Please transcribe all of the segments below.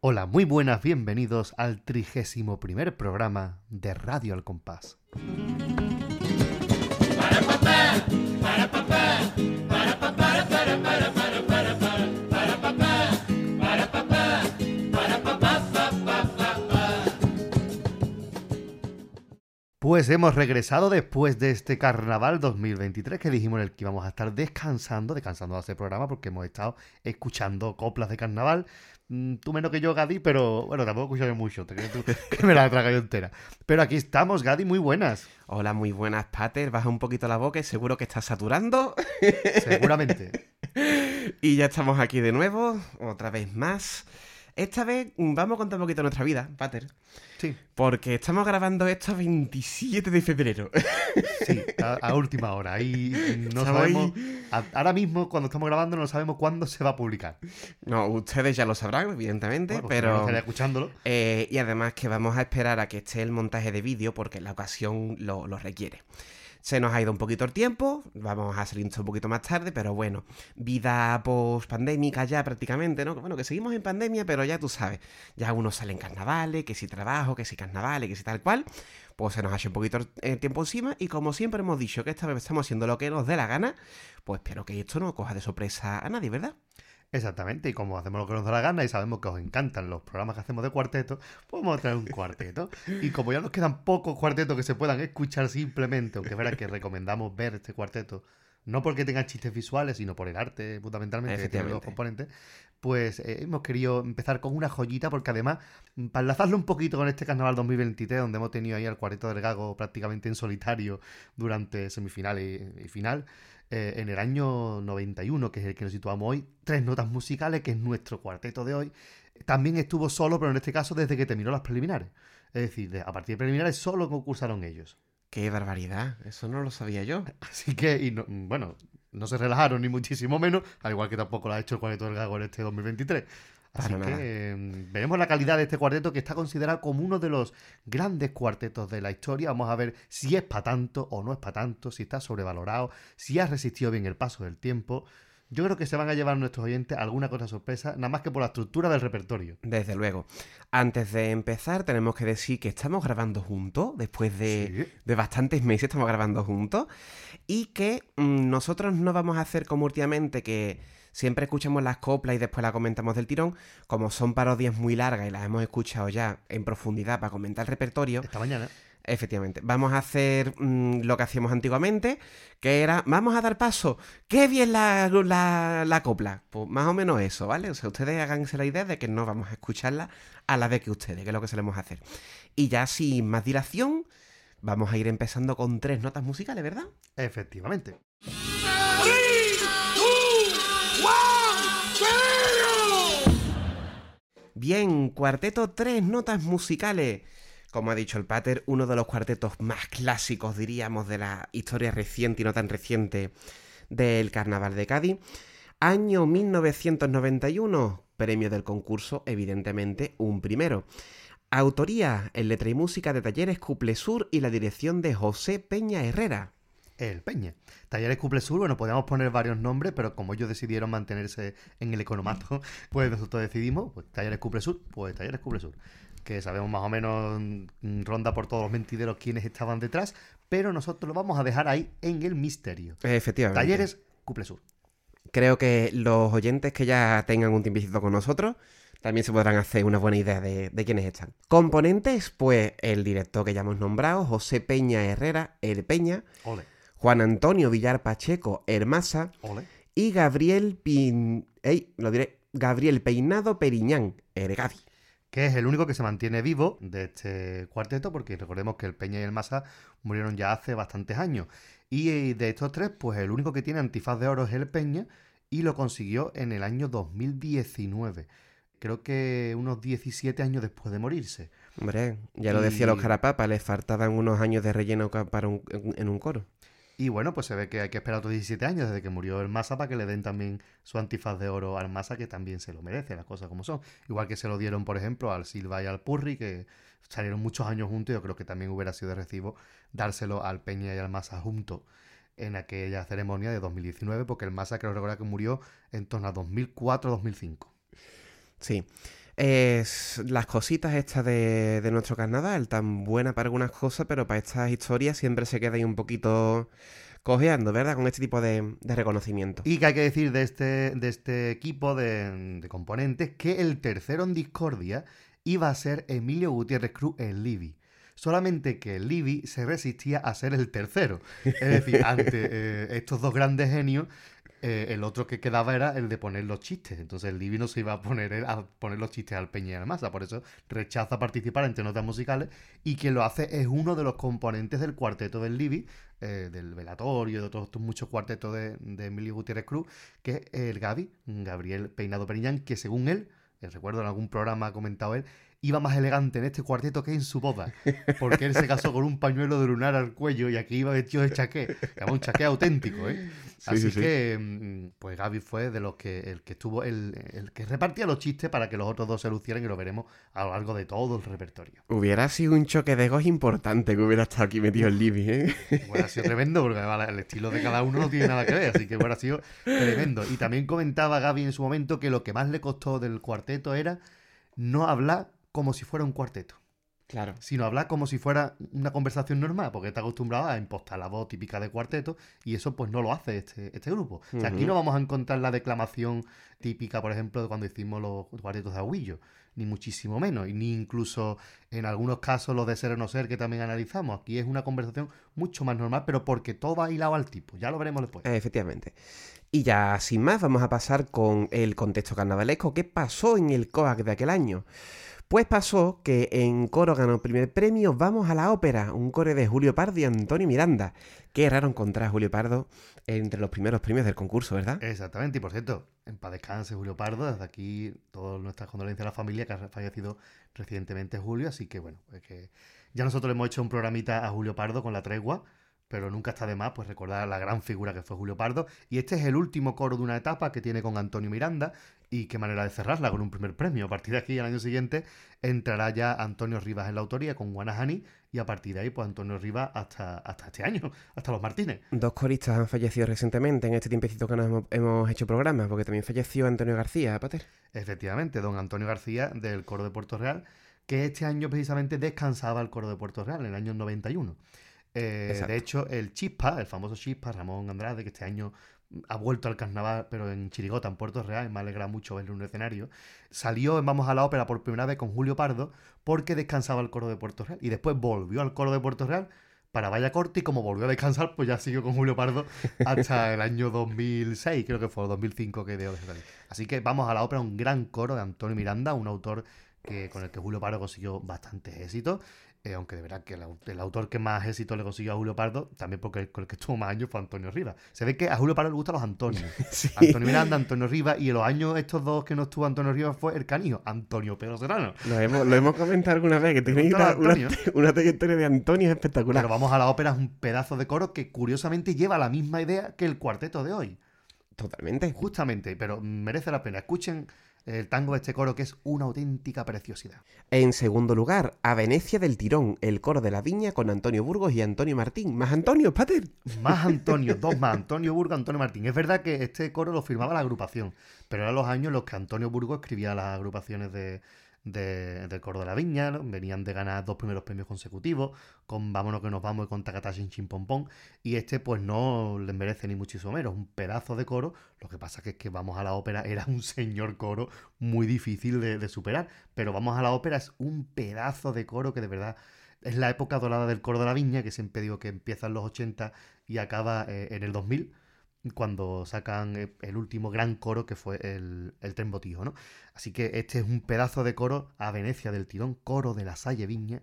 Hola, muy buenas, bienvenidos al trigésimo primer programa de Radio Al Compás. Pues hemos regresado después de este carnaval 2023 que dijimos en el que íbamos a estar descansando, descansando de hacer programa porque hemos estado escuchando coplas de carnaval. Mm, Tú menos que yo, Gadi, pero bueno, tampoco escuchado mucho, te tú que me la he tragado yo entera. Pero aquí estamos, Gadi, muy buenas. Hola, muy buenas, Pater. Baja un poquito la boca y seguro que estás saturando. Seguramente. y ya estamos aquí de nuevo, otra vez más. Esta vez mm, vamos a contar un poquito nuestra vida, Pater. Sí, Porque estamos grabando esto 27 de febrero. sí, a, a última hora. Ahí no Estamos ahí. sabemos. a- ahora mismo, cuando estamos grabando, no sabemos cuándo se va a publicar. no, ustedes ya lo sabrán, evidentemente, Bueno, pues pero... escuchándolo. Eh, y además que vamos a esperar a que esté el montaje de vídeo porque la ocasión lo, lo requiere. Se nos ha ido un poquito el tiempo, vamos a salir un poquito más tarde, pero bueno, vida post pandémica ya prácticamente, ¿no? Bueno, que seguimos en pandemia, pero ya tú sabes, ya uno sale en carnavales, que si trabajo, que si carnavales, que si tal cual, pues se nos ha hecho un poquito el tiempo encima y como siempre hemos dicho que esta vez estamos haciendo lo que nos dé la gana, pues espero que esto no coja de sorpresa a nadie, ¿verdad? Exactamente, y como hacemos lo que nos da la gana y sabemos que os encantan los programas que hacemos de cuarteto, pues vamos a traer un cuarteto. Y como ya nos quedan pocos cuartetos que se puedan escuchar simplemente, aunque verá que recomendamos ver este cuarteto, no porque tengan chistes visuales, sino por el arte, fundamentalmente, que tiene Efectivamente. componentes, pues eh, hemos querido empezar con una joyita, porque además, mm, para enlazarlo un poquito con este carnaval 2023, donde hemos tenido ahí al cuarteto del Gago prácticamente en solitario durante semifinal y, y final, eh, en el año 91, que es el que nos situamos hoy, Tres Notas Musicales, que es nuestro cuarteto de hoy, también estuvo solo, pero en este caso desde que terminó las preliminares. Es decir, de- a partir de preliminares solo concursaron ellos. ¡Qué barbaridad! Eso no lo sabía yo. Así que, y no- bueno, no se relajaron ni muchísimo menos, al igual que tampoco lo ha hecho el cuarteto del Gago en este 2023. Así que eh, veremos la calidad de este cuarteto que está considerado como uno de los grandes cuartetos de la historia. Vamos a ver si es para tanto o no es para tanto, si está sobrevalorado, si ha resistido bien el paso del tiempo. Yo creo que se van a llevar nuestros oyentes alguna cosa sorpresa, nada más que por la estructura del repertorio. Desde luego. Antes de empezar, tenemos que decir que estamos grabando juntos, después de, Sí. de bastantes meses estamos grabando juntos, y que mm, nosotros no vamos a hacer como últimamente, que siempre escuchamos las coplas y después las comentamos del tirón, como son parodias muy largas y las hemos escuchado ya en profundidad para comentar el repertorio, Esta mañana. Efectivamente. Vamos a hacer mm, lo que hacíamos antiguamente, que era, vamos a dar paso. ¡Qué bien la, la, la copla! Pues más o menos eso, ¿vale? O sea, ustedes háganse la idea de que no vamos a escucharla a la vez que ustedes, que es lo que solemos hacer. Y ya sin más dilación, vamos a ir empezando con tres notas musicales, ¿verdad? Efectivamente. Bien, cuarteto tres notas musicales. Como ha dicho el Pater, uno de los cuartetos más clásicos, diríamos, de la historia reciente y no tan reciente del Carnaval de Cádiz. Año 1991, premio del concurso, evidentemente, un primero. Autoría en letra y música de Talleres Cuple Sur y la dirección de José Peña Herrera. El Peña. Talleres Cuple Sur, bueno, podíamos poner varios nombres, pero como ellos decidieron mantenerse en el economato, pues nosotros decidimos, pues Talleres Cuple Sur, pues Talleres Cuple Sur. Que sabemos más o menos, mm, ronda por todos los mentideros quienes estaban detrás, pero nosotros lo vamos a dejar ahí en el misterio. Efectivamente. Talleres Cuple Sur. Creo que los oyentes que ya tengan un tiempecito con nosotros también se podrán hacer una buena idea de, de quiénes están. Componentes, pues el director que ya hemos nombrado, José Peña Herrera, El Peña, Ole, Juan Antonio Villar Pacheco, Hermasa, ole. y Gabriel Pin... ey, lo diré, Gabriel Peinado Periñán, Ergadi. Que es el único que se mantiene vivo de este cuarteto, porque recordemos que el Peña y el Masa murieron ya hace bastantes años. Y eh, de estos tres, pues el único que tiene antifaz de oro es el Peña, y lo consiguió en el año 2019. Creo que unos 17 años después de morirse. Hombre, ya lo decía los carapapas, les faltaban unos años de relleno para un- en un coro. Y bueno, pues se ve que hay que esperar otros 17 años desde que murió el Masa para que le den también su antifaz de oro al Masa, que también se lo merece, las cosas como son. Igual que se lo dieron, por ejemplo, al Silva y al Purri, que salieron muchos años juntos, yo creo que también hubiera sido de recibo dárselo al Peña y al Masa juntos en aquella ceremonia de 2019, porque el Masa creo recordar que murió en torno a 2004-2005. Sí. Es las cositas estas de, de nuestro carnaval, tan buena para algunas cosas, pero para estas historias siempre se queda ahí un poquito cojeando, ¿verdad? Con este tipo de, de reconocimiento. Y que hay que decir de este, de este equipo de, componentes que el tercero en discordia iba a ser Emilio Gutiérrez Cruz en Libby. Solamente que Libby se resistía a ser el tercero. Es decir, ante eh, estos dos grandes genios, eh, el otro que quedaba era el de poner los chistes. Entonces el Libby no se iba a poner a poner los chistes al Peña y al Masa. Por eso rechaza participar entre notas musicales. Y quien lo hace es uno de los componentes del cuarteto del Libby, eh, del velatorio, de otros muchos cuartetos de, de Emilio Gutiérrez Cruz, que es el Gaby, Gabriel Peinado Periñán, que según él, recuerdo en algún programa ha comentado él, iba más elegante en este cuarteto que en su boda, porque él se casó con un pañuelo de lunar al cuello y aquí iba vestido de chaqué, era un chaqué auténtico, ¿eh? Sí, Así sí, sí. que, mm, pues Gaby fue de los que, el que estuvo, el, el que repartía los chistes para que los otros dos se lucieran y lo veremos a lo largo de todo el repertorio. Hubiera sido un choque de egos importante que hubiera estado aquí metido el Libby, ¿eh? Hubiera sido tremendo porque el estilo de cada uno no tiene nada que ver, así que hubiera sido tremendo. Y también comentaba Gaby en su momento que lo que más le costó del cuarteto era no hablar como si fuera un cuarteto, Claro. sino hablar como si fuera una conversación normal, porque está acostumbrado a impostar la voz típica de cuarteto y eso pues no lo hace este, este grupo. O sea, aquí no vamos a encontrar la declamación típica, por ejemplo, de cuando hicimos los cuartetos de Aguillo, ni muchísimo menos, y ni incluso en algunos casos los de ser o no ser que también analizamos. Aquí es una conversación mucho más normal, pero porque todo va hilado al tipo, ya lo veremos después. Efectivamente. Y ya sin más, vamos a pasar con el contexto carnavalesco. ¿Qué pasó en el COAC de aquel año? Pues pasó que en coro ganó el primer premio Vamos a la Ópera, un coro de Julio Pardo y Antonio Miranda. Qué raro encontrar a Julio Pardo entre los primeros premios del concurso, ¿verdad? Exactamente, y por cierto, en paz Julio Pardo, desde aquí todas nuestras condolencias a la familia que ha fallecido recientemente Julio, así que bueno, pues que ya nosotros le hemos hecho un programita a Julio Pardo con la tregua, pero nunca está de más pues recordar la gran figura que fue Julio Pardo, y este es el último coro de una etapa que tiene con Antonio Miranda, y qué manera de cerrarla con un primer premio. A partir de aquí, el año siguiente, entrará ya Antonio Rivas en la autoría con Guanahani, y a partir de ahí, pues Antonio Rivas hasta, hasta este año, hasta los Martínez. Dos coristas han fallecido recientemente en este tiempecito que nos hemos, hecho programas, porque también falleció Antonio García, Pater. Efectivamente, don Antonio García del Coro de Puerto Real, que este año precisamente descansaba el Coro de Puerto Real, en el año 91. Eh, de hecho, el Chispa, el famoso Chispa, Ramón Andrade, que este año ha vuelto al carnaval, pero en Chirigota, en Puerto Real, y me alegra mucho verlo en un escenario, salió en Vamos a la Ópera por primera vez con Julio Pardo porque descansaba el Coro de Puerto Real. Y después volvió al Coro de Puerto Real para Vaya Corte y como volvió a descansar, pues ya siguió con Julio Pardo hasta el año 2006, creo que fue, o 2005 que dejó de salir. Así que vamos a la ópera, un gran coro de Antonio Miranda, un autor que, con el que Julio Pardo consiguió bastantes éxitos. Eh, aunque de verdad que el, au- el autor que más éxito le consiguió a Julio Pardo, también porque el, con el que estuvo más años fue Antonio Rivas. Se ve que a Julio Pardo le gustan los Antonios. Sí. Antonio Miranda, Antonio Rivas, y en los años estos dos que no estuvo Antonio Rivas fue el canijo, Antonio Pedro Serrano. Lo hemos, lo hemos comentado alguna vez, que tenéis una, una trayectoria de Antonio espectacular. Pero vamos a la ópera, es un pedazo de coro que curiosamente lleva la misma idea que el cuarteto de hoy. Totalmente. Justamente, pero merece la pena. Escuchen el tango de este coro que es una auténtica preciosidad. En segundo lugar, a Venecia del Tirón, el coro de la Viña con Antonio Burgos y Antonio Martín. Más Antonio, Pater. Más Antonio, dos más, Antonio Burgo, Antonio Martín. Es verdad que este coro lo firmaba la agrupación, pero eran los años en los que Antonio Burgo escribía las agrupaciones de, de- del coro de la viña, venían de ganar dos primeros premios consecutivos, con Vámonos que nos vamos y con Pom Pom, y este pues no les merece ni muchísimo menos, un pedazo de coro, lo que pasa que es que Vamos a la ópera era un señor coro muy difícil de, de superar, pero Vamos a la ópera es un pedazo de coro que de verdad es la época dorada del coro de la viña, que siempre digo que empieza en los 80 y acaba eh, en el 2000, cuando sacan eh, el último gran coro que fue el, el Tren Botijo, ¿no? Así que este es un pedazo de coro a Venecia del tirón, coro de la Salle Viña.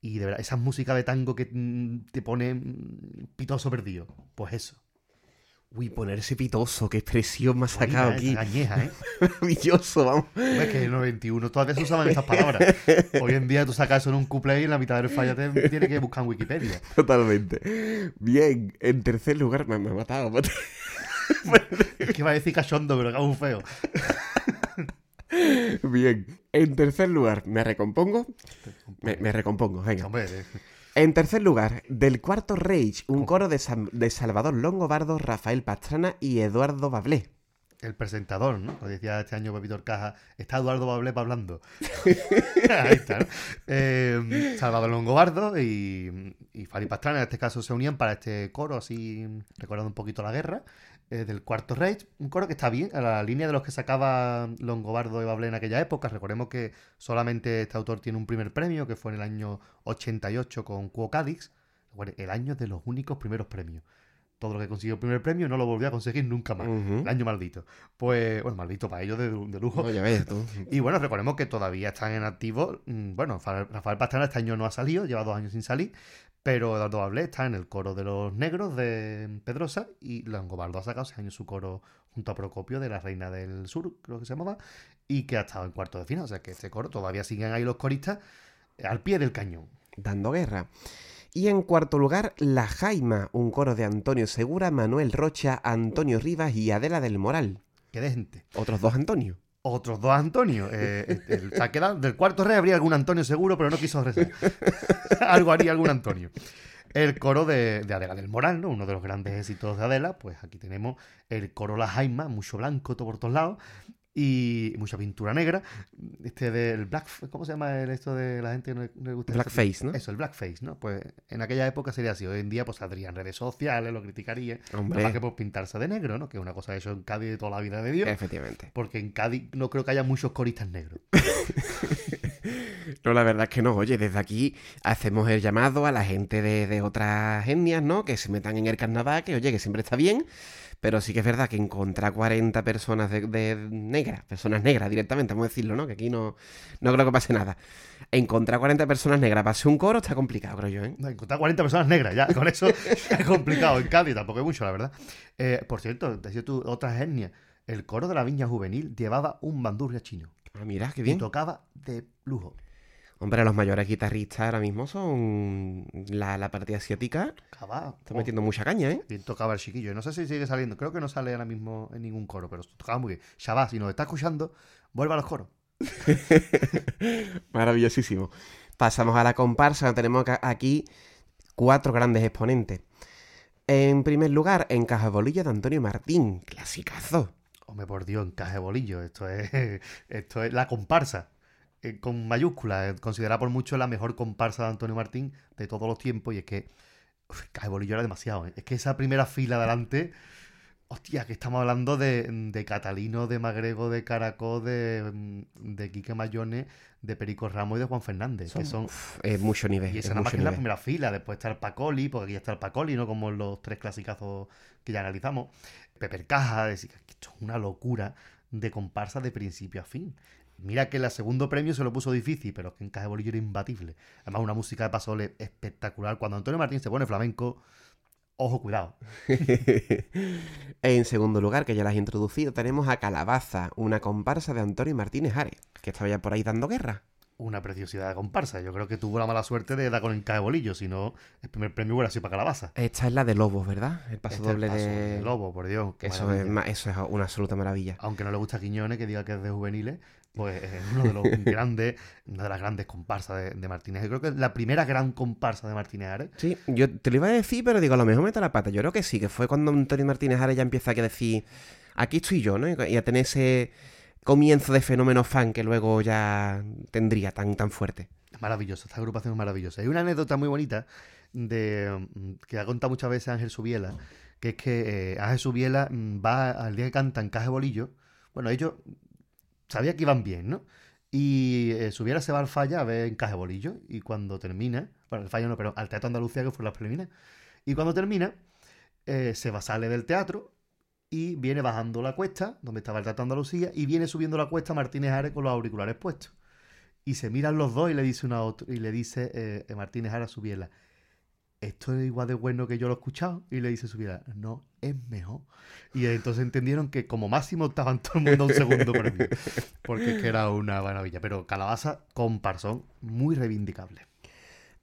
Y de verdad, esa música de tango que mm, te pone mm, pitoso perdido. Pues eso. Uy, ponerse pitoso, qué expresión me ha sacado aquí. Gañeja, ¿eh? Maravilloso, vamos. Es que en el 91 todavía se usaban estas palabras. Hoy en día tú sacas eso en un couple y en la mitad del fallo te tienes que buscar en Wikipedia. Totalmente. Bien, en tercer lugar, me, me ha matado. Es que iba a decir cachondo, pero un feo. Bien, en tercer lugar, me recompongo. Me, me recompongo, venga. Hombre, eh, En tercer lugar, del cuarto Rage, un coro de, Salvador Longobardo, Rafael Pastrana y Eduardo Bablé. el presentador, ¿no? Como decía este año Pepito Caja, está Eduardo Bablepa hablando. Ahí está, ¿no? Eh, Salvador Longobardo y, y Fari Pastrana en este caso se unían para este coro, así recordando un poquito la guerra, eh, del Cuarto Reich. Un coro que está bien, a la línea de los que sacaba Longobardo y Bablé en aquella época. Recordemos que solamente este autor tiene un primer premio, que fue en el año 88 con Cuo Cadix. Bueno, el año de los únicos primeros premios todo lo que consiguió el primer premio no lo volvió a conseguir nunca más. El año maldito. Pues, bueno, maldito para ellos de, de lujo. Oye, ves tú. Y bueno, recordemos que todavía están en activo. mm, Bueno, Fa- Rafael Pastrana este año no ha salido, lleva dos años sin salir. Pero Eduardo Bablé está en el coro de los negros de Pedrosa. Y Longobardo ha sacado ese año su coro junto a Procopio de la Reina del Sur, creo que se llamaba. Y que ha estado en cuarto de final. O sea que este coro todavía siguen ahí los coristas al pie del cañón. Dando guerra. Y en cuarto lugar, La Jaima, un coro de Antonio Segura, Manuel Rocha, Antonio Rivas y Adela del Moral. Que de gente. Otros dos Antonio. Otros dos Antonio. Eh, el- quedado- del cuarto rey habría algún Antonio seguro, pero no quiso rezar. Algo haría algún Antonio. El coro de, de Adela del Moral, ¿no? Uno de los grandes éxitos de Adela. Pues aquí tenemos el coro La Jaima, mucho blanco todo por todos lados. Y mucha pintura negra. Este del black... ¿Cómo se llama el esto de la gente que no le- gusta? Blackface, ¿no? Eso, el blackface, ¿no? Pues en aquella época sería así. Hoy en día pues saldrían redes sociales, lo criticarían. Hombre. Más que por pintarse de negro, ¿no? Que es una cosa eso en Cádiz de toda la vida de Dios. Efectivamente. Porque en Cádiz no creo que haya muchos coristas negros. No, la verdad es que no. Oye, desde aquí hacemos el llamado a la gente de, de otras etnias, ¿no? Que se metan en el carnaval, que oye, que siempre está bien. Pero sí que es verdad que encontrar 40 personas de, de negras, personas negras directamente, vamos a decirlo, ¿no? Que aquí no, no creo que pase nada. Encontrar 40 personas negras para hacer un coro está complicado, creo yo, ¿eh? No, encontrar 40 personas negras, ya, con eso es complicado. En Cádiz tampoco hay mucho, la verdad. Eh, por cierto, decías tú, otras etnias. El coro de la Viña Juvenil llevaba un bandurria chino Ah, mira, qué y bien. tocaba de lujo. Hombre, los mayores guitarristas ahora mismo son la, la parte asiática. Tocaba, Está oh, metiendo mucha caña, ¿eh? bien tocaba el chiquillo. No sé si sigue saliendo, creo que no sale ahora mismo en ningún coro, pero tocaba muy bien. Shabbat, si nos está escuchando, vuelva a los coros. Maravillosísimo. Pasamos a la comparsa. Tenemos aquí cuatro grandes exponentes. En primer lugar, Encaja Bolillo de Antonio Martín. Clasicazo. Hombre, por Dios, encaje bolillo. Esto es, esto es la comparsa. Eh, con mayúsculas. eh, Considerada por muchos la mejor comparsa de Antonio Martín de todos los tiempos. Y es que. Encaje bolillo era demasiado. eh. Es que esa primera fila adelante. Hostia, que estamos hablando de, de Catalino, de Magrego, de Caracol, de, de Quique Mayone, de Perico Ramos y de Juan Fernández. que son Uf, es mucho nivel. y es esa nada más mucho que es la primera fila. Después está el Pacoli, porque aquí está el Pacoli, ¿no? Como los tres clasicazos que ya analizamos. Peper Caja, es decir, esto es una locura de comparsa de principio a fin. Mira que el segundo premio se lo puso difícil, pero es que en Caja de Bolillo era imbatible. Además, una música de pasole espectacular. Cuando Antonio Martín se pone flamenco, ojo, cuidado. en segundo lugar, que ya las he introducido, tenemos a Calabaza, una comparsa de Antonio Martínez Ares, que estaba ya por ahí dando guerra. Una preciosidad de comparsa. Yo creo que tuvo la mala suerte de dar con de Bolillo, si no, el primer premio hubiera sido para Calabaza. Esta es la de Lobos, ¿verdad? El paso Este el doble paso de... de Lobo, por Dios. Eso es, maravilla. eso es una absoluta maravilla. aunque no le gusta a Quiñones, que diga que es de juveniles, pues es uno de los grandes, una de las grandes comparsas de, de Martínez. Yo creo que es la primera gran comparsa de Martínez Ares. Sí, yo te lo iba a decir, pero digo, a lo mejor mete la pata. Yo creo que sí, que fue cuando Antonio Martínez Ares ya empieza a decir, aquí estoy yo, ¿no? Y a tener ese comienzo de fenómeno fan que luego ya tendría tan, tan fuerte. Maravillosa, esta agrupación es maravillosa. Hay una anécdota muy bonita de que ha contado muchas veces Ángel Subiela, que es que eh, Ángel Subiela mm, va al día que cantan Caje Bolillo. Bueno, ellos sabía que iban bien, ¿no? Y eh, Subiela se va al falla a ver en Caje Bolillo. Y cuando termina, bueno, el falla no, pero al Teatro Andalucía, que fue la preliminar. Y cuando termina, eh, se va, sale del teatro y viene bajando la cuesta, donde estaba el Teatro Andalucía, y viene subiendo la cuesta Martínez Ares con los auriculares puestos. Y se miran los dos y le dice una a otro, y le dice eh, Martínez Ares a Subiela, esto es igual de bueno que yo lo he escuchado. Y le dice Subiela, no, es mejor. Y entonces entendieron que como máximo estaban todo el mundo un segundo premio. Porque es que era una maravilla. Pero Calabaza con Parsón, muy reivindicable.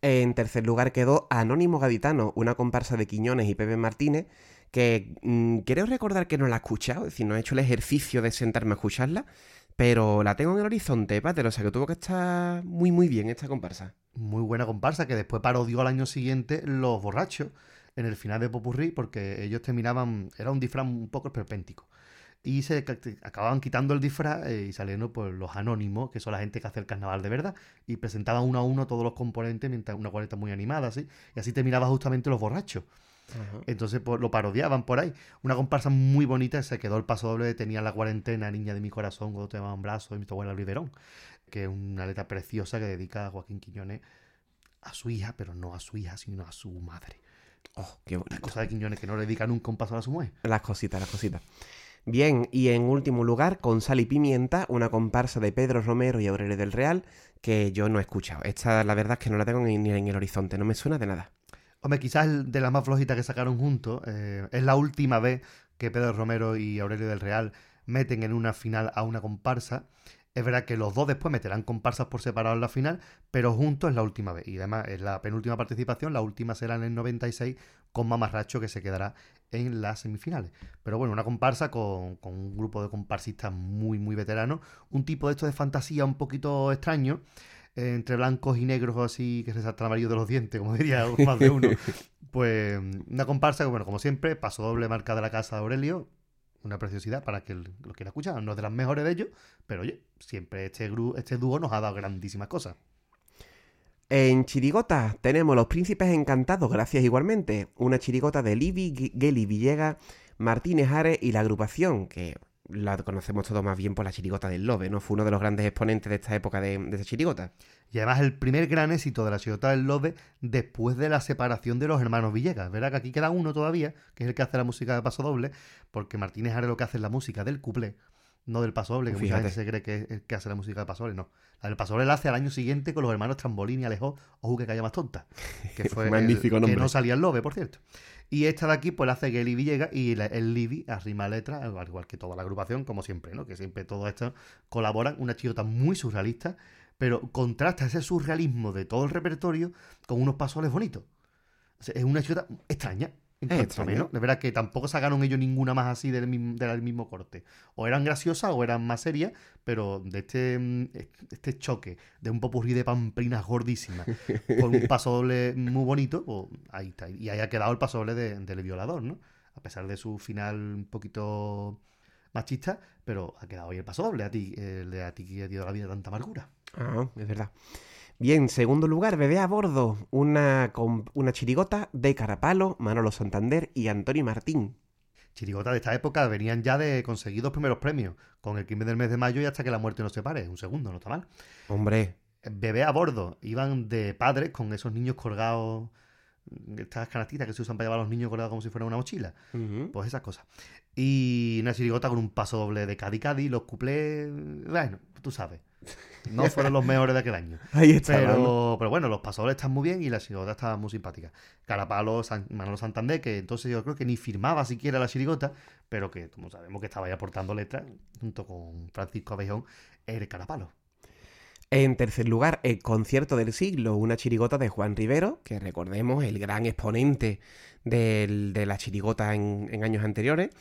En tercer lugar quedó Anónimo Gaditano, una comparsa de Quiñones y Pepe Martínez, que mm, creo recordar que no la he escuchado, es decir, no he hecho el ejercicio de sentarme a escucharla, pero la tengo en el horizonte, Pater, o sea que tuvo que estar muy, muy bien esta comparsa. Muy buena comparsa que después parodió al año siguiente Los Borrachos en el final de Popurrí porque ellos terminaban, era un disfraz un poco esperpéntico. y se acababan quitando el disfraz eh, y saliendo pues, los anónimos, que son la gente que hace el carnaval de verdad, y presentaban uno a uno todos los componentes mientras una cuarenta muy animada, así, y así terminaba justamente los borrachos. Entonces pues, lo parodiaban por ahí. Una comparsa muy bonita, se quedó el paso doble, tenía la cuarentena, Niña de mi corazón, cuando te un brazo, y mi abuela Riverón, que es una letra preciosa que dedica a Joaquín Quiñones a su hija, pero no a su hija, sino a su madre. Oh, qué bonito. cosa de Quiñones que no le dedica nunca un paso a su mujer. Las cositas, las cositas. Bien, y en último lugar, con Sal y Pimienta, una comparsa de Pedro Romero y Aurelio del Real, que yo no he escuchado. Esta, la verdad es que no la tengo ni, en el horizonte, no me suena de nada. Hombre, quizás de las más flojitas que sacaron juntos. Eh, es la última vez que Pedro Romero y Aurelio del Real meten en una final a una comparsa. Es verdad que los dos después meterán comparsas por separado en la final, pero juntos es la última vez. Y además es la penúltima participación, la última será en el 96 con Mamarracho que se quedará en las semifinales. Pero bueno, una comparsa con, un grupo de comparsistas muy, muy veteranos. Un tipo de esto de fantasía un poquito extraño. Eh, entre blancos y negros así que se salta el amarillo de los dientes, como diría más de uno. Pues una comparsa que, bueno, como siempre, paso doble marca de la casa de Aurelio, una preciosidad para que lo quiera escuchar. No es de las mejores de ellos, pero oye, siempre este, este dúo nos ha dado grandísimas cosas. En Chirigota tenemos Los Príncipes Encantados, gracias igualmente. Una chirigota de Libby, Geli Villegas, Martínez Ares y la agrupación, que la conocemos todos más bien por la chirigota del Lobe, ¿no? Fue uno de los grandes exponentes de esta época de, de esa chirigota. Y además el primer gran éxito de la chirigota del Lobe después de la separación de los hermanos Villegas. ¿Verdad que aquí queda uno todavía, que es el que hace la música de paso doble? Porque Martínez Ares lo que hace es la música del cuplé, no del paso doble, que mucha gente se cree que es el que hace la música de paso doble, no. La del paso doble la hace al año siguiente con los hermanos Trambolini y Alejo, ojo que calla más tonta. Que fue Magnífico Que no salía el Lobe, por cierto. Y esta de aquí, pues la hace Geli Villegas y el Libby arrima letra, al igual que toda la agrupación, como siempre, ¿no? Que siempre todo esto colaboran. Una chirota muy surrealista, pero contrasta ese surrealismo de todo el repertorio con unos pasoles bonitos. es una chirota extraña, menos. De verdad que tampoco sacaron ellos ninguna más así del mismo, del mismo corte. O eran graciosas o eran más serias, pero de este, mm, este choque de un popurrí de pamplinas gordísimas con un paso doble muy bonito, pues ahí está. Y ahí ha quedado el paso doble del violador, ¿no? A pesar de su final un poquito machista, pero ha quedado ahí el paso doble a ti, el de a ti que ha dio la vida tanta amargura. Ah, es verdad. Bien, segundo lugar, Bebé a Bordo, una, una chirigota de Carapalo, Manolo Santander y Antonio Martín. Chirigota de esta época venían ya de conseguir dos primeros premios, con el 15 del mes de mayo y hasta que la muerte nos separe. Un segundo, no está mal. Hombre. Bebé a bordo, iban de padres con esos niños colgados, estas canastitas que se usan para llevar a los niños colgados como si fuera una mochila. Pues esas cosas. Y una chirigota con un paso doble de Cadi Cadi, los cuplés, bueno, tú sabes. No fueron los mejores de aquel año. pero, pero bueno, los pasadores están muy bien y la chirigota estaba muy simpática. Carapalo, Manolo Santander, que entonces yo creo que ni firmaba siquiera la chirigota, pero que, como sabemos, que estaba ahí aportando letras junto con Francisco Abejón, el Carapalo. En tercer lugar, el concierto del siglo, una chirigota de Juan Rivero, que recordemos, el gran exponente de la chirigota en, en años anteriores,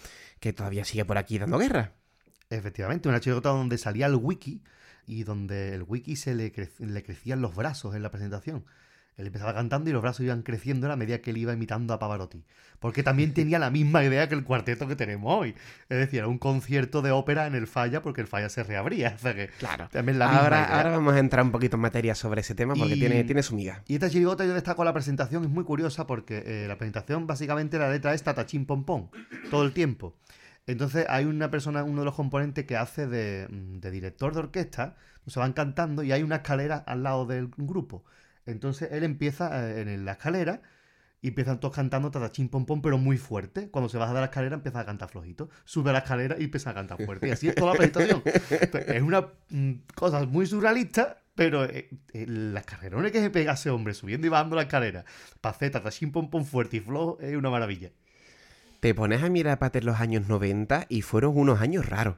que todavía sigue por aquí dando guerra. Efectivamente, una chirigota donde salía el wiki y donde el wiki se le, le crecían los brazos en la presentación. Él empezaba cantando y los brazos iban creciendo a la medida que él iba imitando a Pavarotti. Porque también tenía la misma idea que el cuarteto que tenemos hoy. Es decir, era un concierto de ópera en el Falla porque el Falla se reabría. claro. ahora, ahora, vamos a entrar un poquito en materia sobre ese tema porque tiene, tiene su miga. Y esta chirigota yo destaco la presentación, es muy curiosa porque eh, la presentación básicamente la letra es tatachín pom pom todo el tiempo. Entonces hay una persona, uno de los componentes que hace de, mm, director de orquesta, se van cantando y hay una escalera al lado del grupo. Entonces él empieza eh, en la escalera y empiezan todos cantando tatachín pom pero muy fuerte. Cuando se baja de la escalera empieza a cantar flojito. Sube a la escalera y empieza a cantar fuerte. Y así es toda la presentación. es una mm, cosa muy surrealista, pero eh, eh, las carrerones que se pega ese hombre subiendo y bajando la escalera hacer tatachín pom pom fuerte y flojo es una maravilla te pones a mirar para los años 90 y fueron unos años raros.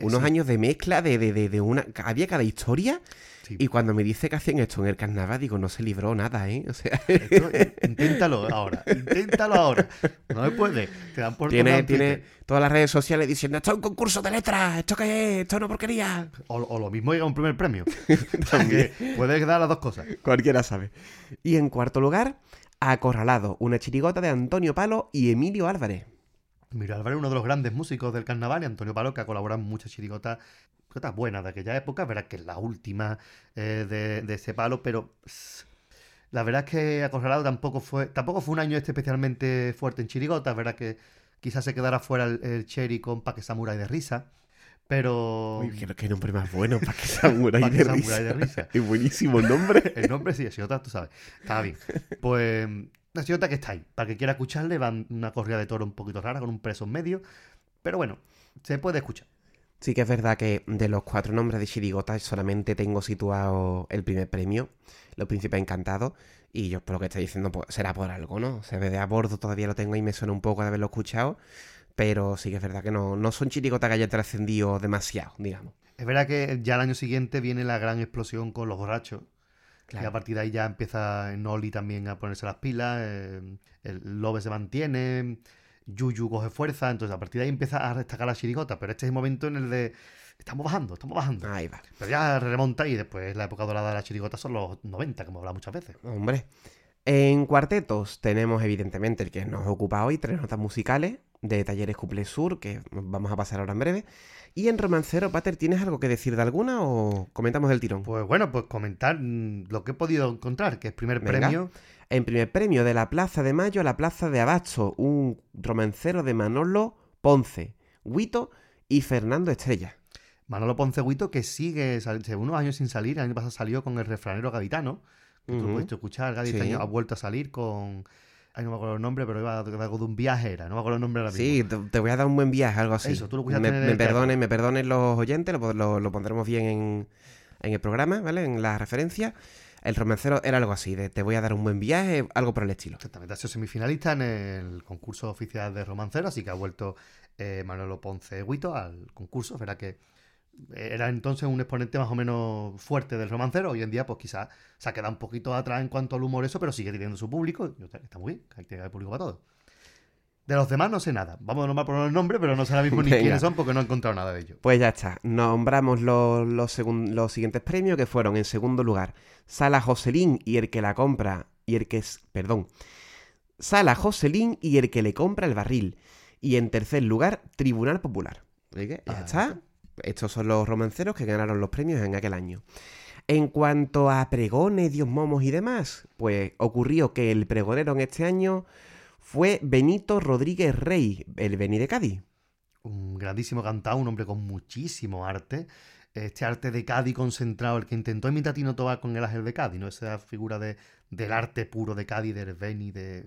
Unos años de mezcla de, de, de, una... Había cada historia y cuando me dice que hacían esto en el carnaval, digo, no se libró nada, ¿eh? O sea... inténtalo ahora, inténtalo ahora. No me puede, te dan por Tiene, tiene todas las redes sociales diciendo, esto es un concurso de letras, ¿esto qué es? Esto es una porquería. O, lo mismo llega un primer premio. Puedes dar las dos cosas. Cualquiera sabe. Y en cuarto lugar, Acorralado, una chirigota de Antonio Palo y Emilio Álvarez. Mira Álvarez, uno de los grandes músicos del carnaval, y Antonio Palo, que ha colaborado en muchas chirigotas, chirigotas buenas de aquella época, verdad que es la última eh, de, ese palo, pero la verdad es que Acorralado tampoco fue, tampoco fue un año este especialmente fuerte en chirigotas, verdad que quizás se quedara fuera el, el Cherry con Paque Samurai de risa. Pero. Uy, que nombre más bueno, para que Samurai, de, Samurai risa. de risa. Es buenísimo el nombre. El nombre sí, Chirigota, tú sabes. Estaba bien. Pues chirigota que está ahí. Para que quiera escucharle, van una corrida de toro un poquito rara, con un preso en medio. Pero bueno, se puede escuchar. Sí que es verdad que de los cuatro nombres de Chirigota solamente tengo situado el primer premio, Los Príncipes Encantados, y yo por lo que estoy diciendo pues, será por algo, ¿no? Se ve de a bordo, todavía lo tengo y me suena un poco de haberlo escuchado, pero sí que es verdad que no, no son Chirigotas que hayan trascendido demasiado, digamos. Es verdad que ya el año siguiente viene la gran explosión con los borrachos. Y Claro. a partir de ahí ya empieza Noli también a ponerse las pilas, eh, el Lobe se mantiene, Yuyu coge fuerza, entonces a partir de ahí empieza a destacar la chirigota, pero este es el momento en el de estamos bajando, estamos bajando. Ahí va. Pero ya remonta y después la época dorada de la chirigota son los 90, como hablado muchas veces. Hombre. En cuartetos tenemos evidentemente el que nos ocupa hoy, tres notas musicales de Talleres Couple Sur, que vamos a pasar ahora en breve. Y en Romancero, Pater, ¿tienes algo que decir de alguna o comentamos del tirón? Pues bueno, pues comentar mm, lo que he podido encontrar, que es primer Venga. premio. En primer premio de la Plaza de Mayo a la Plaza de Abasto, un romancero de Manolo Ponce, Guito y Fernando Estrella. Manolo Ponceguito, que sigue, lleva unos años sin salir, el año pasado salió con el refranero gaditano, que tú Ujú. lo pudiste escuchar, Sí. año ha vuelto a salir con... Ay, no me acuerdo el nombre, pero iba de algo de un viaje era, no me acuerdo el nombre ahora mismo. Sí, te, voy a dar un buen viaje, algo así. Eso, tú lo me, me perdonen, me perdonen los oyentes, lo, lo- lo pondremos bien en, en el programa, ¿vale? En la referencia. El romancero era algo así, de te voy a dar un buen viaje, algo por el estilo. Exactamente, ha sido semifinalista en el concurso oficial de romancero, así que ha vuelto eh, Manolo Ponce Guito al concurso. Verá que era entonces un exponente más o menos fuerte del romancero. Hoy en día, pues quizás se ha quedado un poquito atrás en cuanto al humor, eso, pero sigue teniendo su público. y está muy bien, hay que tener público para todo. De los demás no sé nada. Vamos a nombrar por el nombre, pero no sé ahora mismo ni Venga. quiénes son porque no he encontrado nada de ellos. Pues ya está, nombramos los, los, los siguientes premios que fueron en segundo lugar Sala Joselín y el que la compra y el que es, perdón, Sala Joselín y el que le compra el barril y en tercer lugar Tribunal Popular. Así que ya Ah, está. Estos son los romanceros que ganaron los premios en aquel año. En cuanto a pregones, dios momos y demás, pues ocurrió que el pregonero en este año fue Benito Rodríguez Rey, el Beni de Cádiz. un grandísimo cantado, un hombre con muchísimo arte. Este arte de Cádiz concentrado, el que intentó imitar a Tino Tobar con el ángel de Cádiz, ¿no? Esa figura de, del arte puro de Cádiz, del Beni, de...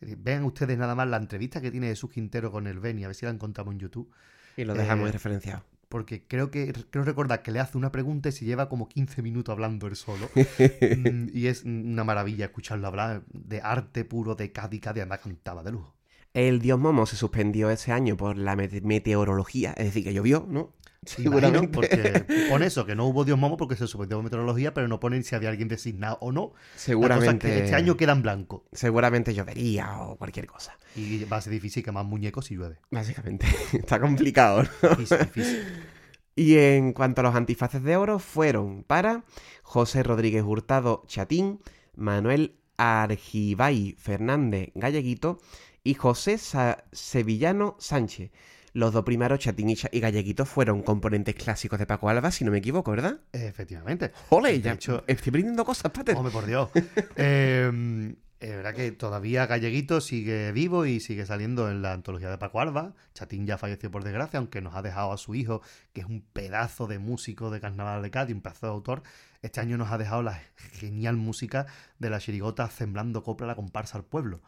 Vean ustedes nada más la entrevista que tiene Jesús Quintero con el Beni, a ver si la encontramos en YouTube. Y lo dejamos Eh, referenciado. Porque creo que creo recordar que le hace una pregunta y se lleva como 15 minutos hablando él solo. Mm, y es una maravilla escucharlo hablar de arte puro de Cádiz. Cádiz además cantaba de lujo. El dios Momo se suspendió ese año por la mete- meteorología, es decir, que llovió, ¿no? Imagino, porque pone eso, que no hubo Dios Momo porque se suspendió meteorología, pero no ponen si había alguien designado o no. La cosa es Seguramente, que este año queda en blanco. seguramente llovería o cualquier cosa. Y va a ser difícil que más muñecos si llueve. Básicamente, está complicado. ¿no? Difícil, difícil. Y en cuanto a los antifaces de oro, fueron para José Rodríguez Hurtado Chatín, Manuel Argibay Fernández Galleguito y José Sa- Sevillano Sánchez. Los dos primeros, Chatín y, Galleguito, fueron componentes clásicos de Paco Alba, si no me equivoco, ¿verdad? Efectivamente. ¡Ole! Ya, hecho- estoy aprendiendo cosas, Pater. Hombre, por Dios. Eh, es verdad que todavía Galleguito sigue vivo y sigue saliendo en la antología de Paco Alba. Chatín ya falleció por desgracia, aunque nos ha dejado a su hijo, que es un pedazo de músico de Carnaval de Cádiz, un pedazo de autor. Este año nos ha dejado la genial música de la chirigota Semblando Copla, la comparsa al pueblo.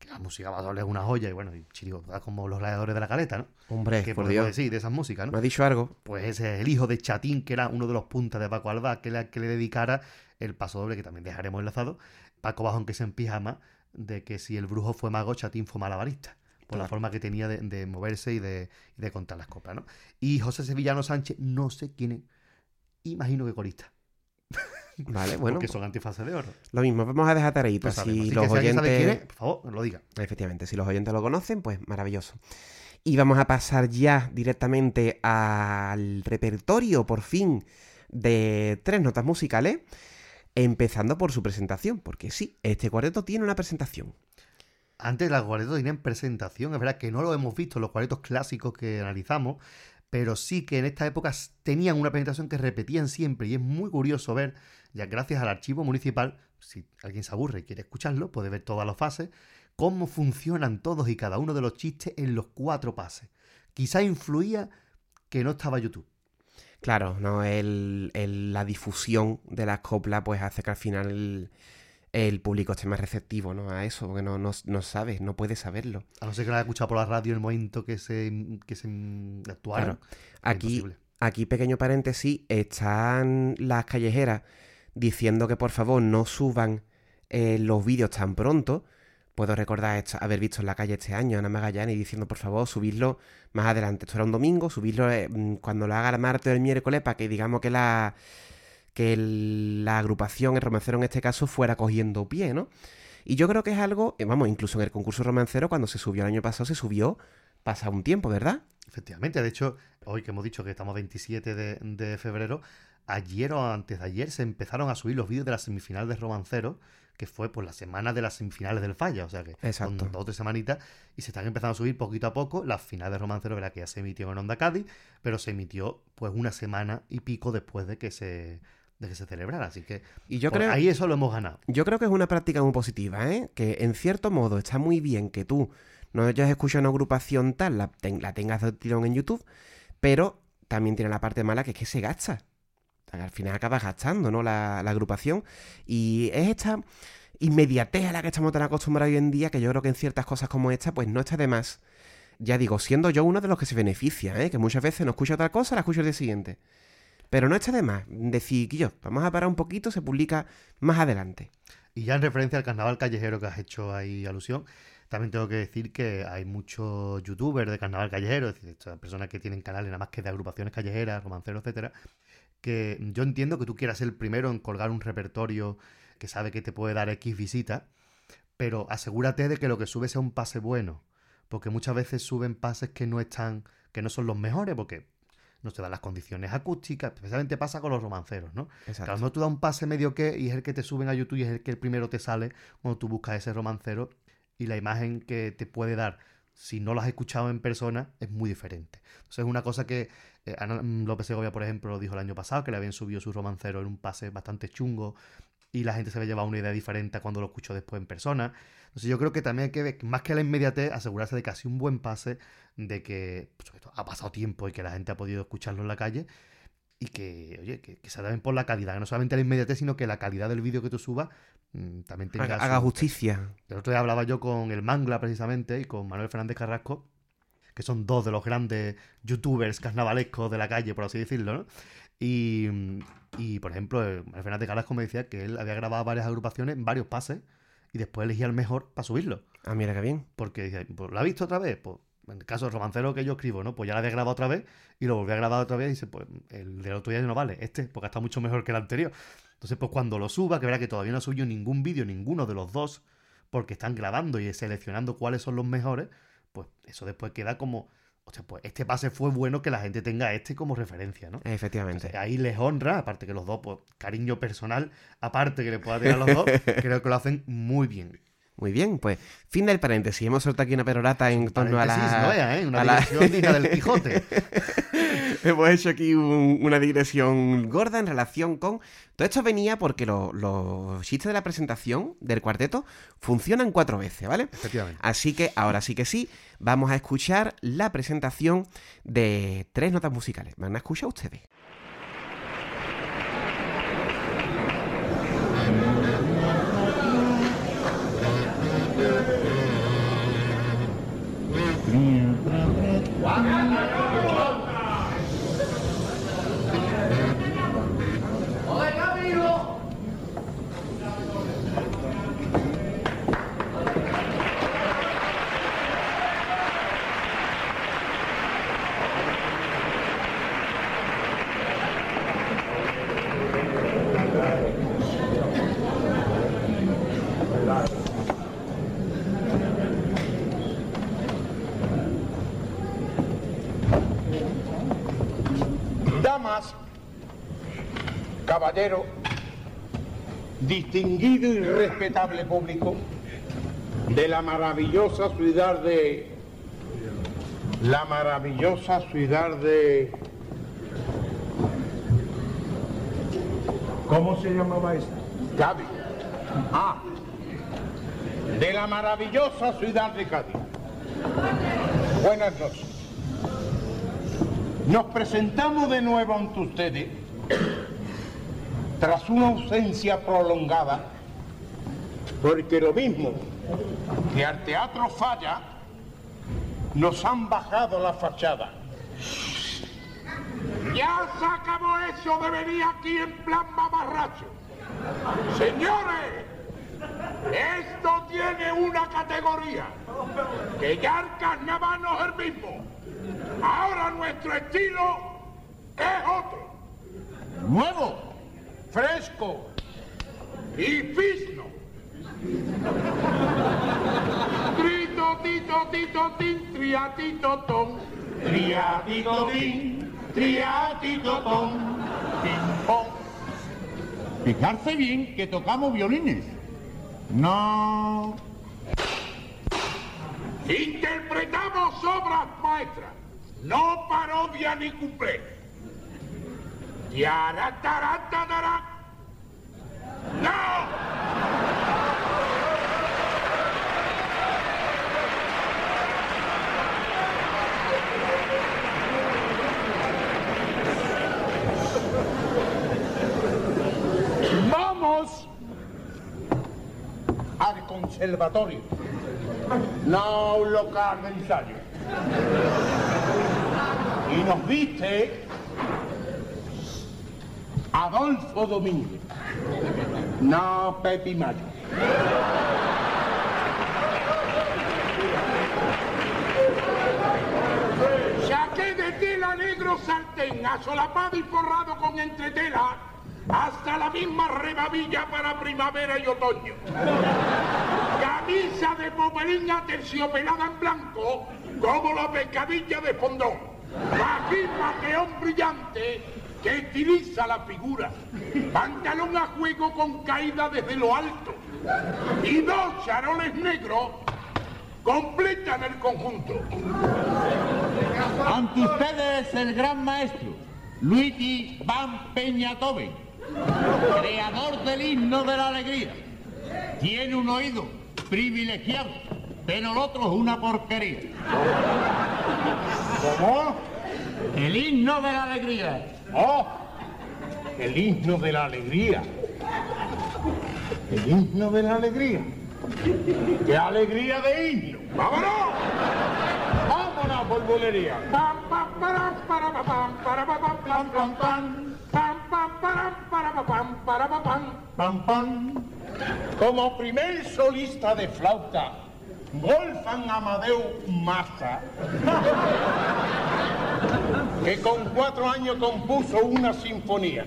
Que la música basole es una joya y bueno, y chirigota como los gladiadores de la caleta, ¿no? Hombre, ¿Qué por Dios. decir de esas músicas, no? ¿Me ha dicho algo? Pues ese es el hijo de Chatín, que era uno de los puntas de Paco Alba, que le, que le dedicara el paso doble, que también dejaremos enlazado. Paco Bajón, que es en pijama, de que si el brujo fue mago, Chatín fue malabarista. Por la forma que tenía de, de moverse y de, y de contar las coplas, ¿no? Y José Sevillano Sánchez, no sé quién es. Imagino que corista. Vale, bueno, porque son antifaces de oro. lo mismo, vamos a dejar tareitas. Pues si los que alguien sabe oyentes... quién es, por favor, lo diga. Efectivamente, si los oyentes lo conocen, pues maravilloso. Y vamos a pasar ya directamente al repertorio, por fin, de tres notas musicales, empezando por su presentación, porque sí, este cuarteto tiene una presentación. antes las cuaretos tenían presentación, es verdad que no lo hemos visto en los cuaretos clásicos que analizamos, pero sí que en esta época tenían una presentación que repetían siempre y es muy curioso ver, ya gracias al archivo municipal, si alguien se aburre y quiere escucharlo, puede ver todas las fases, cómo funcionan todos y cada uno de los chistes en los cuatro pases. Quizá influía que no estaba YouTube. Claro, no el, la difusión de las coplas pues hace que al final el, público esté más receptivo ¿no? a eso, porque no, no, no sabe, no puede saberlo. A no ser que lo haya escuchado por la radio en el momento que se, que se actuaron. Aquí, aquí, pequeño paréntesis, están las callejeras diciendo que por favor no suban eh, los vídeos tan pronto, Puedo recordar haber visto en la calle este año a Ana Magallanes diciendo, por favor, subidlo más adelante. Esto era un domingo, subirlo eh, mm, cuando lo haga el martes o el miércoles para que digamos que la, que la agrupación, el romancero en este caso, fuera cogiendo pie, ¿no? Y yo creo que es algo, eh, vamos, incluso en el concurso romancero, cuando se subió el año pasado, se subió pasa un tiempo, ¿verdad? Efectivamente, de hecho, hoy que hemos dicho que estamos 27 de, de febrero, ayer o antes de ayer se empezaron a subir los vídeos de la semifinal de romancero que fue pues la semana de las semifinales del Falla, o sea que Exacto. dos o tres semanitas y se están empezando a subir poquito a poco. La final de Romancero, verdad que ya se emitió en Onda Cádiz, pero se emitió pues una semana y pico después de que se de que se celebrara, así que y yo creo, ahí eso lo hemos ganado. Yo creo que es una práctica muy positiva, ¿eh? que en cierto modo está muy bien que tú no hayas escuchado una agrupación tal, la, tengas de tirón en YouTube, pero también tiene la parte mala que es que se gasta al final acabas gastando, ¿no? La, agrupación. Y es esta inmediatez a la que estamos tan acostumbrados hoy en día que yo creo que en ciertas cosas como esta, pues no está de más. Ya digo, siendo yo uno de los que se beneficia, ¿eh? que muchas veces no escucho otra cosa, la escucho el día siguiente. Pero no está de más decir yo, vamos a parar un poquito, se publica más adelante. Y ya en referencia al carnaval callejero que has hecho ahí alusión, también tengo que decir que hay muchos youtubers de carnaval callejero, es decir, personas que tienen canales nada más que de agrupaciones callejeras, romanceros, etcétera, que yo entiendo que tú quieras ser el primero en colgar un repertorio que sabe que te puede dar X visitas, pero asegúrate de que lo que sube sea un pase bueno, porque muchas veces suben pases que no están, que no son los mejores, porque no se dan las condiciones acústicas, especialmente pasa con los romanceros, ¿no? Exacto. No tú das un pase medio que y es el que te suben a YouTube y es el que el primero te sale cuando tú buscas ese romancero y la imagen que te puede dar si no lo has escuchado en persona es muy diferente. Entonces es una cosa que eh, Ana López Segovia, por ejemplo, dijo el año pasado que le habían subido su romancero en un pase bastante chungo y la gente se había llevado una idea diferente cuando lo escuchó después en persona. Entonces yo creo que también hay que más que la inmediatez, asegurarse de que ha sido un buen pase, de que pues, ha pasado tiempo y que la gente ha podido escucharlo en la calle y que, oye, que, se adapten por la calidad, que no solamente la inmediatez, sino que la calidad del vídeo que tú subas mm, también tenga... Haga, justicia. El otro día hablaba yo con el Mangla precisamente y con Manuel Fernández Carrasco que son dos de los grandes youtubers carnavalescos de la calle, por así decirlo, ¿no? Y, por ejemplo, Fernández Carrasco me decía que él había grabado varias agrupaciones, varios pases, y después elegía el mejor para subirlo. Ah, mira qué bien. Porque dice, pues, ¿lo ha visto otra vez? Pues en el caso del romancero que yo escribo, ¿no? Pues ya lo había grabado otra vez y lo volví a grabar otra vez y dice, pues el del otro día no vale, este, porque está mucho mejor que el anterior. Entonces, pues cuando lo suba, que verá que todavía no ha subido ningún vídeo, ninguno de los dos, porque están grabando y seleccionando cuáles son los mejores, pues eso después queda como, o sea, pues este pase fue bueno que la gente tenga este como referencia, ¿no? Efectivamente. ahí les honra, aparte que los dos, pues cariño personal, aparte que le pueda tener a los dos, creo que lo hacen muy bien. Muy bien, pues fin del paréntesis. Hemos soltado aquí una perorata en torno a la... ¿eh? Una digresión digna del Quijote. Hemos hecho aquí una digresión gorda en relación con... Todo esto venía porque los chistes de la presentación del cuarteto funcionan cuatro veces, ¿vale? Efectivamente. Así que ahora sí que sí, vamos a escuchar la presentación de tres notas musicales. ¿Van a escuchar ustedes? Wow. Distinguido y respetable público, de la maravillosa ciudad de... La maravillosa ciudad de... ¿Cómo se llamaba esta? Cádiz. Ah, de la maravillosa ciudad de Cádiz. Buenas noches. Nos presentamos de nuevo ante ustedes tras una ausencia prolongada, porque lo mismo que al teatro falla, nos han bajado la fachada. Ya se acabó eso de venir aquí en plan mamarracho. Señores, esto tiene una categoría, que ya el carnaval no es el mismo. Ahora nuestro estilo es otro. Nuevo, fresco y fisno. Trito, tito, tito, tin, triatito, ton. Triatito, tin, triatito, ton. Pom. Fijarse bien que tocamos violines. No. Interpretamos obras maestras, no parodia ni cumple. Yarataratadara. ¡No! Vamos al conservatorio, no un local ensayo. Y nos viste Adolfo Domínguez, no Pepi Mayo. Saqué de tela negro sartén, asolapado y forrado con entretela, hasta la misma rebabilla para primavera y otoño. Camisa de popelín terciopelada en blanco, como la pescadilla de fondón. Bajín mateón brillante que estiliza la figura. Pantalón a juego con caída desde lo alto. Y dos charoles negros completan el conjunto. Ante ustedes el gran maestro, Luigi Van Peñatoven, creador del himno de la alegría. Tiene un oído privilegiado, pero el otro es una porquería. ¿Cómo? El himno de la alegría. ¡Oh! El himno de la alegría. El himno de la alegría. ¡Qué alegría de himno! ¡Vámonos! ¡Vámonos, bolbolería! Pam, pam, para, pa, pam, para, pa, pam, pam, pam, pam. Pam, pam, para, pa, pam, para, pa, pam, pam, pam. Como primer solista de flauta, Wolfgang Amadeu Massa, que con cuatro años compuso una sinfonía.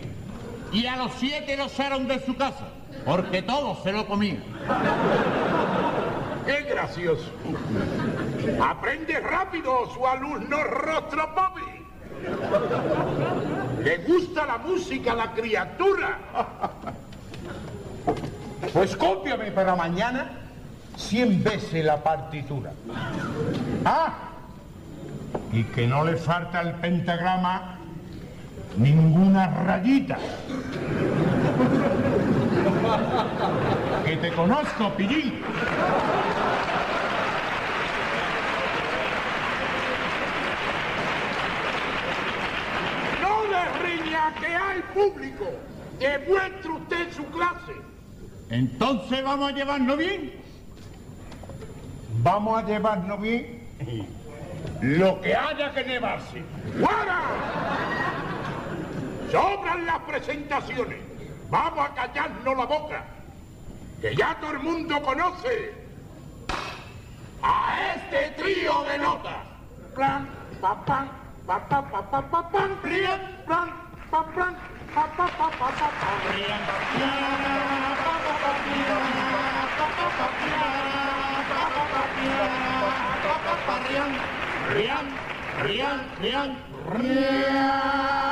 Y a los siete lo echaron de su casa, porque todos se lo comían. ¡Qué gracioso! Aprende rápido su alumno Rostro Bobby. Le gusta la música a la criatura. Pues cópiame para mañana cien veces la partitura. Ah, y que no le falta al pentagrama ninguna rayita. Que te conozco, pillín. No le riña que hay público. Demuestre usted su clase. Entonces vamos a llevarnos bien. Vamos a llevarnos bien lo que haya que llevarse. ¡Fuera! Sobran las presentaciones. Vamos a callarnos la boca. Que ya todo el mundo conoce a este trío de notas. Plan, pa, pam, pa, pa, pa, pa, pa, pam, plan, plan, pam, plan, pa, pa, pa, pa, pa, pa, Rian, rian, rian, rian.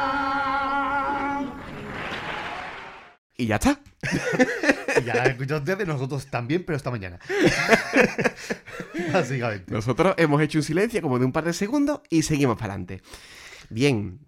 Y ya está. ya la escuchado ustedes, nosotros también, pero esta mañana. Básicamente. Nosotros hemos hecho un silencio como de un par de segundos y seguimos para adelante. Bien,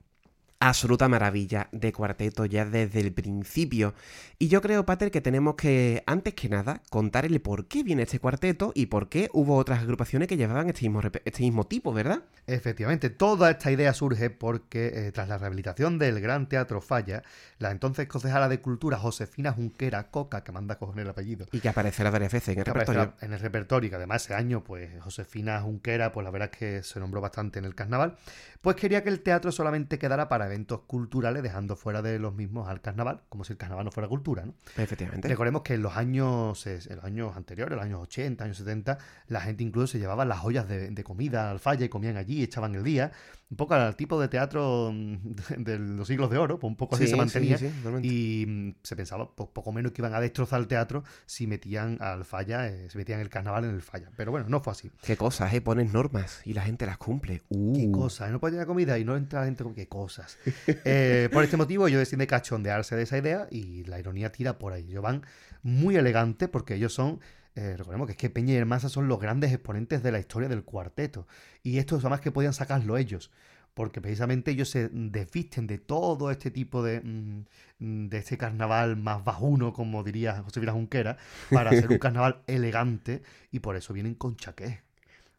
absoluta maravilla de cuarteto ya desde el principio. Y yo creo, Pater, que tenemos que, antes que nada, contar el por qué viene este cuarteto y por qué hubo otras agrupaciones que llevaban este mismo, este mismo tipo, ¿verdad? Efectivamente, toda esta idea surge porque eh, tras la rehabilitación del Gran Teatro Falla, la entonces concejala de Cultura Josefina Junquera Coca, que manda a cojones el apellido, Y que aparecerá varias veces en el repertorio. en el repertorio, que además ese año, pues Josefina Junquera, pues la verdad es que se nombró bastante en el carnaval, pues quería que el teatro solamente quedara para eventos culturales, dejando fuera de los mismos al carnaval, como si el carnaval no fuera cultura, ¿no? Efectivamente. Recordemos que en los años eh, en los años anteriores, los años 80, años 70, la gente incluso se llevaba las ollas de, de comida al falla y comían allí, echaban el día. Un poco al tipo de teatro mm, de los siglos de oro, pues un poco así Sí, se mantenía. sí, y mm, se pensaba pues, poco menos que iban a destrozar el teatro si metían al falla, eh, si metían el carnaval en el falla. Pero bueno, no fue así. Qué cosas, ¿eh? Pones normas y la gente las cumple. Uh. Qué cosas, no puede tener comida y no entra la gente con qué cosas. Eh, por este motivo, ellos deciden cachondearse de esa idea y la ironía tira por ahí. Ellos van muy elegantes porque ellos son. eh, recordemos que es que Peña y Hermasa son los grandes exponentes de la historia del cuarteto. Y esto es más que podían sacarlo ellos. Porque precisamente ellos se desvisten de todo este tipo de. mm, mm, de este carnaval más bajuno, como diría José Vila Junquera, para hacer un carnaval elegante. Y por eso vienen con chaqué.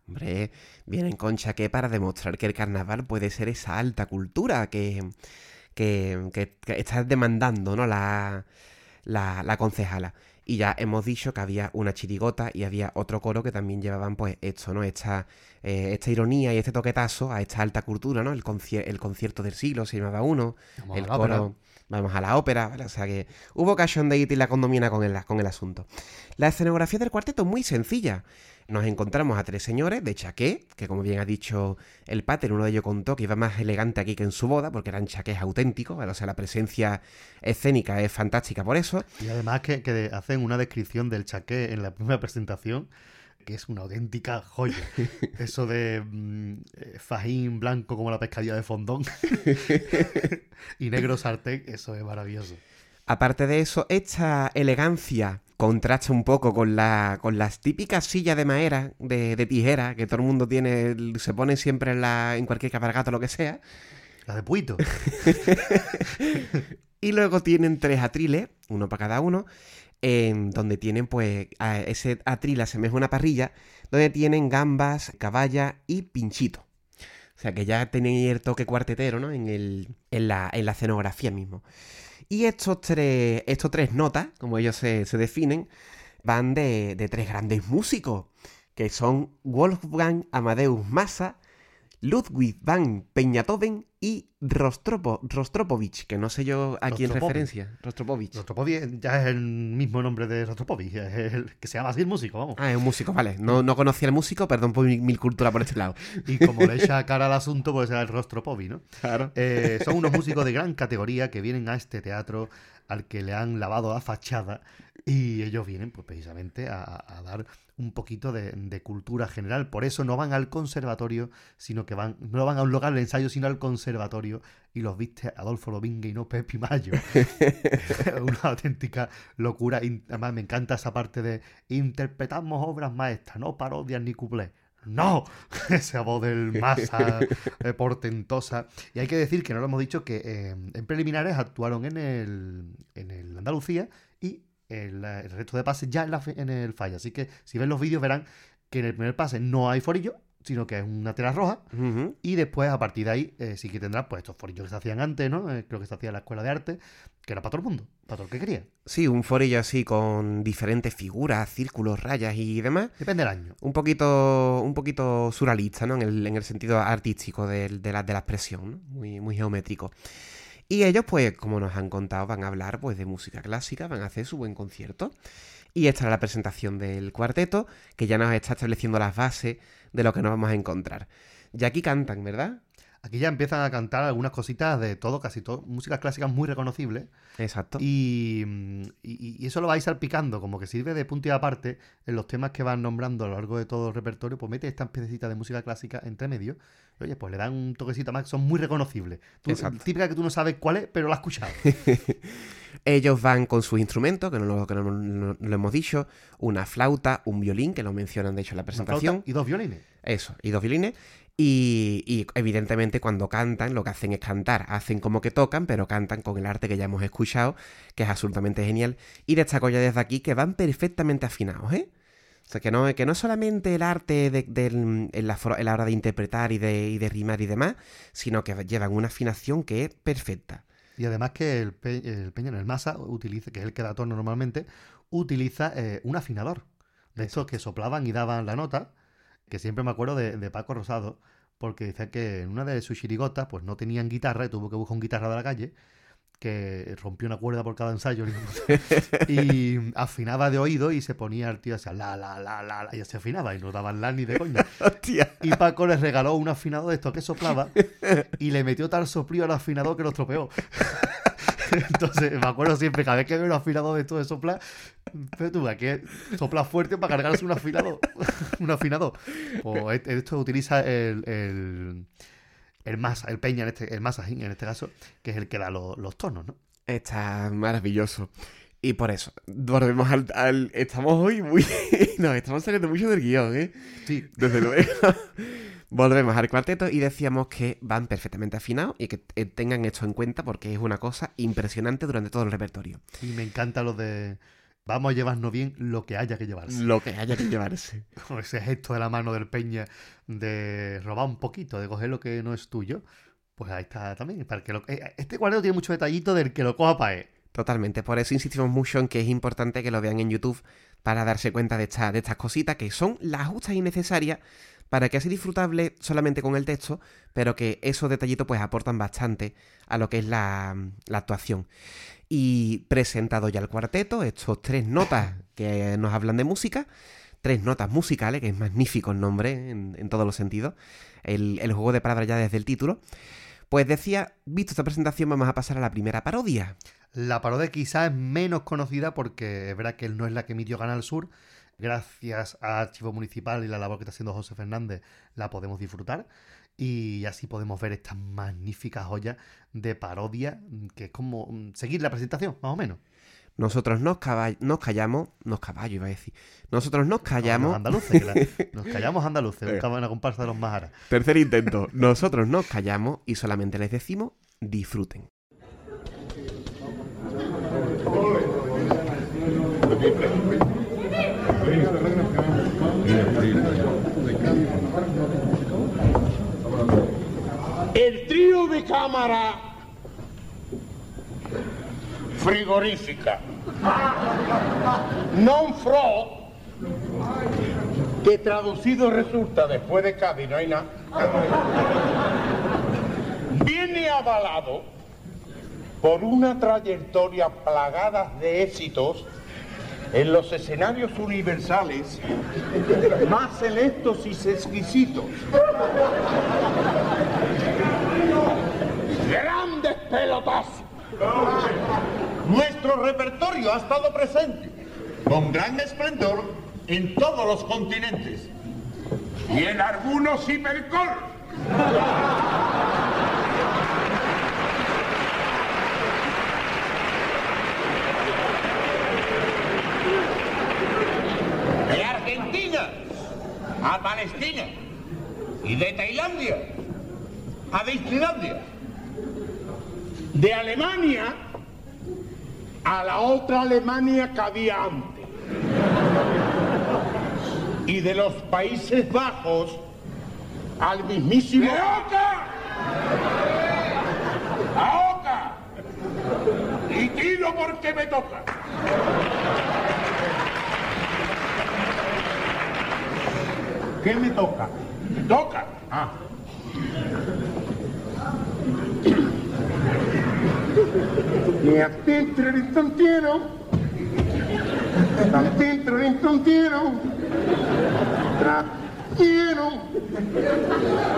Hombre, vienen con chaqué para demostrar que el carnaval puede ser esa alta cultura que, que, que- que está demandando ¿no? la, la, la concejala. Y ya hemos dicho que había una chirigota y había otro coro que también llevaban pues esto, ¿no? Esta, eh, esta ironía y este toquetazo a esta alta cultura, ¿no? El, conci- el concierto del siglo se llamaba uno, el coro... Vamos a la ópera, ¿vale? O sea que hubo cachondeíto y la condomina con el, con el asunto. La escenografía del cuarteto es muy sencilla. Nos encontramos a tres señores de chaqué, que como bien ha dicho el pater, uno de ellos contó que iba más elegante aquí que en su boda, porque eran chaqués auténticos, ¿vale? o sea, la presencia escénica es fantástica por eso. Y además que, que hacen una descripción del chaqué en la primera presentación que es una auténtica joya. Eso de mm, eh, fajín blanco como la pescadilla de fondón y negro sartén, eso es maravilloso. Aparte de eso, esta elegancia contrasta un poco con, la, con las típicas sillas de madera, de, de tijera, que todo el mundo tiene, se pone siempre en, la, en cualquier cabalgata o lo que sea. La de Puito. Y luego tienen tres atriles, uno para cada uno, en donde tienen, pues, a ese atril asemeja una parrilla, donde tienen gambas, caballa y pinchito. O sea que ya tenéis el toque cuartetero, ¿no? En, el, en, la, en la escenografía mismo. Y estos tres, estos tres notas, como ellos se, se definen, van de, de tres grandes músicos, que son Wolfgang Amadeus Massa, Ludwig van Peñatoven y Rostropo, Rostropovich, que no sé yo a quién referencia. Rostropovich. Rostropovich ya es el mismo nombre de Rostropovich, es el que se llama así el músico, vamos. Ah, es un músico, vale. No, no conocía al músico, perdón por mi, mi cultura por este lado. Y como le echa cara al asunto, pues será el Rostropovich, ¿no? Claro. Eh, son unos músicos de gran categoría que vienen a este teatro al que le han lavado la fachada y ellos vienen pues precisamente a, a dar un poquito de, de cultura general. Por eso no van al conservatorio, sino que van, no van a un local de ensayo, sino al conservatorio y los viste Adolfo Lovingue y no Pepi Mayo. Una auténtica locura. Además me encanta esa parte de interpretamos obras maestras, no parodias ni cuplés. ¡No! Esa voz del masa eh, portentosa. Y hay que decir que no lo hemos dicho que eh, en preliminares actuaron en el, en el Andalucía y el, el resto de pases ya en, la en el falla. Así que si ven los vídeos verán que en el primer pase no hay forillo, sino que es una tela roja. Y después, a partir de ahí, eh, sí que tendrán pues estos forillos que se hacían antes, ¿no? Eh, creo que se hacía en la escuela de arte, que era para todo el mundo, para todo el que quería. Sí, un forillo así con diferentes figuras, círculos, rayas y demás. Depende del año. Un poquito, un poquito surrealista, ¿no? En el, en el sentido artístico de, la, de la expresión, ¿no? Muy, muy geométrico. Y ellos, pues, como nos han contado, van a hablar pues, de música clásica, van a hacer su buen concierto. Y esta es la presentación del cuarteto, que ya nos está estableciendo las bases de lo que nos vamos a encontrar. Y aquí cantan, ¿verdad? Aquí ya empiezan a cantar algunas cositas de todo, casi todo, músicas clásicas muy reconocibles. Exacto. Y, mm, y- y eso lo vais salpicando, como que sirve de punto y aparte en los temas que van nombrando a lo largo de todo el repertorio, pues mete esta piececita de música clásica entre medio. y Oye, pues le dan un toquecito más, son muy reconocibles. Tú- Exacto. típica que tú no sabes cuál es, pero la has escuchado. Ellos van con sus instrumentos, que no lo, que no- no- no lo hemos dicho, una flauta, un violín, que lo mencionan de hecho en la Una presentación. flauta y dos violines. Eso, y dos violines. Y, y, evidentemente cuando cantan, lo que hacen es cantar. Hacen como que tocan, pero cantan con el arte que ya hemos escuchado, que es absolutamente genial. Y destaco ya desde aquí que van perfectamente afinados, ¿eh? O sea, que no, que no es solamente el arte de- la, en la hora de interpretar y de, y de rimar y demás, sino que llevan una afinación que es perfecta. Y además que el, pe- el Peña en el Masa utiliza, que es el que da tono normalmente, utiliza eh, un afinador. De estos que soplaban y daban la nota, que siempre me acuerdo de, de Paco Rosado, porque dice que en una de sus chirigotas, pues no tenían guitarra y tuvo que buscar un guitarra de la calle, que rompió una cuerda por cada ensayo y afinaba de oído y se ponía el tío así, la, la, la, la, la, y se afinaba y no daban la ni de coña. Y Paco les regaló un afinador de estos que soplaba y le metió tal soplío al afinador que lo estropeó. Entonces, me acuerdo siempre, cada vez que veo un afinador de estos de soplar, pero tú, hay que soplar fuerte para cargarse un afinador. un afinador. O et- esto utiliza el, el, el masa, el peña, en este, el masajín en este caso, que es el que da lo- los tonos, ¿no? Está maravilloso. Y por eso, volvemos al, al- Estamos hoy muy... Nos estamos saliendo mucho del guion, ¿eh? Sí, Desde luego. Volvemos al cuarteto y decíamos que van perfectamente afinados y que eh, tengan esto en cuenta porque es una cosa impresionante durante todo el repertorio. y me encanta lo de vamos a llevarnos bien lo que haya que llevarse. Lo que haya que llevarse. Con ese gesto de la mano del Peña de robar un poquito, de coger lo que no es tuyo. Pues ahí está también. Para que lo- eh, Este cuadro tiene mucho detallito del que lo coja para él. Totalmente. Por eso insistimos mucho en que es importante que lo vean en YouTube para darse cuenta de, esta- de estas cositas que son las justas y necesarias para que sea disfrutable solamente con el texto, pero que esos detallitos pues aportan bastante a lo que es la, la actuación. Y presentado ya el cuarteto, estos tres notas que nos hablan de música, tres notas musicales, que es magnífico el nombre en, en todos los sentidos, el, el juego de palabras ya desde el título, pues decía, visto esta presentación vamos a pasar a la primera parodia. La parodia quizás es menos conocida porque es verdad que no es la que emitió Canal Sur. Gracias a Archivo Municipal y la labor que está haciendo José Fernández, la podemos disfrutar. Y así podemos ver esta magnífica joya de parodia, que es como mm, seguir la presentación, más o menos. Nosotros nos, nos callamos, nos caballo iba a decir. Nosotros nos callamos. andaluces, que la- nos callamos andaluces, un cab- una comparsa de los Maharas. Tercer intento. Nosotros nos callamos y solamente les decimos disfruten. El trío de cámara frigorífica. Non fro que traducido resulta después de Cádiz no hay nada. Viene avalado por una trayectoria plagada de éxitos en los escenarios universales más selectos y exquisitos. Grandes pelotazos. Nuestro repertorio ha estado presente con gran esplendor en todos los continentes y en algunos hipercol. De Argentina a Palestina y de Tailandia a Disneylandia. De Alemania a la otra Alemania que había antes. Y de los Países Bajos al mismísimo. ¡Oca! ¡A Oca! Y tiro porque me toca. ¿Qué me toca? ¿Toca? Ah. Mi attento rintantiero, tantentro rintantiero, trattiero,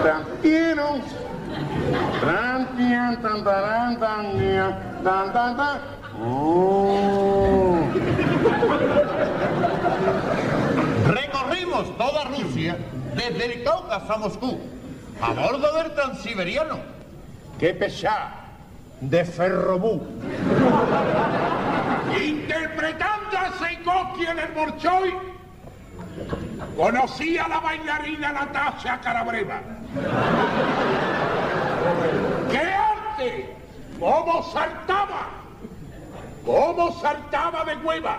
trattiero, Tan, tian, tan, tan, tan, tan, tan. Oh. Recorrimos toda Rusia, desde el Cáucaso a Moscú, a bordo del Transiberiano. ¡Qué pesá! De ferrobú. Interpretando a Tchaikovsky en el Bolshoi, conocí a la bailarina Natasha Carabreva. ¡Qué arte! ¡Cómo saltaba! ¡Cómo saltaba de hueva!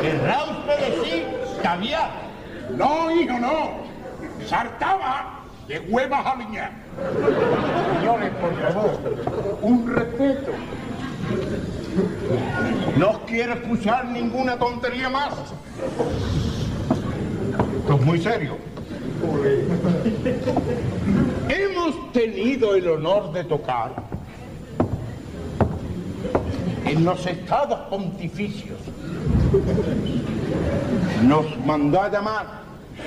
¿Querrá usted decir caviar? No, hijo, no. Saltaba de huevas a liñar. Señores, por favor, un respeto. No quiero escuchar ninguna tontería más. Esto es muy serio. Hemos tenido el honor de tocar en los estados pontificios. Nos mandó a llamar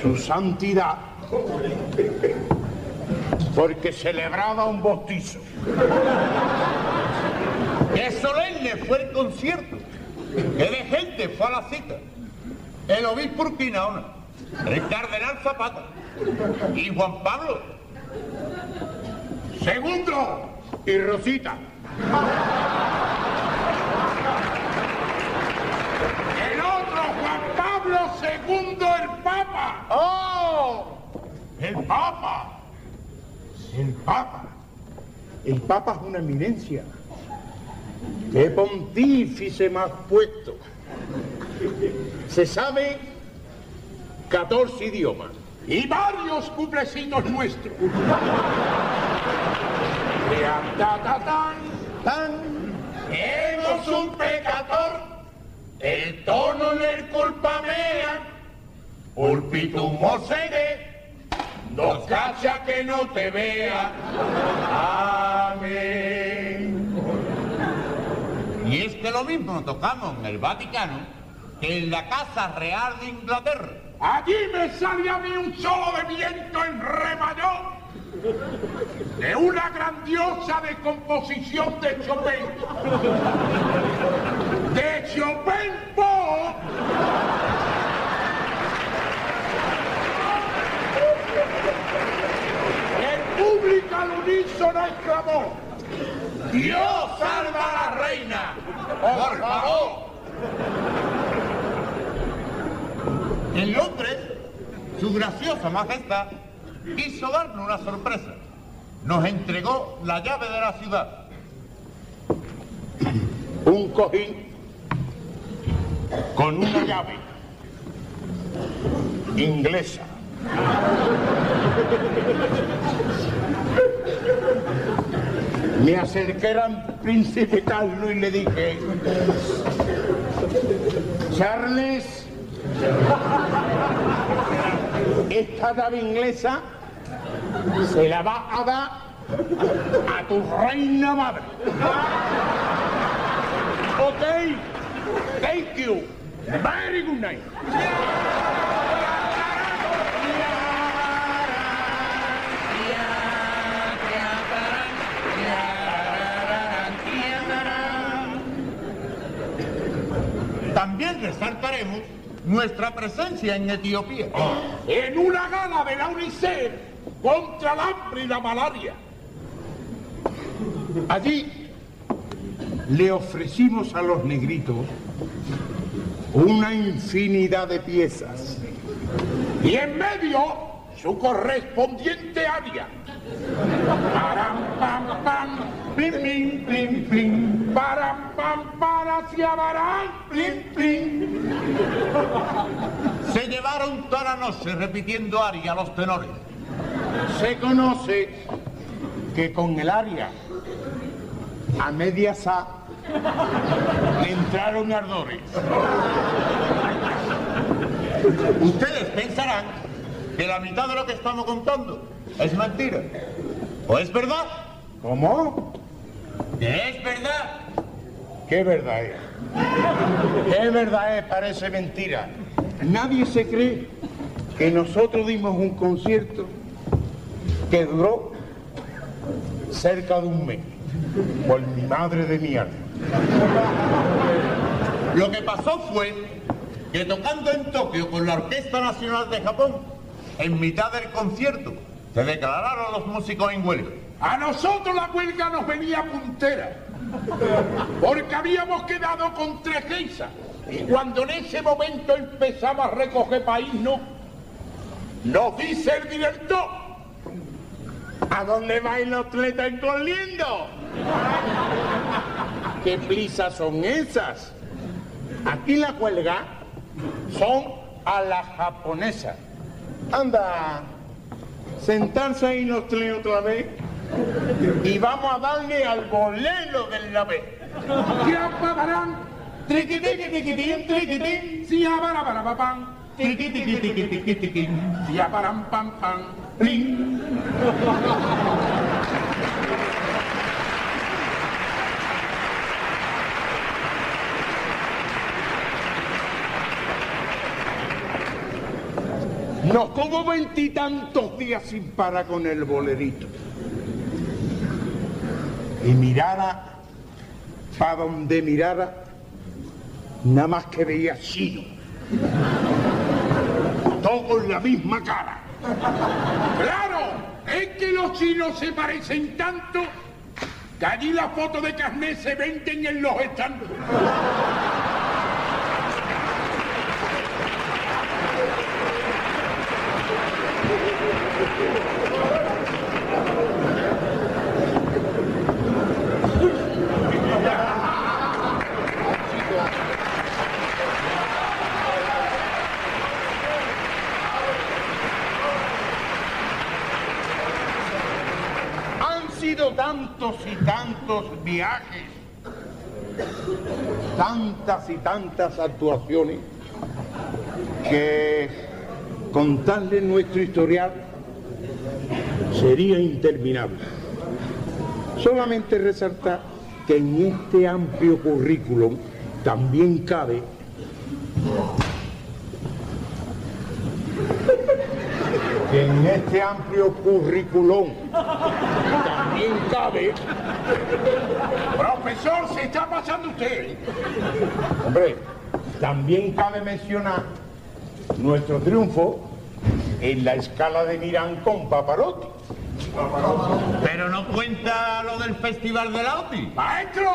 su santidad porque celebraba un bautizo. ¡Qué solemne fue el concierto! ¡Qué de gente fue a la cita! El obispo Urquinaona, el cardenal Zapata y Juan Pablo. Segundo, y Rosita. El otro, Juan Pablo II, el Papa. ¡Oh! El Papa. El Papa. El Papa es una eminencia. ¡Qué pontífice más puesto! Se sabe 14 idiomas y varios cuplecitos nuestros. Ta, ta, tan, tan. Hemos un pecador, el tono en el culpamea, pulpitum mosegue, no cacha que no te vea. Amén. Y es que lo mismo tocamos en el Vaticano que en la Casa Real de Inglaterra. Allí me sale a mí un solo de viento en re mayor de una grandiosa descomposición de Chopin. De Chopin po. El público al unísono exclamó, Dios salva a la reina. Por favor. En Londres, su graciosa majestad quiso darnos una sorpresa. Nos entregó la llave de la ciudad. Un cojín con una llave inglesa. Me acerqué al príncipe Carlos y le dije, Charles, esta llave inglesa se la va a dar a tu reina madre. Ok, thank you. Very good night. También resaltaremos nuestra presencia en Etiopía. En una gala de la UNICEF contra el hambre y la malaria. Allí le ofrecimos a los negritos una infinidad de piezas. Y en medio su correspondiente área. Param, pam, pam, plim, plim, plim, plim. Param, pam, para, ciabarán, plim, plim. Se llevaron toda la noche repitiendo aria los tenores. Se conoce que con el área a media sa le entraron ardores. Ustedes pensarán que la mitad de lo que estamos contando es mentira. ¿O es verdad? ¿Cómo? Que es verdad. qué verdad es. Qué verdad es, parece mentira. Nadie se cree que nosotros dimos un concierto que duró cerca de un mes. Por mi madre de mi alma. Lo que pasó fue que tocando en Tokio con la Orquesta Nacional de Japón, en mitad del concierto, se declararon los músicos en huelga. A nosotros la huelga nos venía puntera. Porque habíamos quedado con tres geisas. Y cuando en ese momento empezaba a recoger país, no. Nos dice el director. ¿A dónde vais los tres tan corriendo? ¿Qué prisas son esas? Aquí la huelga son a la japonesa. Anda, sentarse ahí los tres otra vez y vamos a darle al bolero del nave. Ya pagarán. Triqui triqui triqui tin, triqui tin. Si ya para para pa pam. Triqui triqui triqui triqui triqui. Si ya param pam pam. Nos como veintitantos días sin parar con el bolerito. Y mirara, para donde mirara, nada más que veía chino. Todo con la misma cara. ¡Claro! Es que los chinos se parecen tanto que allí las fotos de carnet se venden en los estandos. Han sido tantos y tantos viajes, tantas y tantas actuaciones, que contarle nuestro historial sería interminable. Solamente resaltar que en este amplio currículum también cabe que en este amplio currículum también cabe. Profesor, se está pasando usted. Hombre, también cabe mencionar nuestro triunfo en la escala de Milán con Paparotti. Pero no cuenta lo del Festival de la OTI. ¡Maestro!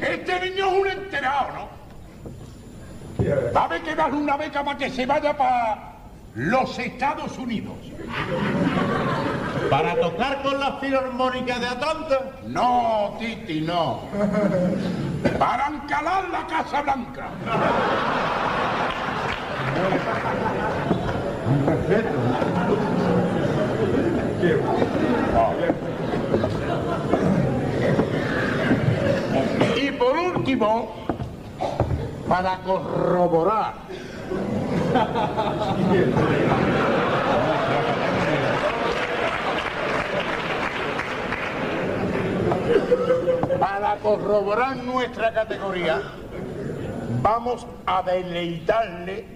Este niño es un enterado, ¿no? Sabe que darle una beca para que se vaya para los Estados Unidos. ¿Para tocar con la Filarmónica de Atlanta? No, Titi, no. Para encalar la Casa Blanca. Y por último, para corroborar para corroborar nuestra categoría, vamos a deleitarle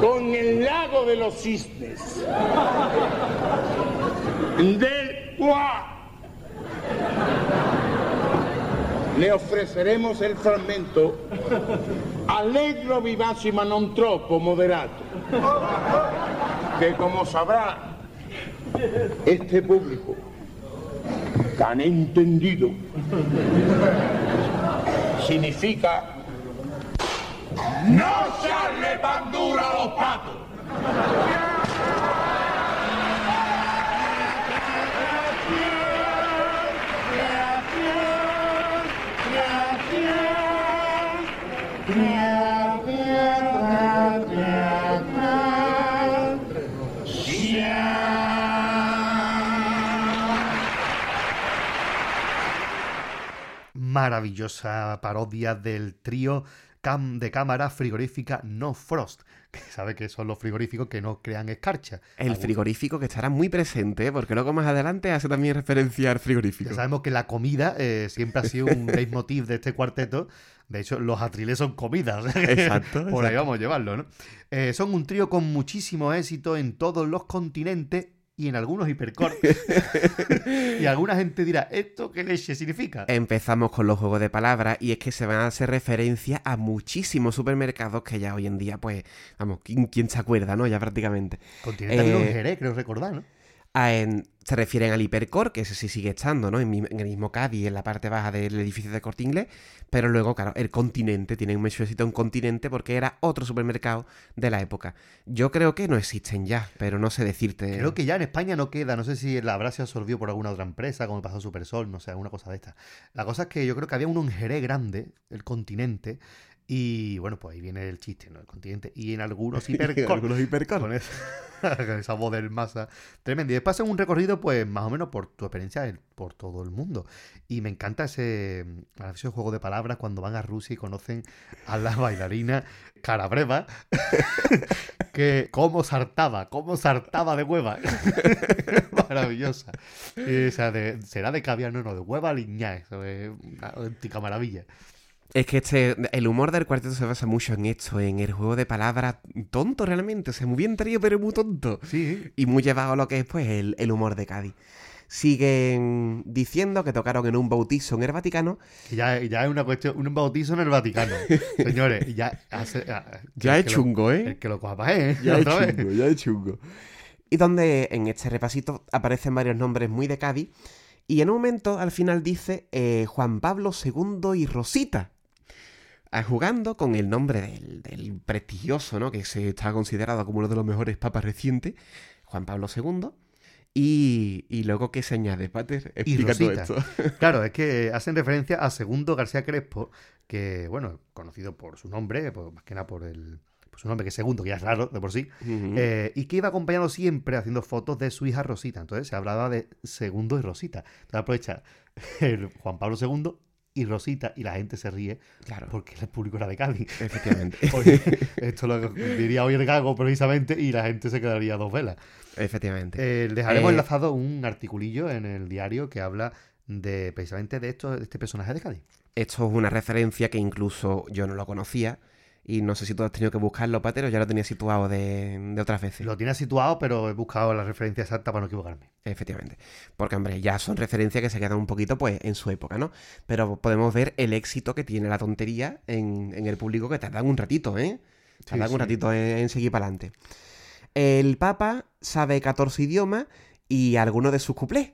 con el lago de los cisnes del Guá. Le ofreceremos el fragmento Allegro vivace ma non troppo moderato, que como sabrá este público tan entendido significa no echarle pan dura a los patos. Maravillosa parodia del trío cam de cámara frigorífica no frost, que sabe que son los frigoríficos que no crean escarcha. El Algún- frigorífico que estará muy presente, ¿eh? porque luego más adelante hace también referencia al frigorífico. Ya sabemos que la comida eh, siempre ha sido un leitmotiv de este cuarteto. De hecho, los atriles son comidas. Exacto, Por ahí vamos a llevarlo, ¿no? Eh, son un trío con muchísimo éxito en todos los continentes y en algunos hipercore. y alguna gente dirá, ¿esto qué leche significa? Empezamos con los juegos de palabras y es que se van a hacer referencia a muchísimos supermercados que ya hoy en día, pues, vamos, ¿quién, quién se acuerda, no? Ya prácticamente. Continente también eh, Jerez, creo recordar, ¿no? Se refieren al hipercore, que ese sí sigue estando, ¿no? En, el mismo Cádiz, en la parte baja del edificio de Corte Inglés. Pero luego, claro, el continente, tienen mucho éxito en continente porque era otro supermercado de la época. Yo creo que no existen ya, pero no sé decirte. Creo que ya en España no queda, no sé si la habrá se absorbió por alguna otra empresa, como pasó Supersol, no sé, alguna cosa de esta. La cosa es que yo creo que había uno en Jerez grande, el continente, y bueno, pues ahí viene el chiste, ¿no? El continente. Y en algunos hipercore, Algunos con, esa, con esa voz del masa tremenda. Y después hacen un recorrido, pues más o menos por tu experiencia por todo el mundo. Y me encanta ese maravilloso juego de palabras cuando van a Rusia y conocen a la bailarina Carabreva, que cómo sartaba, cómo sartaba de hueva. Maravillosa. Y, o sea, de- será de caviar, no, no, de hueva liñá. Eso es una auténtica maravilla. Es que este, el humor del cuarteto se basa mucho en esto, en el juego de palabras tonto realmente, o sea, muy bien traído pero muy tonto. Sí, Y muy llevado a lo que es pues el, el humor de Cádiz. Siguen diciendo que tocaron en un bautizo en el Vaticano. ya, ya es una cuestión, un bautizo en el Vaticano. Señores, ya hace, Ya el es que lo- chungo, ¿eh? El que lo coja ¿eh? Ya es chungo, ya es chungo. Y donde en este repasito aparecen varios nombres muy de Cádiz. Y en un momento al final dice eh, Juan Pablo II y Rosita. Jugando con el nombre del, del prestigioso, ¿no? Que se está considerado como uno de los mejores papas recientes, Juan Pablo II. Y, y luego, ¿qué se añade, Pater? Y Explica todo Rosita. esto. Claro, es que hacen referencia a Segundo García Crespo, que, bueno, conocido por su nombre, por- más que nada por el por su nombre, que es Segundo, que ya es raro de por sí, eh, y que iba acompañado siempre haciendo fotos de su hija Rosita. Entonces se hablaba de Segundo y Rosita. Entonces aprovecha el Juan Pablo II y Rosita, y la gente se ríe Claro, porque el público era de Cádiz. efectivamente. Oye, esto lo diría hoy el gago precisamente, y la gente se quedaría dos velas. efectivamente. Eh, dejaremos Eh, enlazado un articulillo en el diario que habla de precisamente de esto, de este personaje de Cádiz. Esto es una referencia que incluso yo no lo conocía. Y no sé si tú has tenido que buscarlo, Patero, ya lo tenía situado de, de otras veces. Lo tiene situado, pero he buscado la referencia exacta para no equivocarme. Efectivamente. Porque, hombre, ya son referencias que se quedan un poquito, pues, en su época, ¿no? Pero podemos ver el éxito que tiene la tontería en, en el público que tardan un ratito, ¿eh? Tardan Sí, un sí. ratito en, en seguir para adelante. El Papa sabe 14 idiomas y algunos de sus cuplés.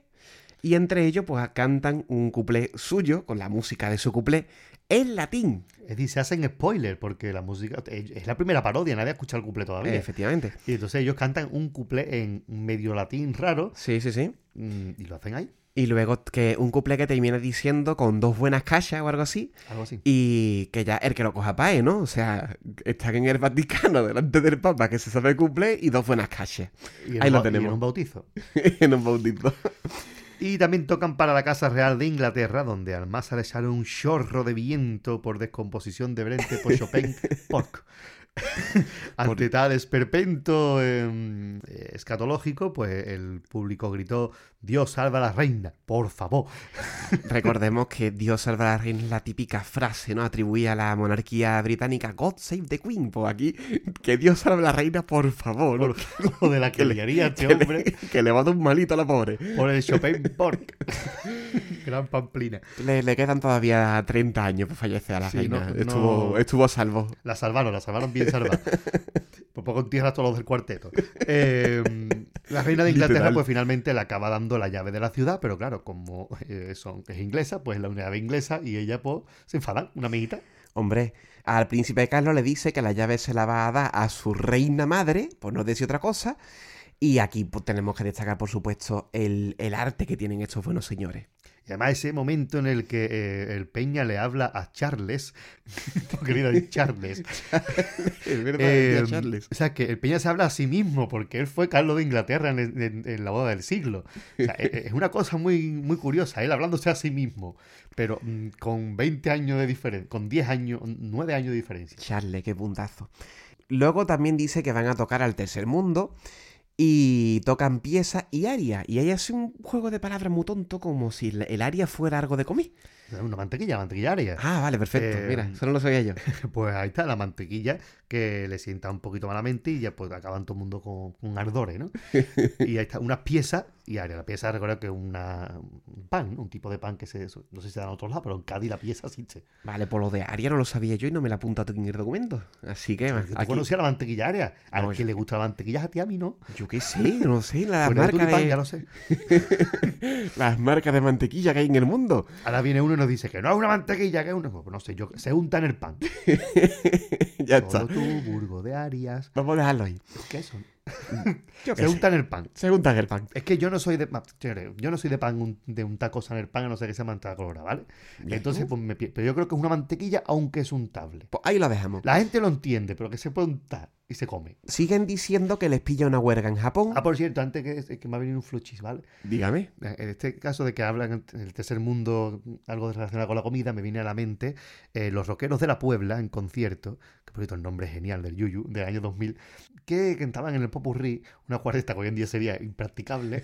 Y entre ellos, pues, cantan un cuplé suyo, con la música de su cuplé, en latín. Es decir, se hacen spoilers porque la música es la primera parodia, nadie ha escuchado el cuplé todavía. Efectivamente. Y entonces ellos cantan un cuplé en medio latín raro Sí, sí, sí. mm, y lo hacen ahí, Y luego que un cuplé que termina diciendo con dos buenas cachas o algo así. algo así. Y que ya el que lo coja pae, ¿no? O sea, están en el Vaticano delante del Papa que se sabe cumple y dos buenas cachas ahí lo y en tenemos. un bautizo. en un bautizo. Y también tocan para la Casa Real de Inglaterra, donde al más le sale un chorro de viento por descomposición de Brente por Chopin Porc. Ante tal esperpento eh, escatológico, pues el público gritó: Dios salva a la reina, por favor. Recordemos que Dios salva a la reina es la típica frase, ¿no? Atribuida a la monarquía británica, God save the Queen. Pues aquí, que Dios salve a la reina, por favor. ¿no? Lo de la que le- liaría este hombre le, que le va a dar un malito a la pobre. por el Chopin Porc. Gran pamplina. Le, le quedan todavía 30 años para fallecer a la Sí, reina. no- estuvo, no- estuvo a salvo. La salvaron, la salvaron bien salvada. Por poco entierra a todos los del cuarteto. Eh, la reina de Inglaterra, Literal. pues finalmente le acaba dando la llave de la ciudad, pero claro, como eh, son, es inglesa, pues la llave inglesa y ella, pues, se enfadan, una amiguita. Hombre, al príncipe Carlos le dice que la llave se la va a dar a su reina madre, por no decir otra cosa. Y aquí pues, tenemos que destacar, por supuesto, el, el arte que tienen estos buenos señores. Y además ese momento en el que eh, el Peña le habla a Charles, querido Charles, Es verdad, eh, Charles. o sea, que el Peña se habla a sí mismo, porque él fue Carlos de Inglaterra en, en- en la boda del siglo. O sea, e- es una cosa muy, muy curiosa, él hablándose a sí mismo, pero mm, con 20 años de diferencia, con 10 años, 9 años de diferencia. Charles, qué puntazo. Luego también dice que van a tocar al tercer mundo y tocan pieza y aria. Y ahí hace un juego de palabras muy tonto como si el- aria fuera algo de comí. Una mantequilla, mantequillaria. Ah, vale, perfecto. Eh, Mira, eso no lo sabía yo. Pues ahí está la mantequilla que le sienta un poquito malamente y ya pues acaban todo el mundo con, con ardores, ¿no? Y ahí está, unas piezas, y aria, la pieza recuerdo que es una, un pan, ¿no? un tipo de pan que se, no sé si se da en otros lados, pero en Cádiz la pieza existe. Vale, por lo de aria no lo sabía yo y no me la apunta en el documento. Así que aquí, conocía la mantequilla aria. A No, que yo- le gusta la mantequilla a ti, a mí no. yo qué sé, no sé, la Pues de marca Tulipán, de, ya lo sé. las marcas de mantequilla que hay en el mundo. Ahora viene uno nos dice que no es una mantequilla, que es una... Pues no sé, yo se unta en el pan. ya está. Solo tú, Burgo de Arias. Vamos a dejarlo ahí. ¿Qué son? Yo Se unta en el pan. Se untan el pan. Es que yo no soy de yo no soy de pan un- de untar cosas en el pan a no ser que sea manteca colorada, ¿vale? Entonces, pues me pero yo creo que es una mantequilla aunque es untable. Pues ahí lo dejamos. La gente lo entiende, pero que se puede untar y se come. Siguen diciendo que les pilla una huelga en Japón. Ah, por cierto, antes que, que me ha venido un fluchis, ¿vale? Dígame. En este caso de que hablan en el tercer mundo algo relacionado con la comida, me viene a la mente eh, los rockeros de la Puebla en concierto, que por cierto el nombre es genial del Yuyu, del año 2000, que cantaban en el Popurrí una cuarteta que hoy en día sería impracticable,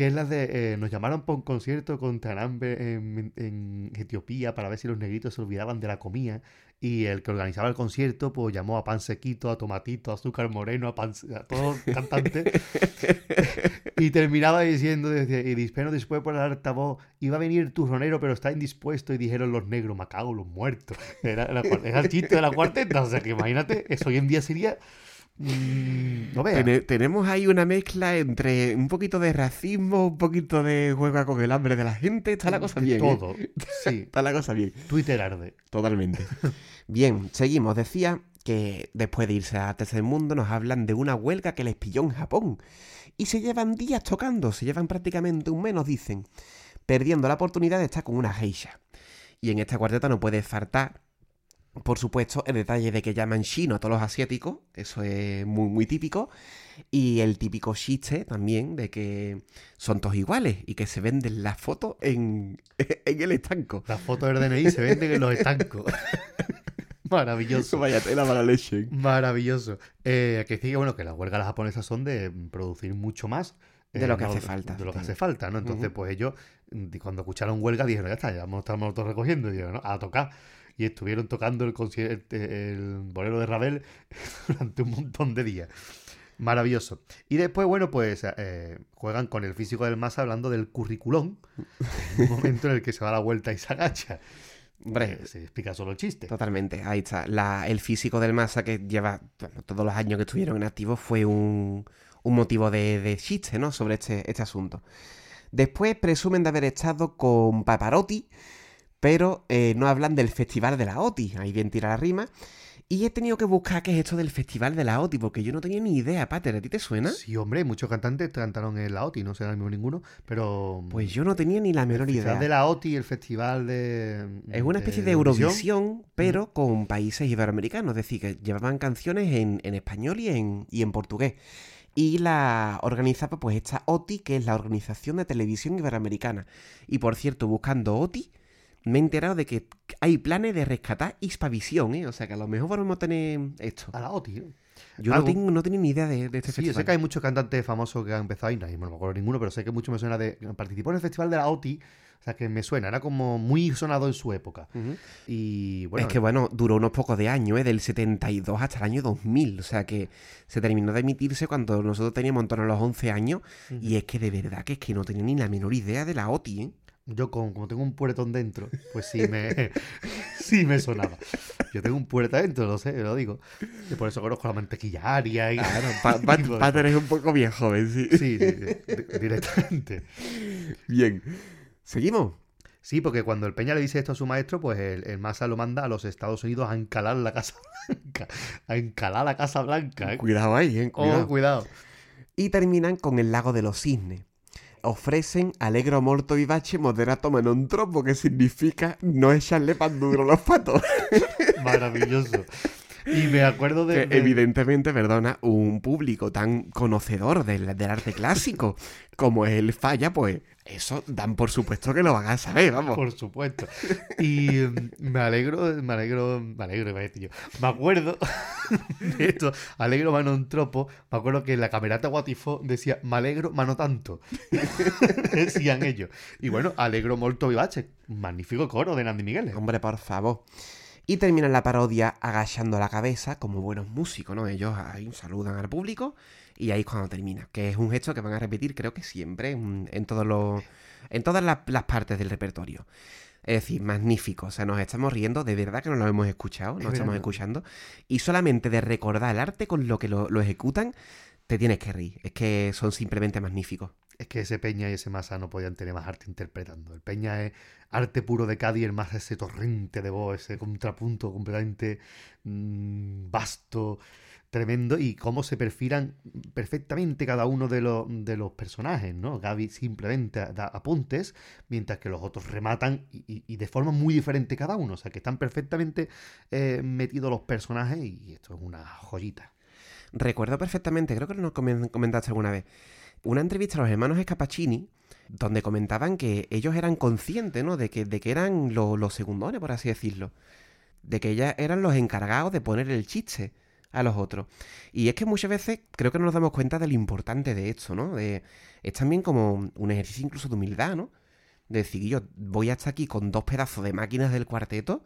que es la de eh, nos llamaron para un concierto con Tanambe en, en Etiopía para ver si los negritos se olvidaban de la comida y el que organizaba el concierto pues llamó a Pan Sequito, a Tomatito, a Azúcar Moreno, a, pan, a todos los cantantes y terminaba diciendo, decía, y dispero después por el altavoz, iba a venir turronero, pero está indispuesto, y dijeron los negros, en los muertos. Era, era, era el chiste de la cuarteta, o sea que imagínate, eso hoy en día sería... mm, no veas. Tenemos ahí una mezcla entre un poquito de racismo, un poquito de juega con el hambre de la gente. Está la cosa bien. ¿eh? Todo, sí. Está la cosa bien. Twitter arde. Totalmente. Bien, seguimos. Decía que después de irse a Tercer Mundo nos hablan de una huelga que les pilló en Japón. Y se llevan días tocando, se llevan prácticamente un mes, nos dicen, perdiendo la oportunidad de estar con una geisha. Y en esta cuarteta no puede faltar, por supuesto, el detalle de que llaman chino a todos los asiáticos, eso es muy, muy típico. Y el típico chiste también de que son todos iguales y que se venden las fotos en, en el estanco. Las fotos del DNI se venden en los estancos. Maravilloso. Vaya tela para leche. Maravilloso. Eh, que sí bueno, que las huelgas japonesas son de producir mucho más. De eh, lo que no, hace falta. De lo que hace falta, ¿no? Entonces, pues ellos, cuando escucharon huelga, dijeron, ya está, ya vamos a estar nosotros recogiendo, y dijeron, ¿no? a tocar. Y estuvieron tocando el, el, el bolero de Ravel durante un montón de días. Maravilloso. Y después, bueno, pues eh, juegan con el físico del Masa hablando del curriculón. un momento en el que se da la vuelta y se agacha. Hombre, Eh, se explica solo el chiste. Totalmente, ahí está. La- el físico del Massa que lleva bueno, todos los años que estuvieron en activo fue un, un motivo de, de chiste, ¿no? Sobre este, este asunto. Después presumen de haber estado con Paparotti, pero eh, no hablan del Festival de la OTI. Ahí bien tira la rima. Y he tenido que buscar qué es esto del Festival de la OTI, porque yo no tenía ni idea, Pater. ¿A ti te suena? Sí, hombre, muchos cantantes cantaron en la OTI, no sé ahora mismo ninguno, pero... Pues yo no tenía ni la menor el festival idea. de la OTI, el festival de... Es una especie de Eurovisión, pero con países iberoamericanos. Es decir, que llevaban canciones en, en español y en, y en portugués. Y la organizaba pues esta OTI, que es la Organización de Televisión Iberoamericana. Y por cierto, buscando OTI, me he enterado de que hay planes de rescatar Hispavisión, ¿eh? O sea que a lo mejor podemos tener esto. A la OTI, ¿no? Yo no, tengo, no tenía ni idea de, de este Sí, yo sé festival. que hay muchos cantantes famosos que han empezado ahí, no no me acuerdo ninguno, pero sé que mucho me suena de... Participó en el festival de la OTI, o sea que me suena, era como muy sonado en su época. Y bueno, es que bueno, duró unos pocos de años, ¿eh? del 72 hasta el año 2000. O sea que se terminó de emitirse cuando nosotros teníamos en torno a los 11 años. Y es que de verdad que es que no tenía ni la menor idea de la OTI, ¿eh? Yo con, como tengo un puertón dentro, pues sí me, sí me sonaba. Yo tengo un puerta dentro, lo sé, lo digo. Y por eso conozco la mantequilla aria y... Pa- tipo de Pater es un poco bien joven, sí. Sí, sí, sí, di- directamente. Bien. ¿Seguimos? Sí, porque cuando el Peña le dice esto a su maestro, pues el, el Massa lo manda a los Estados Unidos a encalar la Casa Blanca. A encalar la Casa Blanca, ¿eh? Cuidado ahí, ¿eh? Oh, cuidado. Y terminan con el lago de los cisnes. Ofrecen alegro molto vivace moderato ma non troppo, que significa no echarle pan duro a los patos. Maravilloso. Y me acuerdo de. Que de- evidentemente, perdona, un público tan conocedor del, del arte clásico como es el Falla, pues eso dan por supuesto que lo van a saber, vamos. Por supuesto. Y me alegro, me alegro, me alegro, decir yo. Me acuerdo de esto, alegro mano un tropo. Me acuerdo que en la camerata Guatifó decía, me alegro, mano tanto. Decían ellos. Y bueno, alegro molto vivace. Magnífico coro de Nandi Miguel. Hombre, por favor. Y terminan la parodia agachando la cabeza como buenos músicos, ¿no? Ellos ahí saludan al público y ahí es cuando termina. Que es un gesto que van a repetir creo que siempre en, en todos los, en todas las, las partes del repertorio. Es decir, magnífico. O sea, nos estamos riendo, de verdad que no lo hemos escuchado, Es no estamos verdad. escuchando. Y solamente de recordar el arte con lo que lo, lo ejecutan, te tienes que reír. Es que son simplemente magníficos. Es que ese Peña y ese Masa no podían tener más arte interpretando. El Peña es arte puro de Cádiz, el Masa ese torrente de voz, ese contrapunto completamente mm, vasto, tremendo, y cómo se perfilan perfectamente cada uno de, los de los personajes, ¿no? Gaby simplemente da apuntes, mientras que los otros rematan y, de forma muy diferente cada uno. O sea, que están perfectamente eh, metidos los personajes y esto es una joyita. Recuerdo perfectamente, creo que lo comen- comentaste alguna vez, una entrevista a los hermanos Escapachini, donde comentaban que ellos eran conscientes, ¿no? De que, de que eran lo- los segundones, por así decirlo. De que ellas eran los encargados de poner el chiste a los otros. Y es que muchas veces creo que no nos damos cuenta de lo importante de esto, ¿no? De, es también como un ejercicio incluso de humildad, ¿no? De decir, yo voy hasta aquí con dos pedazos de máquinas del cuarteto,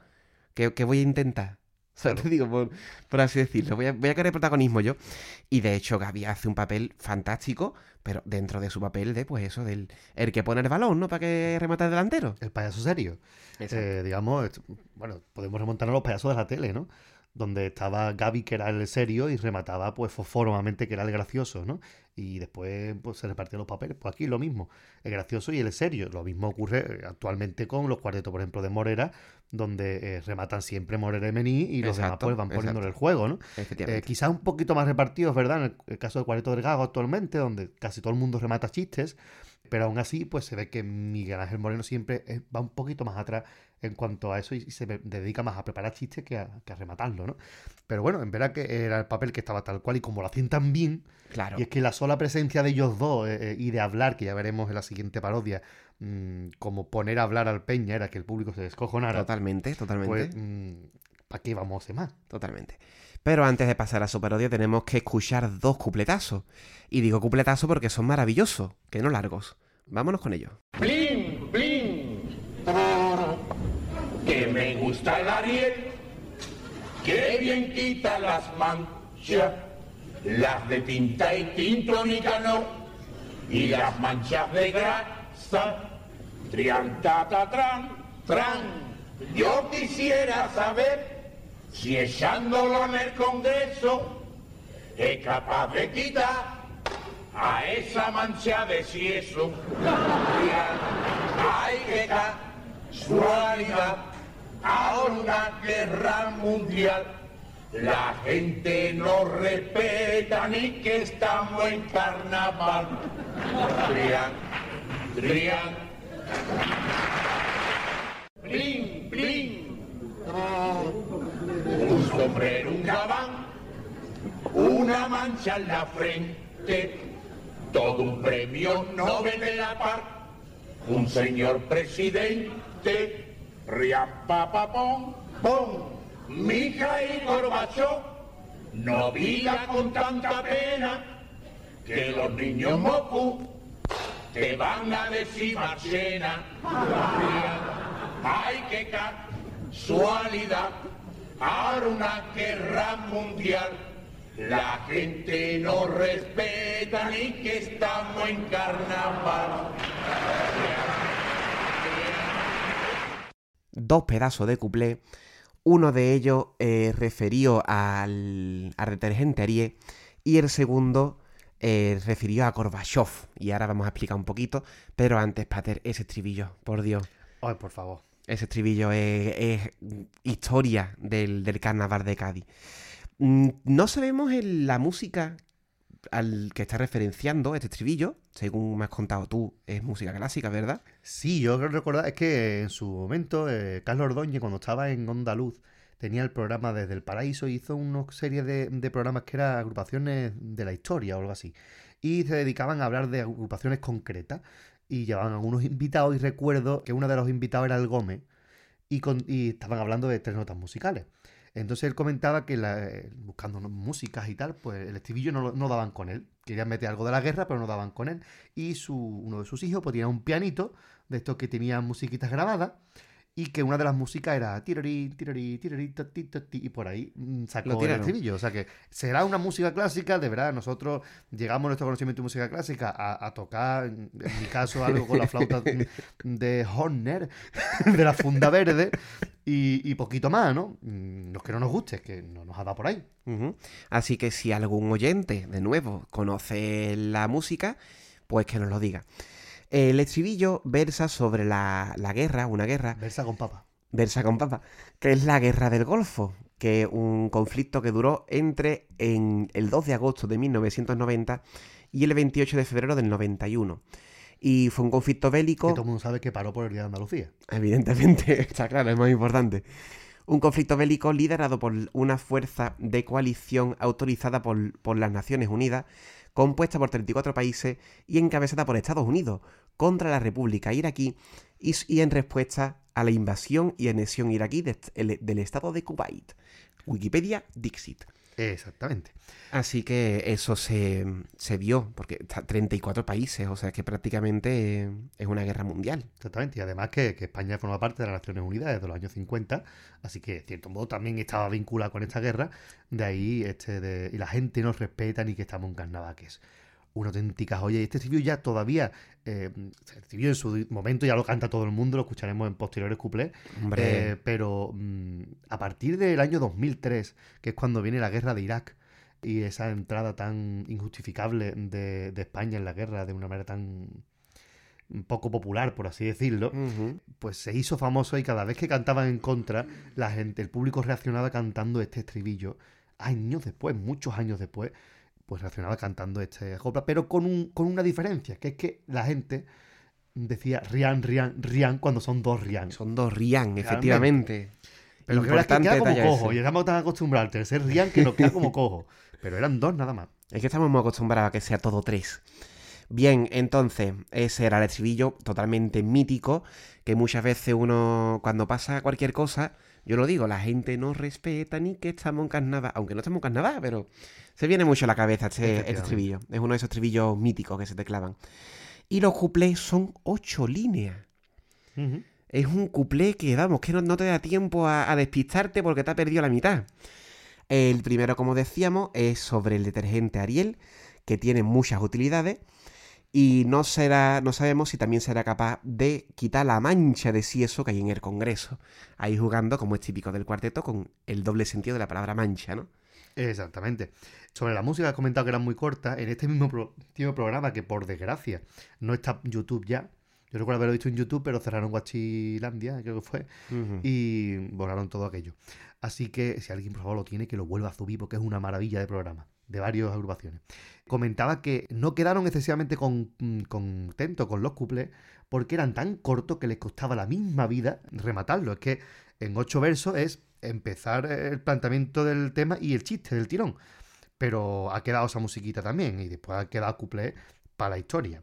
¿qué, qué voy a intentar? O sea, te digo, por, por así decirlo, voy a, voy a querer protagonismo yo. Y de hecho, Gaby hace un papel fantástico, pero dentro de su papel de, pues eso, del el que pone el balón, ¿no? Para que remate el delantero. El payaso serio. Eh, digamos, bueno, podemos remontarnos a los payasos de la tele, ¿no? Donde estaba Gaby, que era el serio, y remataba, pues, Fosforomamente, que era el gracioso, ¿no? Y después, pues, se repartían los papeles. Pues aquí lo mismo, el gracioso y el serio. Lo mismo ocurre eh, actualmente con los cuartetos, por ejemplo, de Morera, donde eh, rematan siempre Morera y Mení, y los demás, pues, van poniéndole el juego, ¿no? Eh, quizás un poquito más repartidos, ¿verdad? En el, el caso de Cuarteto del Gago actualmente, donde casi todo el mundo remata chistes, pero aún así, pues se ve que Miguel Ángel Moreno siempre va un poquito más atrás en cuanto a eso y, y se dedica más a preparar chistes que a, que a rematarlo, ¿no? Pero bueno, en verdad que era el papel que estaba tal cual y como lo hacían tan bien, claro. y es que la sola presencia de ellos dos eh, eh, y de hablar, que ya veremos en la siguiente parodia, mm, como poner a hablar al Peña era que el público se descojonara, Totalmente, totalmente. pues ¿para qué vamos a hacer más? Totalmente. Pero antes de pasar a su parodia tenemos que escuchar dos cupletazos. Y digo cupletazos porque son maravillosos, que no largos. Vámonos con ellos. Blin, blin. Que me gusta el Ariel. Que bien quita las manchas. Las de tinta y tinto Nicanor. Y las manchas de grasa. Trian, ta, ta, tran, tran. Yo quisiera saber si echándolo en el Congreso es capaz de quitar a esa mancha de sieso. Hay que casualidad, ahora guerra mundial. La gente no respeta ni que estamos en carnaval. Trian, trian. Blin, blin. Un sombrero, un gabán, una mancha en la frente, todo un premio Nobel de la Paz, un señor presidente, riapapapón, pom, Mikhail Gorbachev, no viva con tanta pena que los niños Moku te van a decir Marchena. Ay, qué casualidad, ahora una guerra mundial. La gente no respeta ni que estamos en carnaval. Dos pedazos de cuplé. Uno de ellos eh, referido al, al detergente y el segundo eh, refirió a Gorbachev. Y ahora vamos a explicar un poquito. Pero antes, Pater, ese estribillo, por Dios. Ay, por favor. Ese estribillo es, es historia del, del carnaval de Cádiz. Mm, No sabemos en la música al que está referenciando este estribillo, según me has contado tú, es música clásica, ¿verdad? Sí, yo creo es que en su momento eh, Carlos Ordóñez, cuando estaba en Onda Luz, tenía el programa Desde el Paraíso hizo una serie de, programas que eran agrupaciones de la historia o algo así. Y se dedicaban a hablar de agrupaciones concretas y llevaban algunos invitados y recuerdo que uno de los invitados era el Gómez y, y estaban hablando de tres notas musicales. Entonces él comentaba que eh, buscando músicas y tal, pues el estribillo no, no daban con él. Querían meter algo de la guerra, pero no daban con él. Y su, uno de sus hijos pues tenía un pianito de estos que tenían musiquitas grabadas y que una de las músicas era tirarí, tirarí, tirarí, ta, ti, ta, ti, y por ahí mm, sacó el estribillo. O sea que será una música clásica, de verdad, nosotros llegamos a nuestro conocimiento de música clásica a, a tocar, en mi caso, algo con la flauta de Horner, de la funda verde, y, y poquito más, ¿no? Mm, No es que no nos guste, es que no nos ha dado por ahí. Así que si algún oyente, de nuevo, conoce la música, pues que nos lo diga. El estribillo versa sobre la, la guerra, una guerra, Versa con papa. versa con papa, que es la guerra del Golfo, que es un conflicto que duró entre en el 2 de agosto de 1990 y el 28 de febrero del 91. Y fue un conflicto Que bélico todo el mundo sabe que paró por el Día de Andalucía. Evidentemente, está claro, es más importante. Un conflicto bélico liderado por una fuerza de coalición autorizada por, por las Naciones Unidas, compuesta por 34 países y encabezada por Estados Unidos, contra la República iraquí y, en respuesta a la invasión y anexión iraquí de- el- del estado de Kuwait. Wikipedia Dixit. Exactamente. Así que eso se, se vio, porque está 34 países, o sea que prácticamente eh, es una guerra mundial. Exactamente, y además que, que España forma parte de las Naciones Unidas desde los años 50, así que de cierto modo también estaba vinculada con esta guerra, de ahí este de, y la gente nos respeta ni que estamos en carnaval, que es una auténtica joya. Y este estribillo ya todavía, eh, el estribillo en su momento ya lo canta todo el mundo, lo escucharemos en posteriores cuplés, eh, pero mm, a partir del año 2003, que es cuando viene la guerra de Irak, y esa entrada tan injustificable de, de España en la guerra de una manera tan poco popular, por así decirlo, pues se hizo famoso y cada vez que cantaban en contra, la gente, el público reaccionaba cantando este estribillo. Años después, muchos años después, pues reaccionaba cantando este copla, pero con, un, con una diferencia, que es que la gente decía Rian, Rian, Rian cuando son dos Rian. Son dos Rian, efectivamente. Pero que verdad es que queda como cojo, ese. y estamos tan acostumbrados al tercer Rian que nos queda como cojo. Pero eran dos nada más. Es que estamos muy acostumbrados a que sea todo tres. Bien, entonces, ese era el estribillo totalmente mítico, que muchas veces uno, cuando pasa cualquier cosa, yo lo digo, la gente no respeta ni que estamos en carnaval, aunque no estamos en carnaval, pero se viene mucho a la cabeza este, este estribillo. Es uno de esos estribillos míticos que se te clavan. Y los cuplés son ocho líneas. Es un cuplé que, vamos, que no, no te da tiempo a, a despistarte porque te ha perdido la mitad. El primero, como decíamos, es sobre el detergente Ariel, que tiene muchas utilidades. Y no, será, no sabemos si también será capaz de quitar la mancha de sieso que hay en el Congreso. Ahí jugando, como es típico del cuarteto, con el doble sentido de la palabra mancha, ¿no? Exactamente. Sobre la música he comentado que era muy corta. En este mismo, pro- mismo programa, que por desgracia no está en YouTube ya. Yo recuerdo haberlo visto en YouTube, pero cerraron Guachilandia, creo que fue, y borraron todo aquello. Así que si alguien por favor lo tiene, que lo vuelva a subir, porque es una maravilla de programa, de varias agrupaciones. Comentaba que no quedaron excesivamente mm, contentos con los cuplés, porque eran tan cortos que les costaba la misma vida rematarlo. Es que en ocho versos es empezar el planteamiento del tema y el chiste del tirón. Pero ha quedado esa musiquita también, y después ha quedado cuplé para la historia.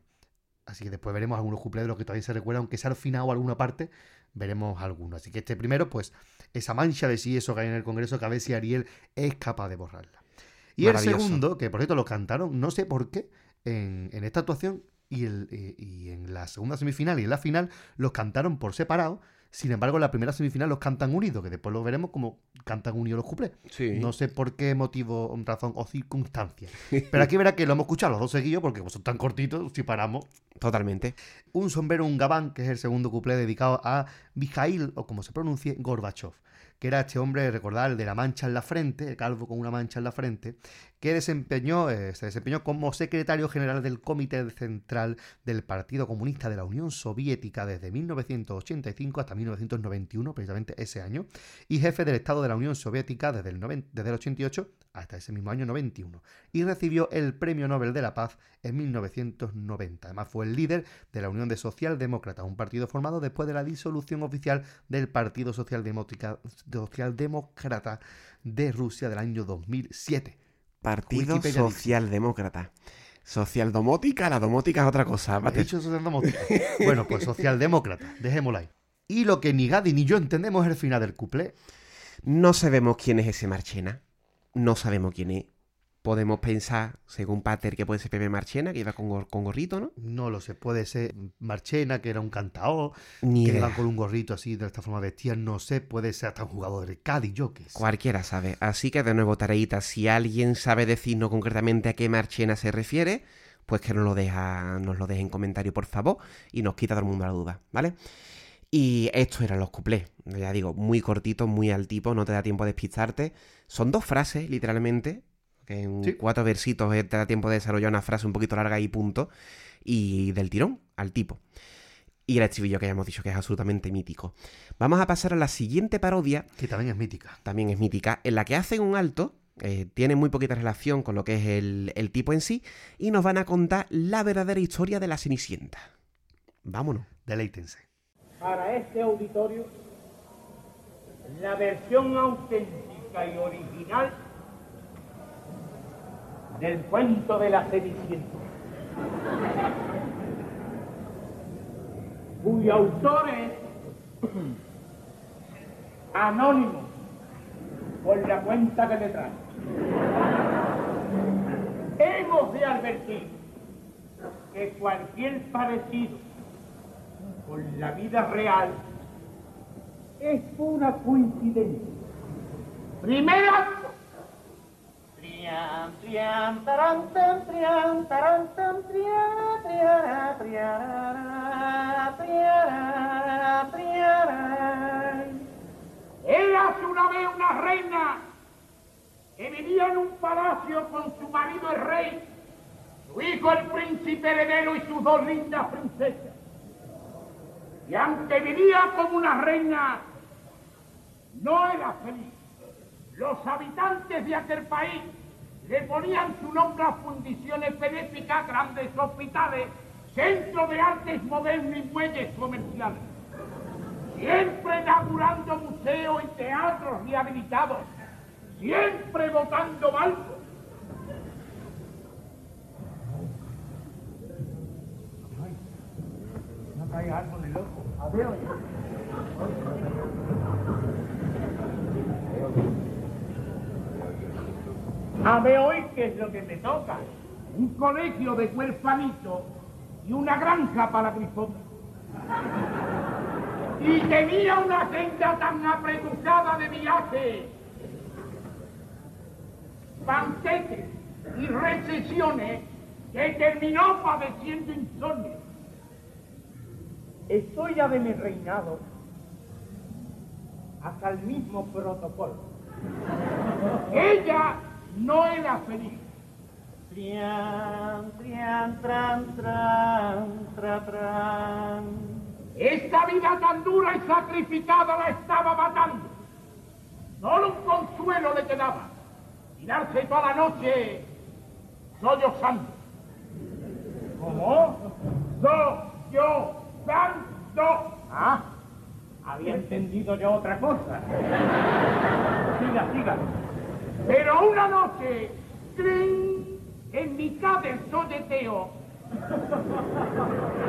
Así que después veremos algunos cuplés de los que todavía se recuerda, aunque sea al final o alguna parte, veremos algunos. Así que este primero, pues, esa mancha de sí, eso que hay en el Congreso, que a ver si Ariel es capaz de borrarla. Y el segundo, que por cierto lo cantaron, no sé por qué, en, en esta actuación y, el, eh, y en la segunda semifinal y en la final los cantaron por separado. Sin embargo, en la primera semifinal los cantan unidos, que después lo veremos como cantan unidos los cuplés. Sí. No sé por qué motivo, razón o circunstancia. Pero aquí verá que lo hemos escuchado los dos seguidos, porque son tan cortitos, si paramos. Totalmente. Un sombrero, un gabán, que es el segundo cuplé dedicado a Mikhail, o como se pronuncie, Gorbachev. Que era este hombre, recordar, el de la mancha en la frente, el calvo con una mancha en la frente, que desempeñó, eh, se desempeñó como secretario general del Comité Central del Partido Comunista de la Unión Soviética desde 1985 hasta 1991, precisamente ese año, y jefe del Estado de la Unión Soviética desde el, desde el 88 hasta ese mismo año 91, y recibió el Premio Nobel de la Paz en 1990. Además fue el líder de la Unión de Socialdemócratas, un partido formado después de la disolución oficial del Partido Socialdemócrata de Rusia del año 2007. Partido Socialdemócrata. Socialdomótica, la domótica es otra cosa. socialdemócrata? bueno, pues socialdemócrata, dejémosla ahí. Y lo que ni Gadi ni yo entendemos es el final del cuplé. No sabemos quién es ese Marchena. No sabemos quién es podemos pensar, según Pater, que puede ser Pepe Marchena, que iba con, gorrito, ¿no? No lo sé, puede ser Marchena, que era un cantao, Ni que iba con un gorrito así, de esta forma vestida, no sé, puede ser hasta un jugador de Cádiz, yo qué sé. Cualquiera sabe. Así que de nuevo, tareita, si alguien sabe decirnos concretamente a qué Marchena se refiere, pues que nos lo, deja, nos lo deje en comentario, por favor, y nos quita todo el mundo la duda, ¿vale? Y estos eran los cuplés. Ya digo, muy cortitos, muy al tipo, no te da tiempo de despistarte. Son dos frases, literalmente, que en cuatro versitos te da tiempo de desarrollar una frase un poquito larga y punto, y del tirón al tipo. Y el estribillo que ya hemos dicho que es absolutamente mítico. Vamos a pasar a la siguiente parodia. Que también es mítica. También es mítica, en la que hacen un alto, eh, tiene muy poquita relación con lo que es el, el tipo en sí, y nos van a contar la verdadera historia de la Cenicienta. Vámonos. Deleítense. Para este auditorio, la versión auténtica y original del cuento de la Cenicienta, cuyo autor es anónimo por la cuenta que le trae. Hemos de advertir que cualquier parecido con la vida real es una coincidencia. Hace una vez una reina que vivía en un palacio con su marido el rey, su hijo el príncipe heredero y sus dos lindas princesas. Y aunque vivía como una reina, no era feliz. Los habitantes de aquel país le ponían su nombre a fundiciones benéficas, grandes hospitales, centros de artes modernos y muelles comerciales. Siempre inaugurando museos y teatros rehabilitados, siempre votando balcos. No hay algo de loco. A ver hoy qué es lo que me toca. Un colegio de huerfanito y una granja para grifota. Y tenía una agenda tan apretujada de viaje, banquetes y recesiones que terminó padeciendo insomnio. Estoy ya de mi reinado hasta el mismo protocolo. Ella no era feliz. Trian, trian, tran, tran, tra, tran. Esta vida tan dura y sacrificada la estaba matando. Solo un consuelo le quedaba. Tirarse toda la noche sollozando. ¿Cómo? Sollozando. Ah, había entendido yo otra cosa. Siga, siga. Pero una noche, en mitad del soleteo,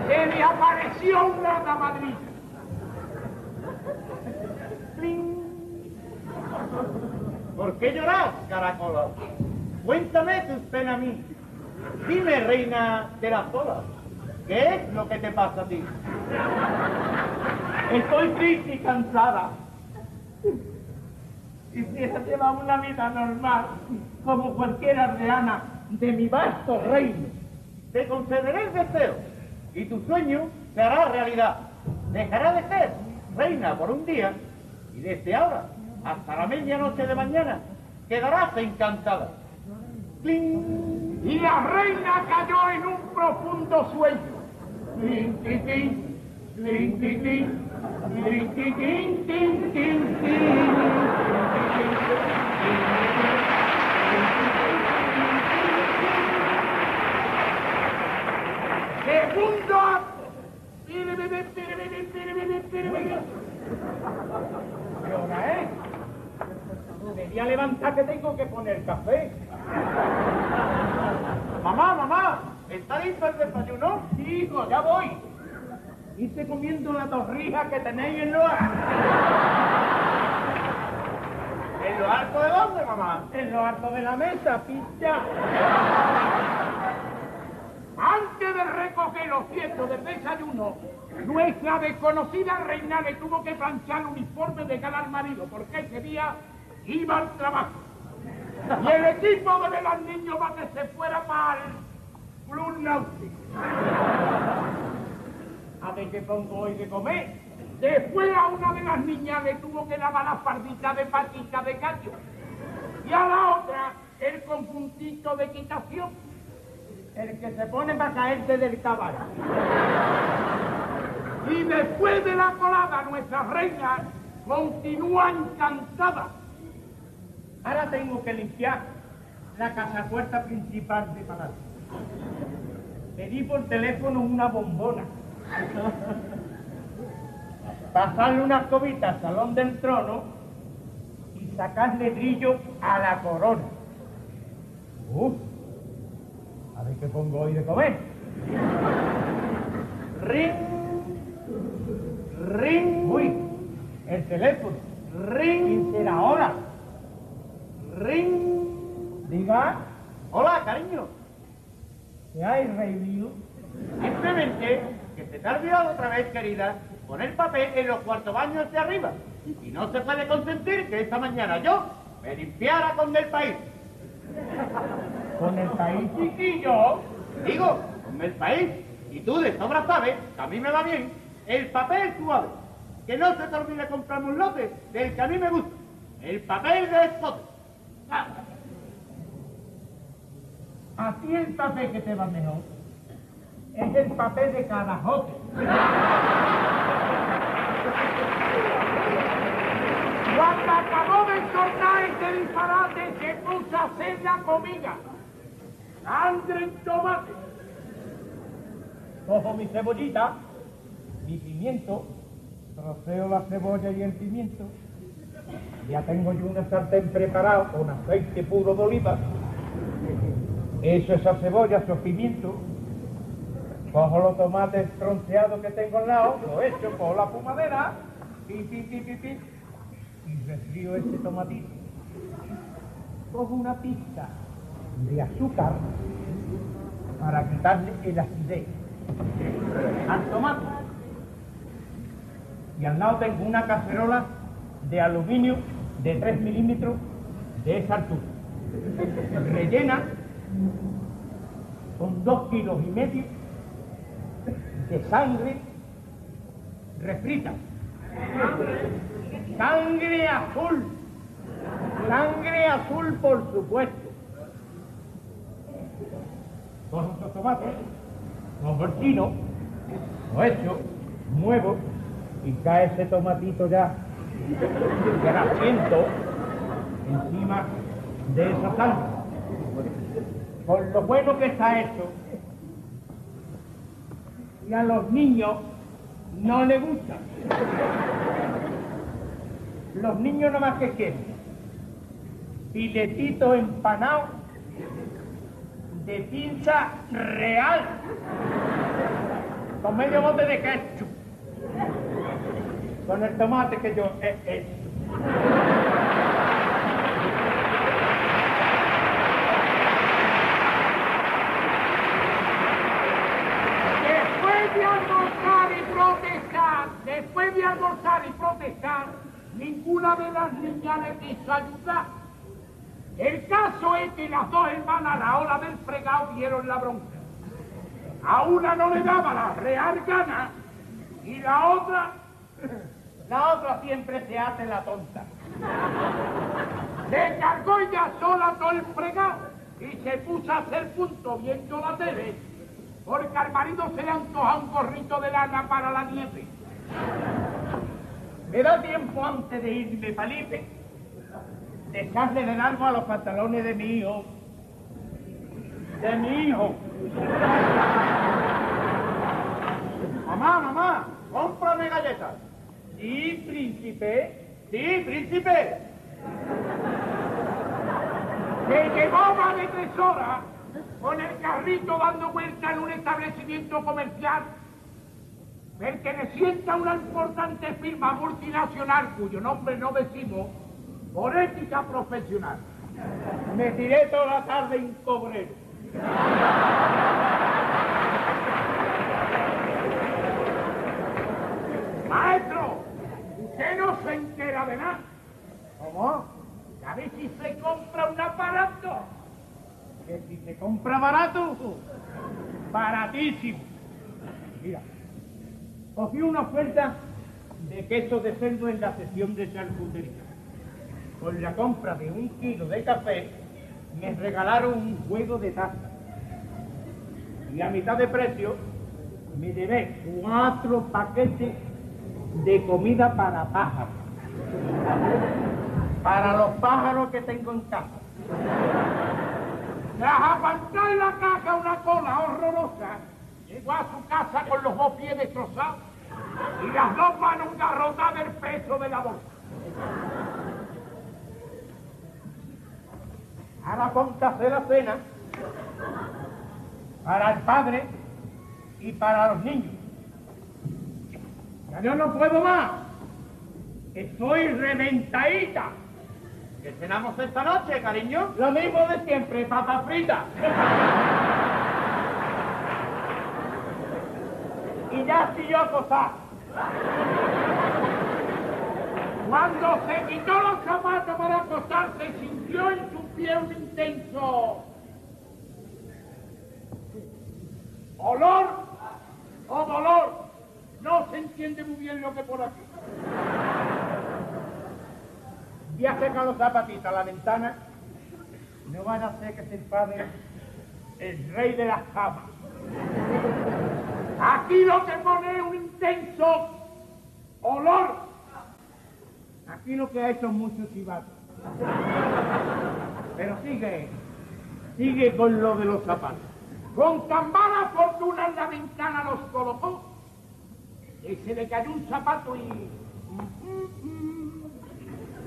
se me apareció una madrid. ¿Por qué lloras, caracola? Cuéntame tus penas a mí. Dime, reina de las olas, ¿qué es lo que te pasa a ti? Estoy triste y cansada. Quisiera llevar una vida normal, como cualquier aldeana de mi vasto reino. Te concederé el deseo y tu sueño se hará realidad. Dejará de ser reina por un día y desde ahora hasta la medianoche de mañana quedarás encantada. clink. Y la reina cayó en un profundo sueño. Clink, clink, clink, clink. Segundo. ¿Qué hora es? Debería levantar que tengo que poner café. Mamá, mamá, ¿está listo el desayuno? Sí, hijo, ya voy. Hice comiendo la torrija que tenéis en lo alto. ¿En lo alto de dónde, mamá? En lo alto de la mesa, picha. Antes de recoger los cientos del desayuno, nuestra desconocida reina le tuvo que planchar el uniforme de cada marido, porque ese día iba al trabajo. Y el equipo de ver al niño para que se fuera mal Club Náutico. A ver qué pongo hoy de comer. Después a una de las niñas le tuvo que lavar la fardita de patita de gallo. Y a la otra el conjuntito de equitación. El que se pone para caerse del caballo. Y después de la colada, nuestra reina continúa encantada. Ahora tengo que limpiar la casa puerta principal de Palacio. Pedí por teléfono una bombona. Pasarle una escobita al salón del trono y sacarle brillo a la corona. Uf, a ver qué pongo hoy de comer. Ring, ring, uy, el teléfono. Ring, ¿quién será ahora? Ring, diga, hola, cariño. ¿Qué hay, rey mío? Simplemente que se te ha olvidado otra vez, querida, poner papel en los cuartos baños de arriba. Y no se puede consentir que esta mañana yo me limpiara con el país. ¿Con el país, chiquillo? Digo, con el país. Y tú de sobra sabes que a mí me va bien el papel suave. Que no se te olvide comprarme un lote del que a mí me gusta. El papel de escote. Ah. A ti el papel que te va mejor es el papel de carajote. Cuando acabó de soltar ese disparate, se puso a hacer la comida. Sangre en tomate. Cojo mi cebollita, mi pimiento, troceo la cebolla y el pimiento. Ya tengo yo una sartén preparada con aceite puro de oliva. Eso, esa cebolla, esos pimientos. Cojo los tomates tronceados que tengo al lado, lo echo por la fumadera, pi, pi, pi, pi, pi, y refrío ese tomatito. Cojo una pizca de azúcar para quitarle el acidez al tomate. Y al lado tengo una cacerola de aluminio de 3 milímetros de esa altura, rellena con dos kilos y medio de sangre refrita. Sangre azul. Sangre azul, por supuesto. Cojo estos tomates, el chino, lo echo, muevo y cae ese tomatito ya grasiento encima de esa sangre. Por lo bueno que está hecho, y a los niños no les gusta. Los niños nada más que quieren filetito empanado de pinza real con medio bote de ketchup con el tomate que yo he hecho. Después de almorzar y protestar, después de almorzar y protestar, ninguna de las niñas le quiso ayudar. El caso es que las dos hermanas a la hora del fregado dieron la bronca. A una no le daba la real gana y la otra, la otra siempre se hace la tonta. Se cargó ella sola todo el fregado y se puso a hacer punto viendo la tele, porque al marido se le antoja un gorrito de lana para la nieve. Me da tiempo antes de irme, Felipe, de echarle de a los pantalones de mi hijo. De mi hijo. Mamá, mamá, cómprame galletas. Sí, príncipe. Sí, príncipe. Que llevó más de tres horas con el carrito dando vuelta en un establecimiento comercial perteneciente a una importante firma multinacional cuyo nombre no decimos por ética profesional. Me tiré toda la tarde en cobrero. Maestro, usted no se entera de nada. ¿Cómo? A ver si se compra un aparato. Que si se compra barato, baratísimo. Mira, cogí una oferta de queso de cerdo en la sesión de charcutería. Con la compra de un kilo de café, me regalaron un juego de taza. Y a mitad de precio, me llevé cuatro paquetes de comida para pájaros. Para los pájaros que tengo en casa. Tras aguantar en la caja una cola horrorosa, llegó a su casa con los dos pies destrozados y las dos manos garrotadas del peso de la bolsa. Ahora hacer la cena para el padre y para los niños. Ya yo no puedo más. Estoy reventadita. ¿Qué cenamos esta noche, cariño? Lo mismo de siempre, papa frita. Y ya estoy yo acosado. Cuando se quitó los zapatos para acostarse, sintió en su pie un intenso olor o dolor. No se entiende muy bien lo que por aquí. Y acerca los zapatitos a la ventana, no van a hacer que se enfade el rey de las camas. Aquí lo que pone es un intenso olor. Aquí lo que ha hecho es mucho chivato. Pero sigue, sigue con lo de los zapatos. Con tan mala fortuna en la ventana los colocó. Y se le cayó un zapato y...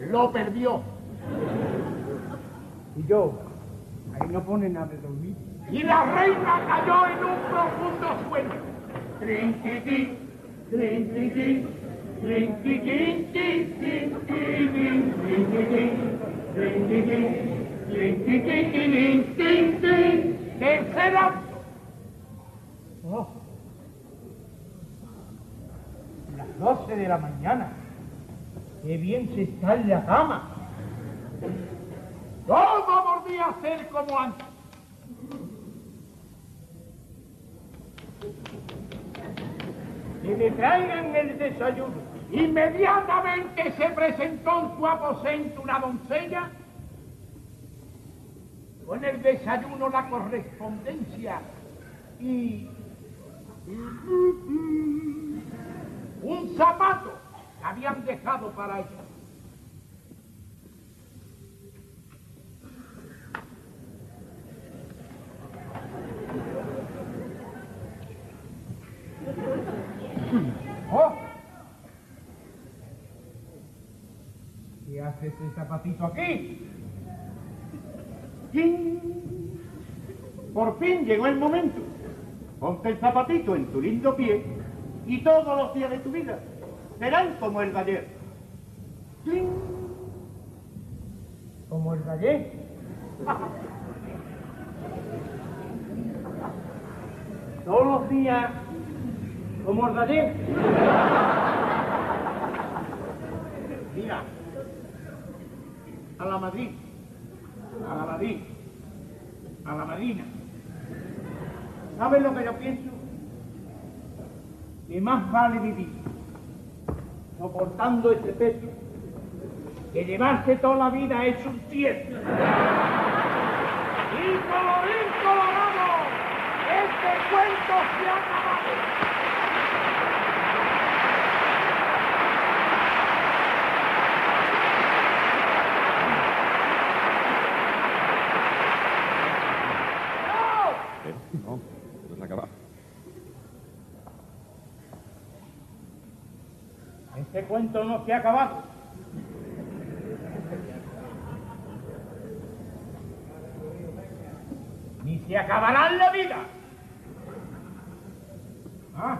Lo perdió. Y yo, ahí no pone nada de dormir. Y la reina cayó en un profundo sueño. Oh. Las doce de la mañana. Qué bien se está en la cama. Todo volvía a ser como antes. Que le traigan el desayuno. Inmediatamente se presentó en su aposento una doncella con el desayuno la correspondencia y un zapato que habían dejado para ella. ¡Oh! ¿Qué hace ese zapatito aquí? ¡Chin! Por fin llegó el momento. Ponte el zapatito en tu lindo pie y todos los días de tu vida serán como el ayer. ¡Chin! ¿Como el ayer? Todos los días como el de ayer. Mira, a la Madrid, a la Madrid, a la Madrina. ¿Sabes lo que yo pienso? Que más vale vivir soportando ese peso que llevarse toda la vida hecho un tieso. Y colorín colorado, este cuento se ha. No, no se ha acabado. Este cuento no se ha acabado. Ni se acabará la vida. Ah,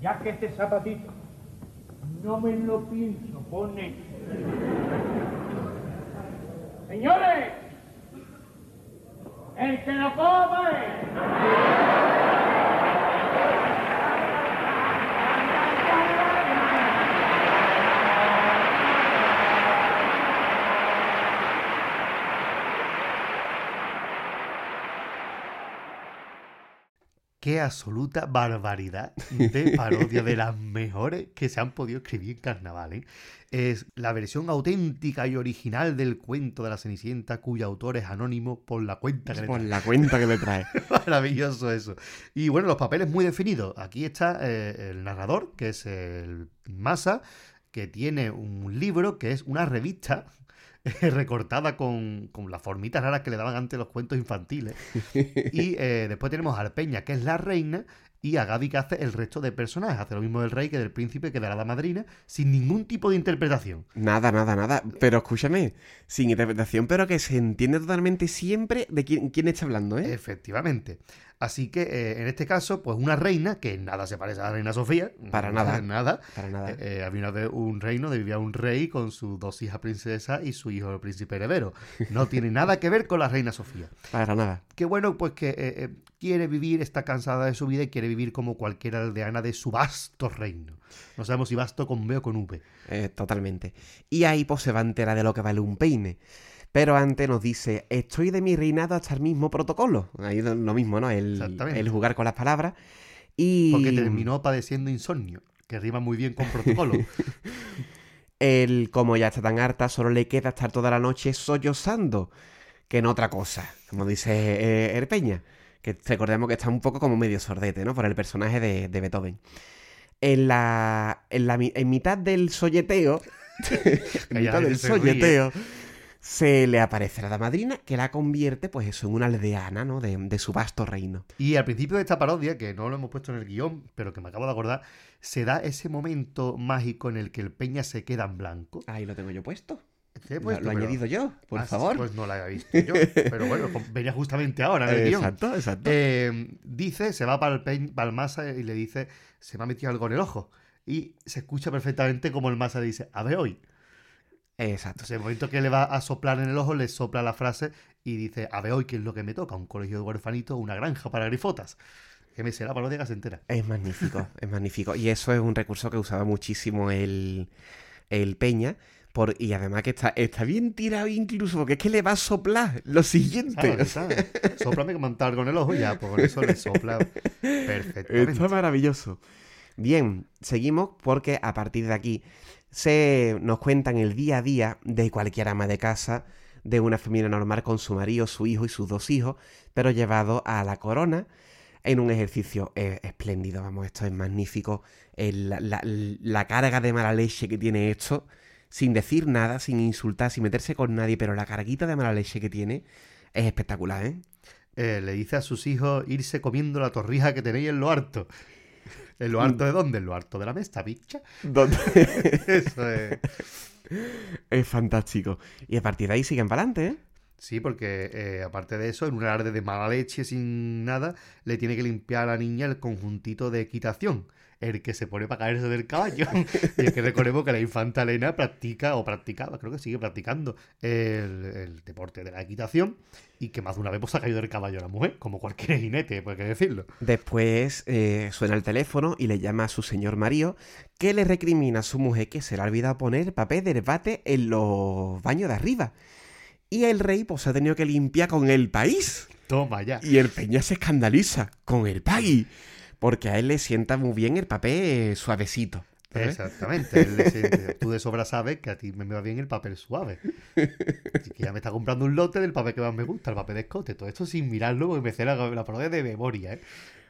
ya que este zapatito no me lo pienso poner. Señores, el que lo come. Qué absoluta barbaridad de parodia de las mejores que se han podido escribir en carnaval. ¿eh? Es la versión auténtica y original del cuento de la Cenicienta, cuyo autor es anónimo por la cuenta que le Por trae. la cuenta que le trae. Maravilloso eso. Y bueno, los papeles muy definidos. Aquí está eh, el narrador, que es el Massa, que tiene un libro que es una revista recortada con, con las formitas raras que le daban antes los cuentos infantiles. Y eh, después tenemos a Arpeña, que es la reina, y a Gaby, que hace el resto de personajes. Hace lo mismo del rey que del príncipe, que de la madrina, sin ningún tipo de interpretación. Nada, nada, nada. Pero escúchame, sin interpretación, pero que se entiende totalmente siempre de quién, quién está hablando, ¿eh? Efectivamente. Así que eh, en este caso, pues una reina, que nada se parece a la reina Sofía. Para nada. Nada. Para nada. Eh, eh, había una vez un reino donde vivía un rey con sus dos hijas princesas y su hijo el príncipe heredero. No tiene nada que ver con la reina Sofía. Para nada. Qué bueno, pues que eh, eh, quiere vivir, está cansada de su vida y quiere vivir como cualquier aldeana de su vasto reino. No sabemos si vasto con B o con V. Eh, totalmente. Y ahí pues se va a enterar de lo que vale un peine. Pero antes nos dice, estoy de mi reinado hasta el mismo protocolo. Ahí lo lo mismo, ¿no? El, el jugar con las palabras. Y Porque terminó padeciendo insomnio, que rima muy bien con protocolo. él, como ya está tan harta, solo le queda estar toda la noche sollozando. Que en otra cosa, como dice eh, Erpeña. Que recordemos que está un poco como medio sordete, ¿no? Por el personaje de, de Beethoven. En la, en la en mitad del solleteo, en mitad del se ríe. Se le aparece la dama madrina que la convierte, pues eso, en una aldeana, ¿no? De, de su vasto reino. Y al principio de esta parodia, que no lo hemos puesto en el guion, pero que me acabo de acordar, se da ese momento mágico en el que el Peña se queda en blanco. Ahí lo tengo yo puesto. He Lo- lo he añadido yo, por Ah, sí, favor. Pues no la había visto yo. Pero bueno, com- venía justamente ahora en el guion. exacto, exacto. Eh, dice, se va para el, para el Masa y le dice, se me ha metido algo en el ojo. Y se escucha perfectamente como el Masa dice, a ver hoy. Exacto. Entonces, en el momento que le va a soplar en el ojo, le sopla la frase y dice, a ver hoy qué es lo que me toca, un colegio de huerfanitos, una granja para grifotas. Que me será parodia entera. Es magnífico, es magnífico. Y eso es un recurso que usaba muchísimo el, el Peña. Por, y además que está, está bien tirado incluso, porque es que le va a soplar lo siguiente. ¿Sabes? ¿Sabes? Sóplame que dado algo en el ojo ya, con eso le sopla perfectamente. Está maravilloso. Bien, seguimos porque a partir de aquí se nos cuentan el día a día de cualquier ama de casa de una familia normal con su marido, su hijo y sus dos hijos, pero llevado a la corona en un ejercicio eh, espléndido. Vamos, esto es magnífico. El- la, la- la carga de mala leche que tiene esto, sin decir nada, sin insultar, sin meterse con nadie, pero la carguita de mala leche que tiene es espectacular, ¿eh? Eh, le dice a sus hijos irse comiendo la torrija que tenéis en lo harto. ¿En lo harto de dónde? En lo harto de la mesta, bicha. Eso es. Es fantástico. Y a partir de ahí siguen para adelante, ¿eh? Sí, porque eh, aparte de eso, en un alarde de mala leche sin nada, le tiene que limpiar a la niña el conjuntito de equitación, el que se pone para caerse del caballo. y es que recordemos que la infanta Elena practica, o practicaba, creo que sigue practicando, el, el deporte de la equitación, y que más de una vez pues, ha caído del caballo a la mujer, como cualquier jinete, pues hay que decirlo. Después eh, suena el teléfono y le llama a su señor marido, que le recrimina a su mujer que se le ha olvidado poner papel de bate en los baños de arriba. Y el rey pues ha tenido que limpiar con el país. Toma ya. Y el peña se escandaliza con el país. Porque a él le sienta muy bien el papel suavecito. Exactamente. él le siente- tú de sobra sabes que a ti me va bien el papel suave. Así que ya me está comprando un lote del papel que más me gusta, el papel de escote. Todo esto sin mirarlo, porque me sé la, la parodia de memoria, ¿eh?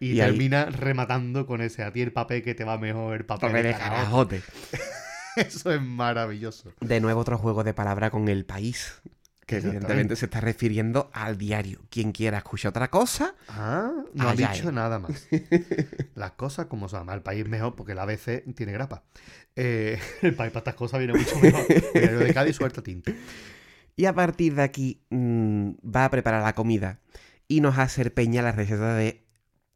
Y, Y ahí- termina rematando con ese a ti el papel que te va mejor, el papel, Papel de carajote". carajote. Eso es maravilloso. De nuevo otro juego de palabra con el país. Que evidentemente se está refiriendo al diario. Quien quiera escuchar otra cosa, Ah, no ha dicho él. nada más. Las cosas como son. El país mejor porque el ABC tiene grapa. Eh, el país para estas cosas viene mucho mejor. Pero de Cádiz suelta tinta. Y a partir de aquí mm, va a preparar la comida y nos hace Peña la receta de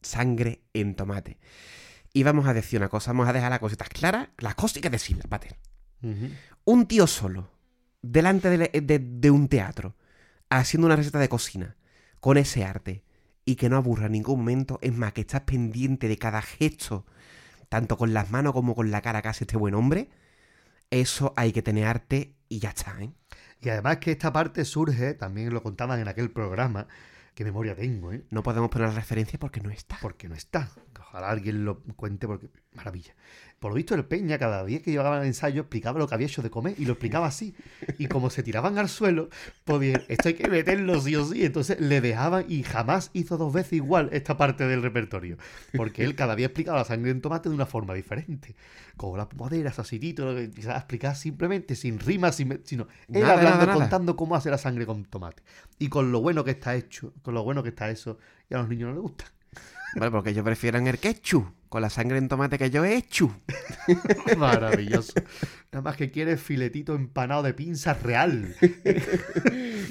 sangre en tomate. Y vamos a decir una cosa, vamos a dejar las cositas claras, las cosas hay que decirlas, Pater. Un tío solo, delante de, de- de un teatro, haciendo una receta de cocina, con ese arte, y que no aburra en ningún momento, es más, que estás pendiente de cada gesto, tanto con las manos como con la cara que hace este buen hombre, eso hay que tener arte y ya está, ¿eh? Y además que esta parte surge, también lo contaban en aquel programa, qué memoria tengo, ¿eh? No podemos poner referencia porque no está. Porque no está. Ojalá alguien lo cuente porque maravilla. Por lo visto el Peña cada día que llevaba el ensayo explicaba lo que había hecho de comer y lo explicaba así. Y como se tiraban al suelo, podían, esto hay que meterlo sí o sí. Entonces le dejaban y jamás hizo dos veces igual esta parte del repertorio. Porque él cada día explicaba la sangre en tomate de una forma diferente. Con las pomaderas, así, todo lo que quizás explicar simplemente, sin rimas, sin, sino él Nada, hablando, nada, nada. contando cómo hacer la sangre con tomate. Y con lo bueno que está hecho, con lo bueno que está eso, y a los niños no les gusta. Bueno, porque ellos prefieren el ketchup, con la sangre en tomate que yo he hecho. Maravilloso. Nada más que quiere filetito empanado de pinza real.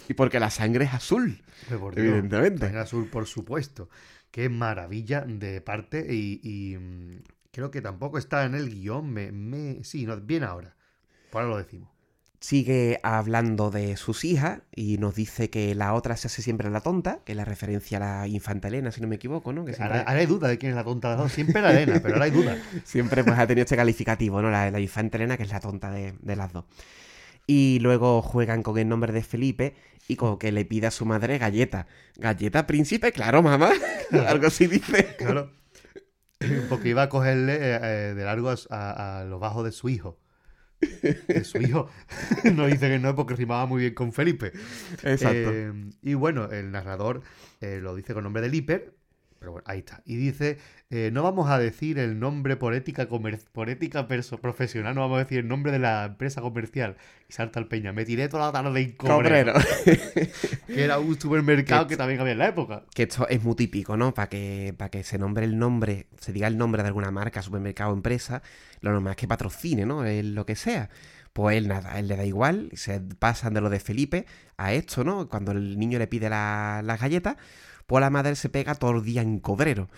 Y porque la sangre es azul. Por Dios. Evidentemente. En azul, por supuesto. Qué maravilla de parte. Y, y, mm, creo que tampoco está en el guion. Me, me... Sí, no, bien ahora. Por ahora lo decimos. Sigue hablando de sus hijas y nos dice que la otra se hace siempre la tonta, que es la referencia a la infanta Elena, si no me equivoco, ¿no? Que siempre, Ahora, ahora hay duda de quién es la tonta de las dos. Siempre la arena, pero ahora hay duda. siempre pues, ha tenido este calificativo, ¿no? La, la infanta Elena, que es la tonta de, de las dos. Y luego juegan con el nombre de Felipe y como que le pide a su madre galleta. ¿Galleta príncipe? Claro, mamá. Algo así dice. Claro. Porque iba a cogerle eh, eh, de largo a, a- a lo bajo de su hijo. De su hijo. no dice que no porque rimaba muy bien con Felipe. Exacto. Eh, y bueno, el narrador eh, lo dice con nombre de Liper. Pero bueno, ahí está. Y dice, eh, no vamos a decir el nombre por ética, comer- por ética profesional, no vamos a decir el nombre de la empresa comercial. Y salta el peña. Me tiré toda la tarde en Cobrero. Cobrero. Que era un supermercado Que- que también había en la época. que esto es muy típico, ¿no? Para que, para que se nombre el nombre, se diga el nombre de alguna marca, supermercado o empresa, lo normal es que patrocine, ¿no? Es lo que sea. Pues él nada, él le da igual, se pasan de lo de Felipe a esto, ¿no? Cuando el niño le pide la- las galletas, pues la madre se pega todo el día en cobrero.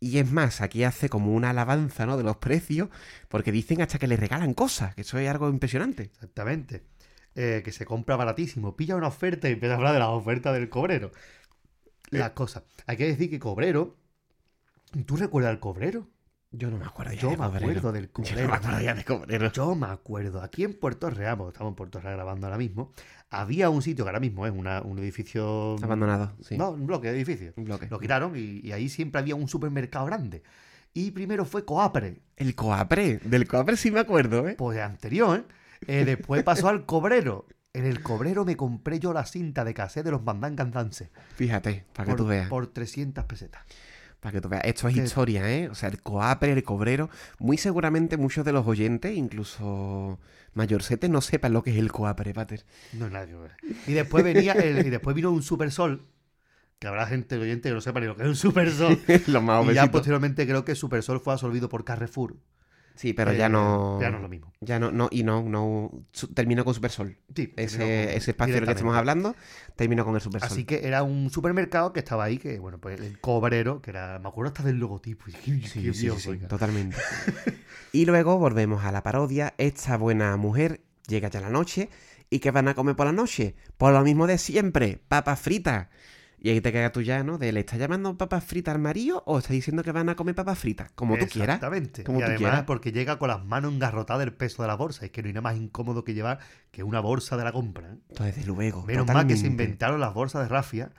Y es más, aquí hace como una alabanza, ¿no? De los precios, porque dicen hasta que le regalan cosas, que eso es algo impresionante. Exactamente. Eh, que se compra baratísimo. Pilla una oferta y empieza a hablar de las ofertas del cobrero. Las cosas. Hay que decir que cobrero. ¿Tú recuerdas al cobrero? Yo no me acuerdo ya Yo de me cobrero. acuerdo del Yo no cobrero. me acuerdo ya de cobrero. Yo me acuerdo. Aquí en Puerto Real, porque estamos en Puerto Real grabando ahora mismo, había un sitio que ahora mismo es una- un edificio. Abandonado, sí. No, un bloque de edificios. Un bloque. Lo quitaron y, y ahí siempre había un supermercado grande. Y primero fue Coapre. El Coapre, del Coapre sí me acuerdo, ¿eh? Pues anterior, ¿eh? Eh, después pasó al Cobrero. En el Cobrero me compré yo la cinta de cassette de los Mandangan Dance. Fíjate, para que por, tú veas. por 300 pesetas. Para que tú veas. Esto es historia, ¿eh? O sea, el Coapre, el Cobrero. Muy seguramente muchos de los oyentes, incluso mayorcetes, no sepan lo que es el Coapre, Pater. No, nadie. lo. Y después venía el- y después vino un Super Sol. Que habrá gente oyente que no sepa ni lo que es un Super Sol. Los más y ya posteriormente creo que Super Sol fue absorbido por Carrefour. Sí, pero Eh, ya no. Ya no es lo mismo. Ya no, no, y no, no. su- Terminó con Supersol. Sí, Ese, con- ese espacio del que estamos hablando terminó con el Supersol. Así que era un supermercado que estaba ahí, que bueno, pues el cobrero, que era, me acuerdo hasta del logotipo. Sí, sí, Dios, sí, totalmente. y luego volvemos a la parodia. Esta buena mujer llega ya la noche. ¿Y qué van a comer por la noche? Por lo mismo de siempre, papas fritas. Y ahí te quedas tú ya, ¿no? De, ¿le está llamando papas fritas al marido o está diciendo que van a comer papas fritas? Como tú quieras. Exactamente. Como y tú además quieras. porque llega con las manos engarrotadas del peso de la bolsa. Es que no hay nada más incómodo que llevar que una bolsa de la compra. ¿eh? Entonces, desde luego. Menos mal que se inventaron las bolsas de rafia,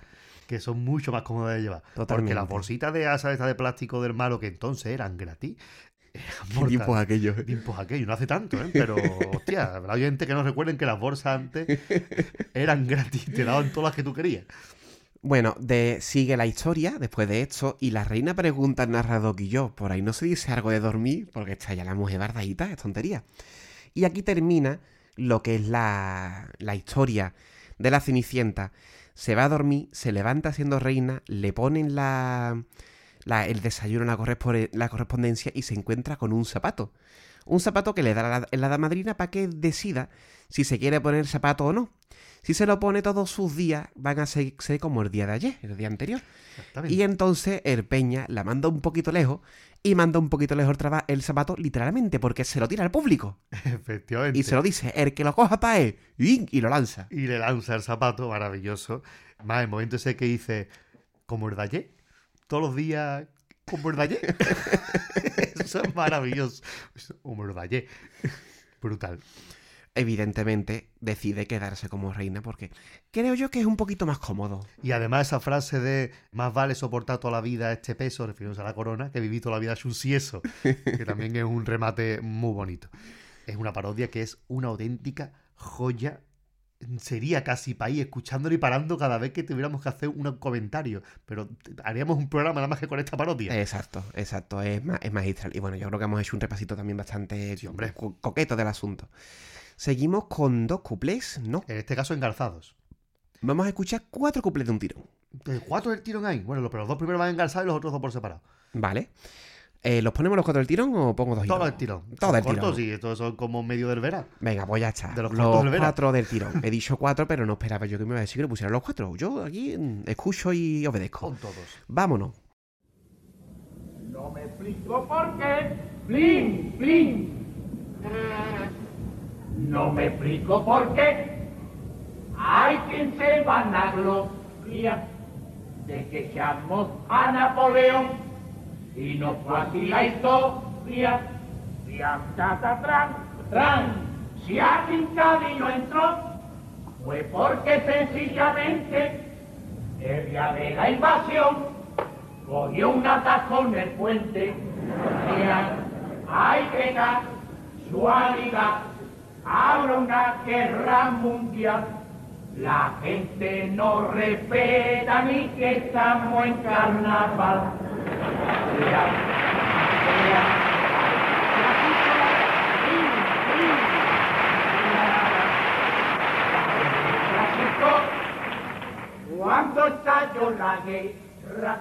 que son mucho más cómodas de llevar. Porque Totalmente. las bolsitas de asa estas de plástico del malo, que entonces eran gratis, ¿Qué tiempos aquellos? ¿Qué tiempos aquellos? No hace tanto, ¿eh? Pero, hostia, habrá gente que no recuerden que las bolsas antes eran gratis, te daban todas las que tú querías. Bueno, de, sigue la historia después de esto y la reina pregunta al narrador yo, por ahí no se dice algo de dormir porque está ya la mujer bardadita, es tontería. Y aquí termina lo que es la, la historia de la Cenicienta. Se va a dormir, se levanta siendo reina, le ponen la, la- el desayuno, la, la correspondencia y se encuentra con un zapato. Un zapato que le da la, la hada madrina para que decida si se quiere poner zapato o no. Si se lo pone todos sus días, van a ser, ser como el día de ayer, el día anterior. Y entonces el Peña la manda un poquito lejos y manda un poquito lejos el, zapato literalmente porque se lo tira al público. Efectivamente. Y se lo dice, el que lo coja pa' él, y, y lo lanza. Y le lanza el zapato, maravilloso. Más el momento ese que dice, como el de ayer, todos los días, como el de ayer. Eso es maravilloso. Como el de ayer. Brutal. Evidentemente decide quedarse como reina porque creo yo que es un poquito más cómodo. Y además esa frase de más vale soportar toda la vida este peso, refiriéndose a la corona, que vivir toda la vida es un sieso, que también es un remate muy bonito. Es una parodia que es una auténtica joya. Sería casi país escuchándolo y parando cada vez que tuviéramos que hacer un comentario. Pero haríamos un programa nada más que con esta parodia. Exacto, exacto, es, ma- es magistral. Y bueno, yo creo que hemos hecho un repasito también bastante Sí, hombre. co- coqueto del asunto. Seguimos con dos cuplés, no. En este caso engarzados. Vamos a escuchar cuatro cuplés de un tirón. Eh, ¿Cuatro del tirón ahí? Bueno, pero los dos primeros van engarzados y los otros dos por separado. ¿Vale? Eh, ¿Los ponemos los cuatro del tirón o pongo dos y Todo dos? el tirón. Todo el cortos, tirón. sí, estos son como medio del verano. Venga, pues ya está. De los del cuatro del tirón. He dicho cuatro, pero no esperaba yo que me iba a decir que le pusieran los cuatro. Yo aquí mm, escucho y obedezco. Con todos. Vámonos. No me explico por qué. Blin, blin. No me explico por qué. Hay quien se vanagloria de que seamos a Napoleón y no fue así la historia. Tran, tran. Si alguien no entró, fue porque sencillamente el día de la invasión cogió un atajo en el puente. Hay que casualidad, habrá una guerra mundial. La gente no respeta ni que estamos en carnaval. Cuando estalló la guerra,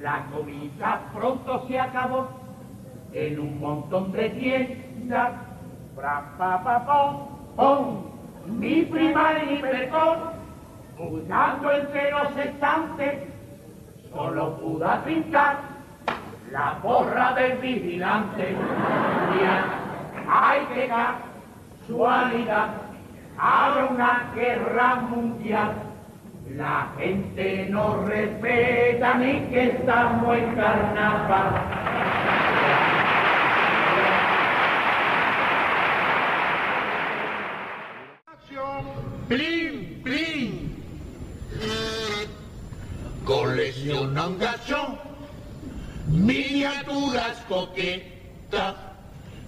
la comida pronto se acabó en un montón de tiendas. Pa, pa, pom. Mi prima y mi perdón, buscando entre los estantes, solo pude trincar la porra del vigilante. Decían, Ay, qué casualidad, habrá una guerra mundial. La gente no respeta ni que estamos en carnaval. Plin, plin. Colecciona un gachón, miniaturas coquetas,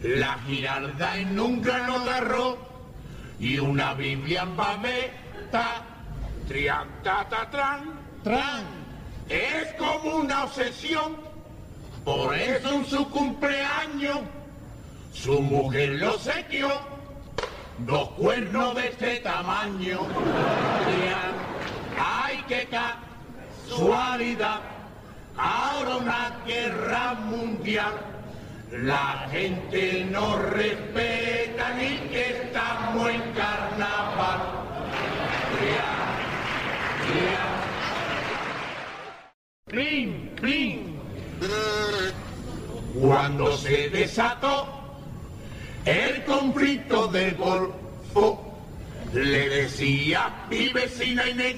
la girarda en un grano de arroz y una Biblia en babeta. Trian, ta, ta, tran, tran. Es como una obsesión, por eso en su cumpleaños su mujer lo sequió dos cuernos de este tamaño. Ay, qué casualidad, ahora una guerra mundial. La gente no respeta ni que estamos en carnaval. Plin, plin. Cuando se desató el conflicto del Golfo le decía mi vecina Inés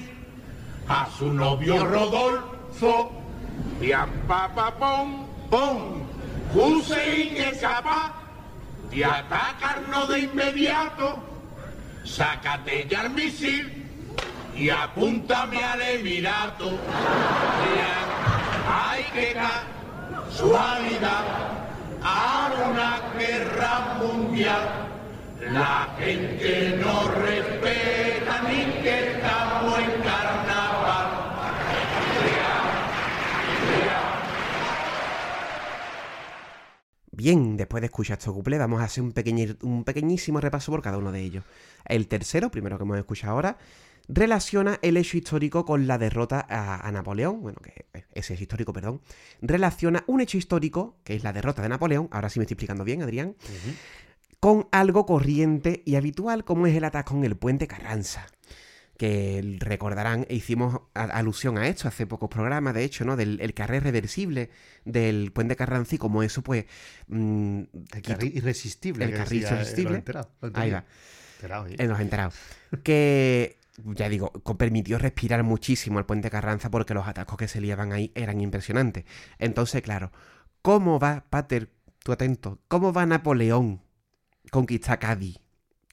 a su novio Rodolfo. Piam, pa, pa, pom, pom Hussein es capaz de atacarnos de inmediato. Sácate ya el misil y apúntame al Emirato. Decían, ay qué casualidad. A una guerra mundial. La gente no respeta ni que estamos en carnaval. Bien, después de escuchar estos cuplés, vamos a hacer un, pequeñi- un pequeñísimo repaso por cada uno de ellos. El tercero, primero que hemos escuchado ahora, relaciona el hecho histórico con la derrota a, a Napoleón. Bueno, que ese es histórico, perdón. Relaciona un hecho histórico, que es la derrota de Napoleón. Ahora sí me estoy explicando bien, Adrián. Con algo corriente y habitual, como es el ataque en el puente Carranza. Que recordarán, e hicimos a- alusión a esto hace pocos programas, de hecho, ¿no? Del el carril reversible del puente Carranza y como eso, pues. mm, El carril irresistible. el carril eh, irresistible. lo he enterado, lo he Ahí va. Enterado, ¿eh? Que, ya digo, permitió respirar muchísimo el puente Carranza porque los atascos que se liaban ahí eran impresionantes. Entonces, claro, ¿cómo va, Pater, tú atento, cómo va Napoleón conquistar Cádiz?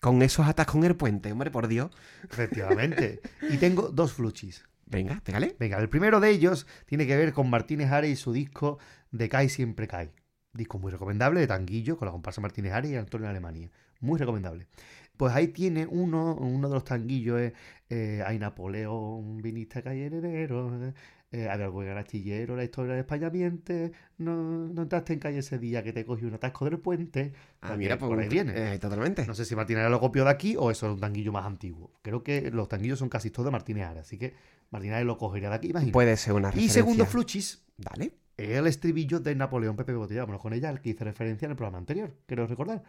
Con esos atascos en el puente, hombre, por Dios. Efectivamente. y tengo dos fluchis. Venga, pégale. Venga, el primero de ellos tiene que ver con Martínez Ares y su disco De Cae Siempre Cae. Disco muy recomendable de Tanguillo con la comparsa Martínez Ares y Antonio Alemania. Muy recomendable. Pues ahí tiene uno, uno de los tanguillos es eh, Hay Napoleón, viniste a caer enero, eh, había algo en artillero, la historia de España miente, no, no entraste en calle ese día que te cogí un atasco del puente. Ah, mira, pues, por ahí viene. eh, totalmente. No sé si Martínez lo copió de aquí o eso es un tanguillo más antiguo. Creo que los tanguillos son casi todos de Martínez Ares, así que Martínez lo cogería de aquí, imagino. Puede ser una y referencia. segundo fluchis, Dale. el estribillo de Napoleón Pepe Botella. Vámonos con ella, al que hice referencia en el programa anterior, quiero recordar.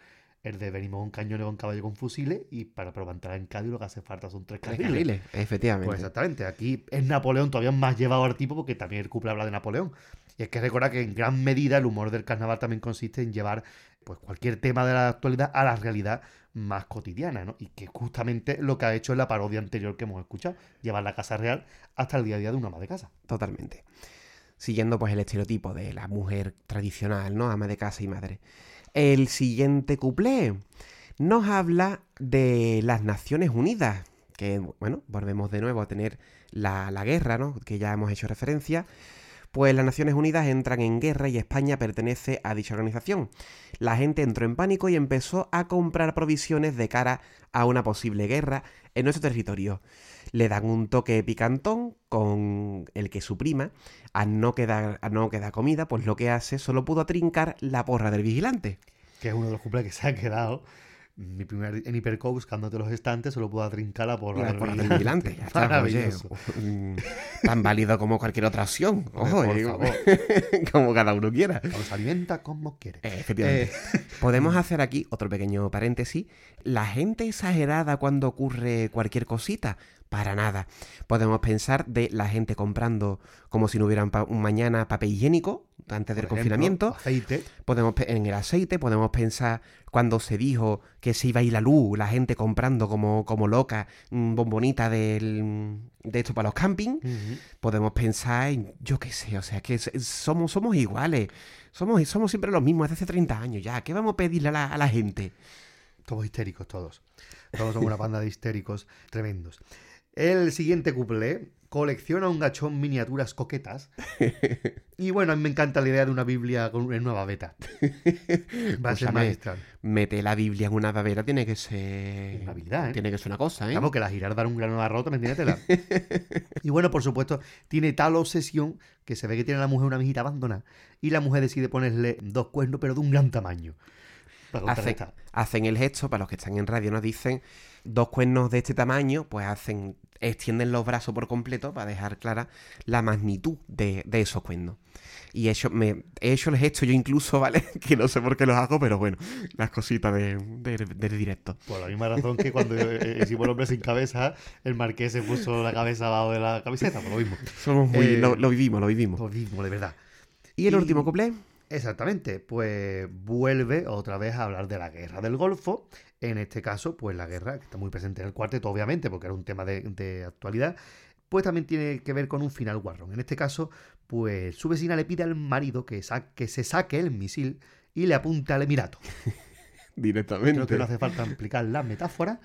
El de venimos un cañón con caballo con fusiles y para probar entrar en Cádiz lo que hace falta son tres Tres carriles. carriles, efectivamente. Pues exactamente, aquí es Napoleón todavía más llevado al tipo porque también el couple habla de Napoleón. Y es que recordar que en gran medida el humor del carnaval también consiste en llevar pues cualquier tema de la actualidad a la realidad más cotidiana, ¿no? Y que justamente lo que ha hecho en la parodia anterior que hemos escuchado, llevar la casa real hasta el día a día de una ama de casa. Totalmente. Siguiendo pues el estereotipo de la mujer tradicional, ¿no? Ama de casa y madre. El siguiente cuplé nos habla de las Naciones Unidas, que bueno, volvemos de nuevo a tener la, la guerra, ¿no? Que ya hemos hecho referencia. Pues las Naciones Unidas entran en guerra y España pertenece a dicha organización. La gente entró en pánico y empezó a comprar provisiones de cara a una posible guerra en nuestro territorio. Le dan un toque picantón con el que su prima, a no quedar, a no quedar comida, pues lo que hace solo pudo trincar la porra del vigilante. Que es uno de los cumples que se ha quedado. Mi primer en Hiperco buscándote los estantes solo puedo trincar la porra La del porra del vigilante. Ya está, oye, Maravilloso. mm, tan válido como cualquier otra opción. Ojo, Por eh, favor. como cada uno quiera. Los alimenta como quiere. Eh, Efectivamente. Podemos hacer aquí otro pequeño paréntesis. La gente exagerada cuando ocurre cualquier cosita. Para nada. Podemos pensar de la gente comprando como si no hubiera un, mañana papel higiénico antes del ejemplo, confinamiento. Aceite. Podemos en el aceite, podemos pensar cuando se dijo que se iba a ir la luz, la gente comprando como, como loca mm, bombonita del, de esto para los campings. Podemos pensar en, yo qué sé, o sea, que somos, somos iguales. Somos, somos siempre los mismos desde hace 30 años ya. ¿Qué vamos a pedirle a la, a la gente? Todos histéricos, todos. Todos somos una banda de histéricos tremendos. El siguiente couple colecciona un gachón miniaturas coquetas. Y bueno, a mí me encanta la idea de una Biblia con, en nueva beta. Va a ser magistral. Mete la Biblia en una babera tiene que ser. Una habilidad, ¿eh? Tiene que ser una cosa, ¿eh? Vamos, que la girar dar un grano de arroz también tiene tela. y bueno, por supuesto, tiene tal obsesión que se ve que tiene la mujer una mijita abandonada. Y la mujer decide ponerle dos cuernos, pero de un gran tamaño. Para contrarrestar. hacen el gesto, para los que están en radio nos dicen, dos cuernos de este tamaño, pues hacen, extienden los brazos por completo para dejar clara la magnitud de, de esos cuernos. Y hecho, me, he hecho el gesto yo incluso, ¿vale? que no sé por qué los hago, pero bueno, las cositas de- de- del directo. Por la misma razón que cuando eh, hicimos el hombre sin cabeza, el marqués se puso la cabeza abajo de la camiseta, por lo mismo. Somos muy, Eh, lo, lo vivimos, lo vivimos. Lo mismo, de verdad. ¿Y el y- último couple? Exactamente, pues vuelve otra vez a hablar de la guerra del Golfo. En este caso, pues la guerra, que está muy presente en el cuarteto, obviamente, porque era un tema de, de actualidad, pues también tiene que ver con un final guarrón. En este caso, pues su vecina le pide al marido que, sa- que se saque el misil y le apunta al Emirato. Directamente. Creo que no hace falta explicar la metáfora.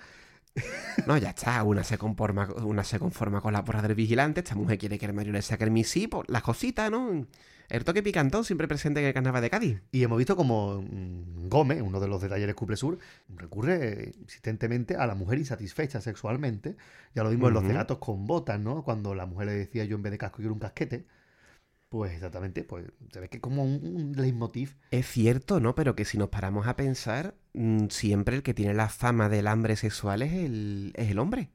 No, ya está, una se conforma, una se conforma con la porra del vigilante, esta mujer quiere que el mayor le saque el misipo, las cositas, ¿no? El toque picantón siempre presente en el carnaval de Cádiz. Y hemos visto como mm, Gómez, uno de los de Talleres Cuple Sur, recurre insistentemente a la mujer insatisfecha sexualmente. Ya lo vimos en los Ujú. celatos con botas, ¿no? Cuando la mujer le decía yo en vez de casco quiero un casquete. Pues exactamente, pues se ve que es como un, un leitmotiv. Es cierto, ¿no? Pero que si nos paramos a pensar, mm, siempre el que tiene la fama del hambre sexual es el, es el hombre.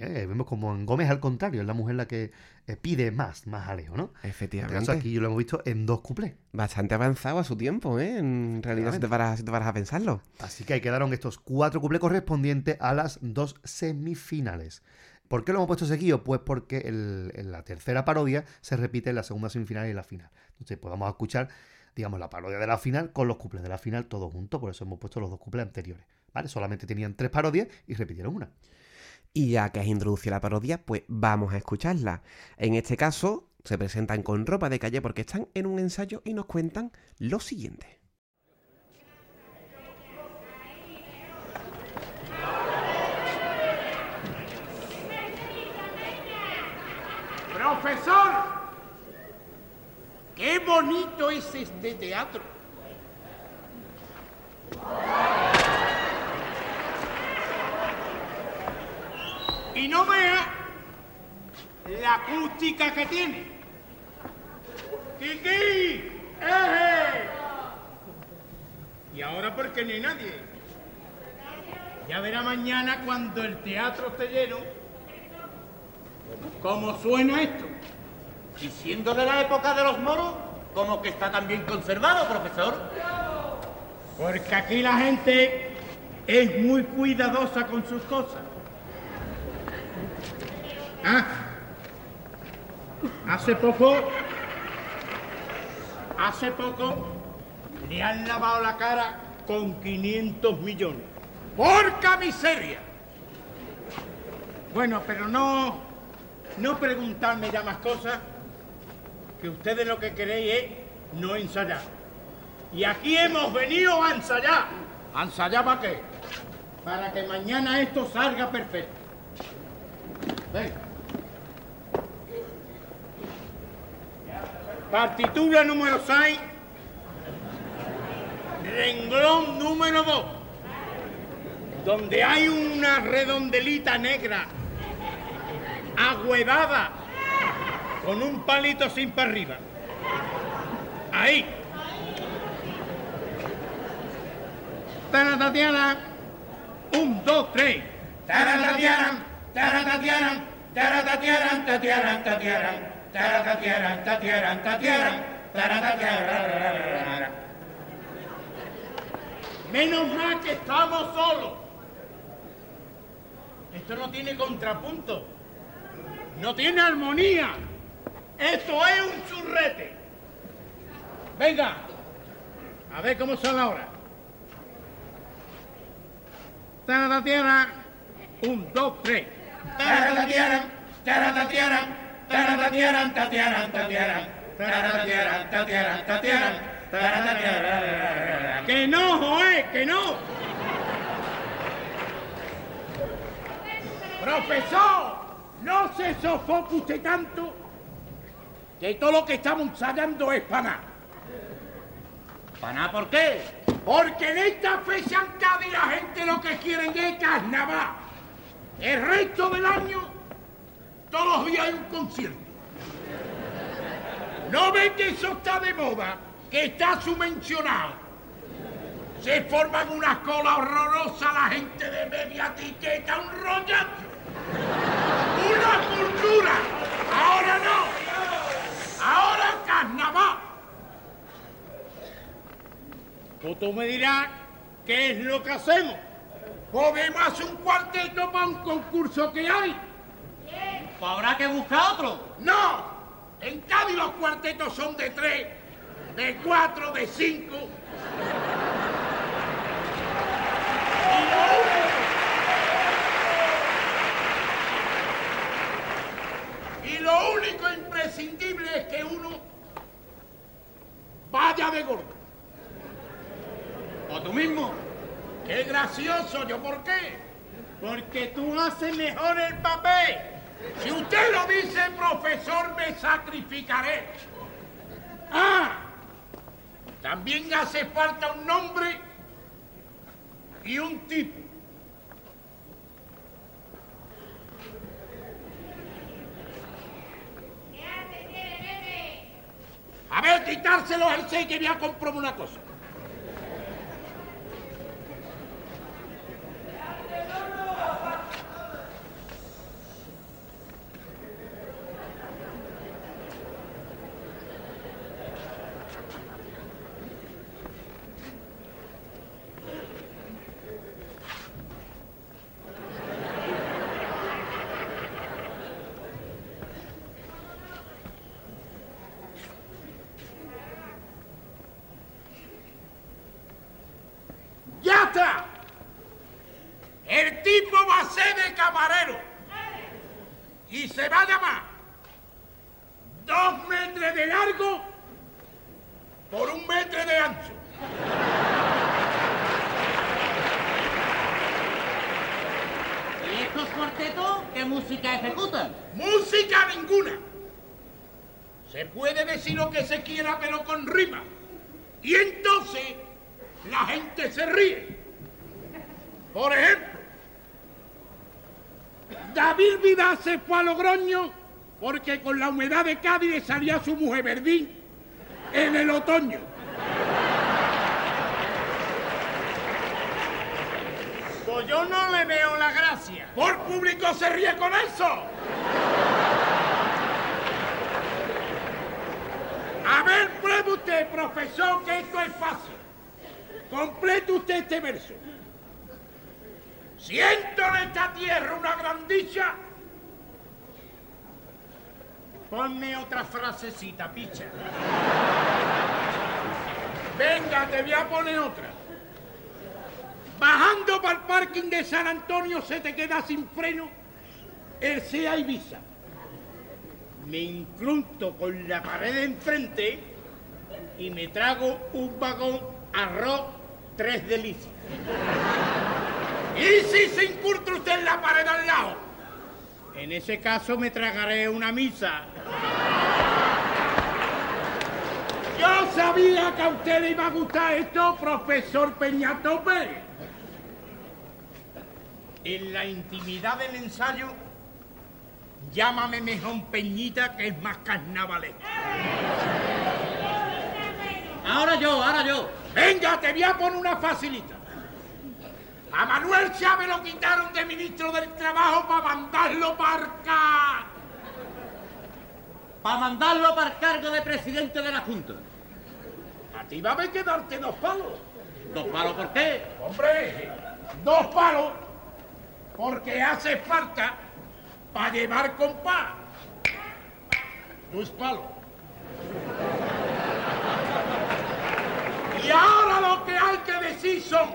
Eh, vemos como en Gómez al contrario, es la mujer la que eh, pide más, más jaleo, ¿no? En Efectivamente. aquí lo hemos visto en dos cuplés. Bastante avanzado a su tiempo, ¿eh? En realidad, si te, paras, si te paras a pensarlo. Así que ahí quedaron estos cuatro cuplés correspondientes a las dos semifinales. ¿Por qué lo hemos puesto seguido? Pues porque en la tercera parodia se repite en la segunda semifinal y en la final. Entonces podamos escuchar, digamos, la parodia de la final con los cuplés de la final todos juntos. Por eso hemos puesto los dos cuplés anteriores. ¿Vale? Solamente tenían tres parodias y repitieron una. Y ya que has introducido la parodia, pues vamos a escucharla. En este caso, se presentan con ropa de calle porque están en un ensayo y nos cuentan lo siguiente. Profesor, qué bonito es este teatro. Y no vea la acústica que tiene. ¡Kiki! ¡Eje! Y ahora porque hay nadie. Ya verá mañana cuando el teatro esté lleno ¿Cómo suena esto? Y siendo de la época de los moros, como que está tan bien conservado, profesor. Porque aquí la gente es muy cuidadosa con sus cosas. Ah, hace poco, hace poco, le han lavado la cara con 500 millones. ¡Porca miseria! Bueno, pero no, no preguntarme ya más cosas, que ustedes lo que queréis es no ensayar. Y aquí hemos venido a ensayar. ¿A ensayar para qué? Para que mañana esto salga perfecto. Venga. Partitura número 6. Renglón número 2. Donde hay una redondelita negra agüedada con un palito sin para arriba. Ahí. Taratatiana. Un, dos, tres. Taratatiana. Taratatiana. Taratatiana. Tatiana. Tatiana. Taratatiana. Tatiana. Tatiana. Menos mal que estamos solos. Esto no tiene contrapunto. No tiene armonía. Esto es un churrete. Venga. A ver cómo son ahora. Taratatiana. Un, dos, tres. Taratatiana. Taratatiana. Taratatiana. Tatiana. Tatiana. Taratatiana. Tatiana. Tatiana. Taratatiana. Que no, Joé, que no. Profesor, no se sofoque usted tanto que todo lo que estamos ensayando es para nada. ¿Para nada por qué? Porque en esta fecha en Cádiz la gente lo que quiere es carnaval. El resto del año, todos los días hay un concierto. ¿No ven que eso está de moda? Que está subvencionado. Se forman unas colas horrorosas la gente de media etiqueta, un rollazo. ¡Una cultura! ¡Ahora no! ¡Ahora carnaval! Pues tú me dirás qué es lo que hacemos. Podemos hacer un cuarteto para un concurso que hay. Pues habrá que buscar otro. ¡No! En Cádiz los cuartetos son de tres, de cuatro, de cinco. Y lo único- Y lo único imprescindible es que uno vaya de gordo. O tú mismo. ¡Qué gracioso! ¿Yo por qué? Porque tú haces mejor el papel. Si usted lo dice, profesor, me sacrificaré. Ah, también hace falta un nombre y un tipo. A ver, quitárselo al seis que voy a una cosa. ¡Ya está! El tipo va a ser de camarero. Y se va a llamar dos metros de largo por un metro de ancho. ¿Y estos cuartetos qué música ejecutan? Música ninguna. Se puede decir lo que se quiera, pero con rima. Y entonces la gente se ríe. Por ejemplo, David Vidal se fue a Logroño porque con la humedad de Cádiz salía su mujer verdín en el otoño. Pues yo no le veo la gracia. Por público se ríe con eso. A ver, profesor, que esto es fácil. Complete usted este verso. Siento en esta tierra una gran dicha. Ponme otra frasecita, picha. Venga, te voy a poner otra. Bajando para el parking de San Antonio se te queda sin freno el Sea Ibiza. Me incrunto con la pared de enfrente y me trago un vagón arroz tres delicias. ¿Y si se incurta usted en la pared al lado? En ese caso me tragaré una misa. Yo sabía que a usted le iba a gustar esto, profesor Peñato Pérez. En la intimidad del ensayo, llámame mejor Peñita, que es más carnavalesco. Ahora yo, ahora yo. Venga, te voy a poner una facilita. A Manuel Chávez lo quitaron de ministro del Trabajo para mandarlo para acá. Para mandarlo para el cargo de presidente de la Junta. A ti va a haber que darte dos palos. ¿Dos palos por qué? Hombre, dos palos porque hace falta para llevar compás. Dos palos. Y ahora lo que hay que decir son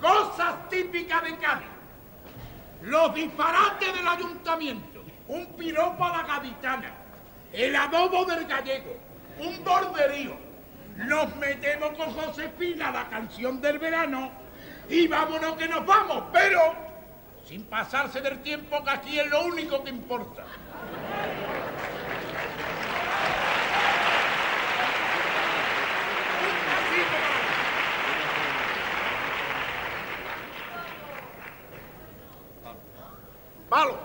cosas típicas de Cádiz. Los disparates del ayuntamiento, un piropo a la gaditana, el adobo del gallego, un borderío. Nos metemos con Josefina, la canción del verano, y vámonos que nos vamos, pero sin pasarse del tiempo que aquí es lo único que importa. Palo.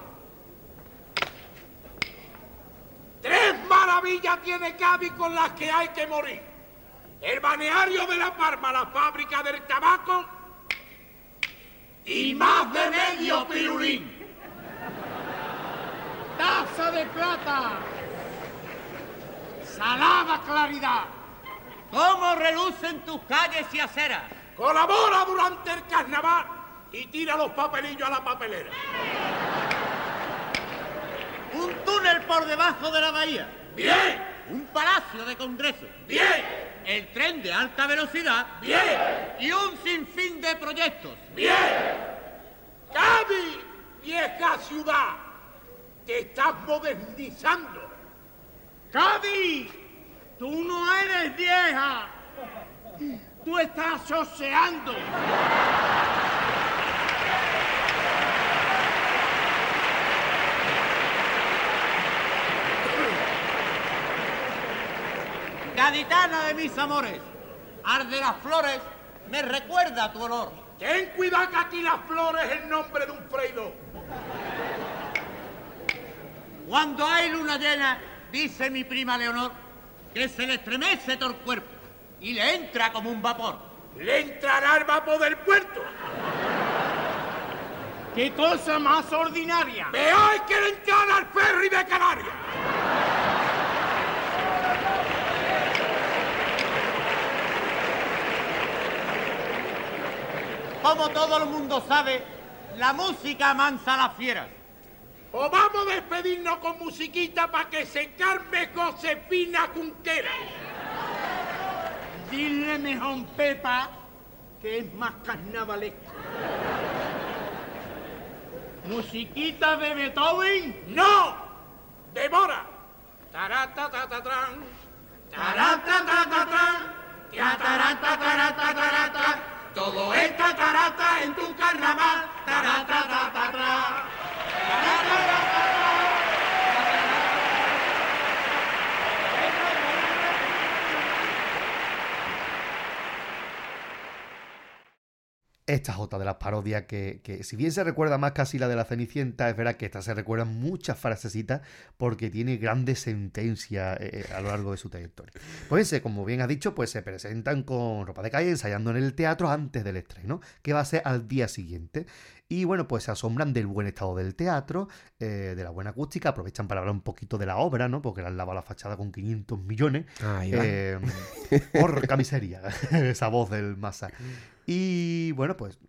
Tres maravillas tiene Cádiz con las que hay que morir. El balneario de La Palma, la fábrica del tabaco y más de medio pirulín. Taza de plata. Salada claridad. ¿Cómo relucen tus calles y aceras? Colabora durante el carnaval y tira los papelillos a la papelera. Un túnel por debajo de la bahía. Bien, Un palacio de congreso. bien, El tren de alta velocidad. bien, Y un sinfín de proyectos. bien. Cádiz, vieja ciudad, te estás modernizando. Cádiz, tú no eres vieja. Tú estás oseando. Gaditana de mis amores, ar de las flores me recuerda tu olor. Ten cuidado que aquí las flores es el nombre de un freidor. Cuando hay luna llena, dice mi prima Leonor, que se le estremece todo el cuerpo y le entra como un vapor. Le entrará el vapor del puerto. ¡Qué cosa más ordinaria! Veáis que le al ferry de Canarias. Como todo el mundo sabe, la música amansa a las fieras. O vamos a despedirnos con musiquita para que se encarme Josefina Cunquera. Dile mejor Pepa que es más carnavalesco. ¿Musiquita de Beethoven? ¡No! ¡Demora! Taratatatatran, taratatatatran, tiataratataratataratran. Todo es tatarata en tu carnaval. Taratatatatran. Esta es otra de las parodias que, que, si bien se recuerda más casi la de la Cenicienta, es verdad que esta se recuerda muchas frasecitas porque tiene grandes sentencias eh, a lo largo de su trayectoria. Pues eh, como bien ha dicho, pues se presentan con ropa de calle ensayando en el teatro antes del estreno, que va a ser al día siguiente. Y bueno, pues se asombran del buen estado del teatro, eh, de la buena acústica, aprovechan para hablar un poquito de la obra, ¿no? Porque le han lavado la fachada con 500 millones. Va. Eh, miseria, esa voz del masa. Y bueno, pues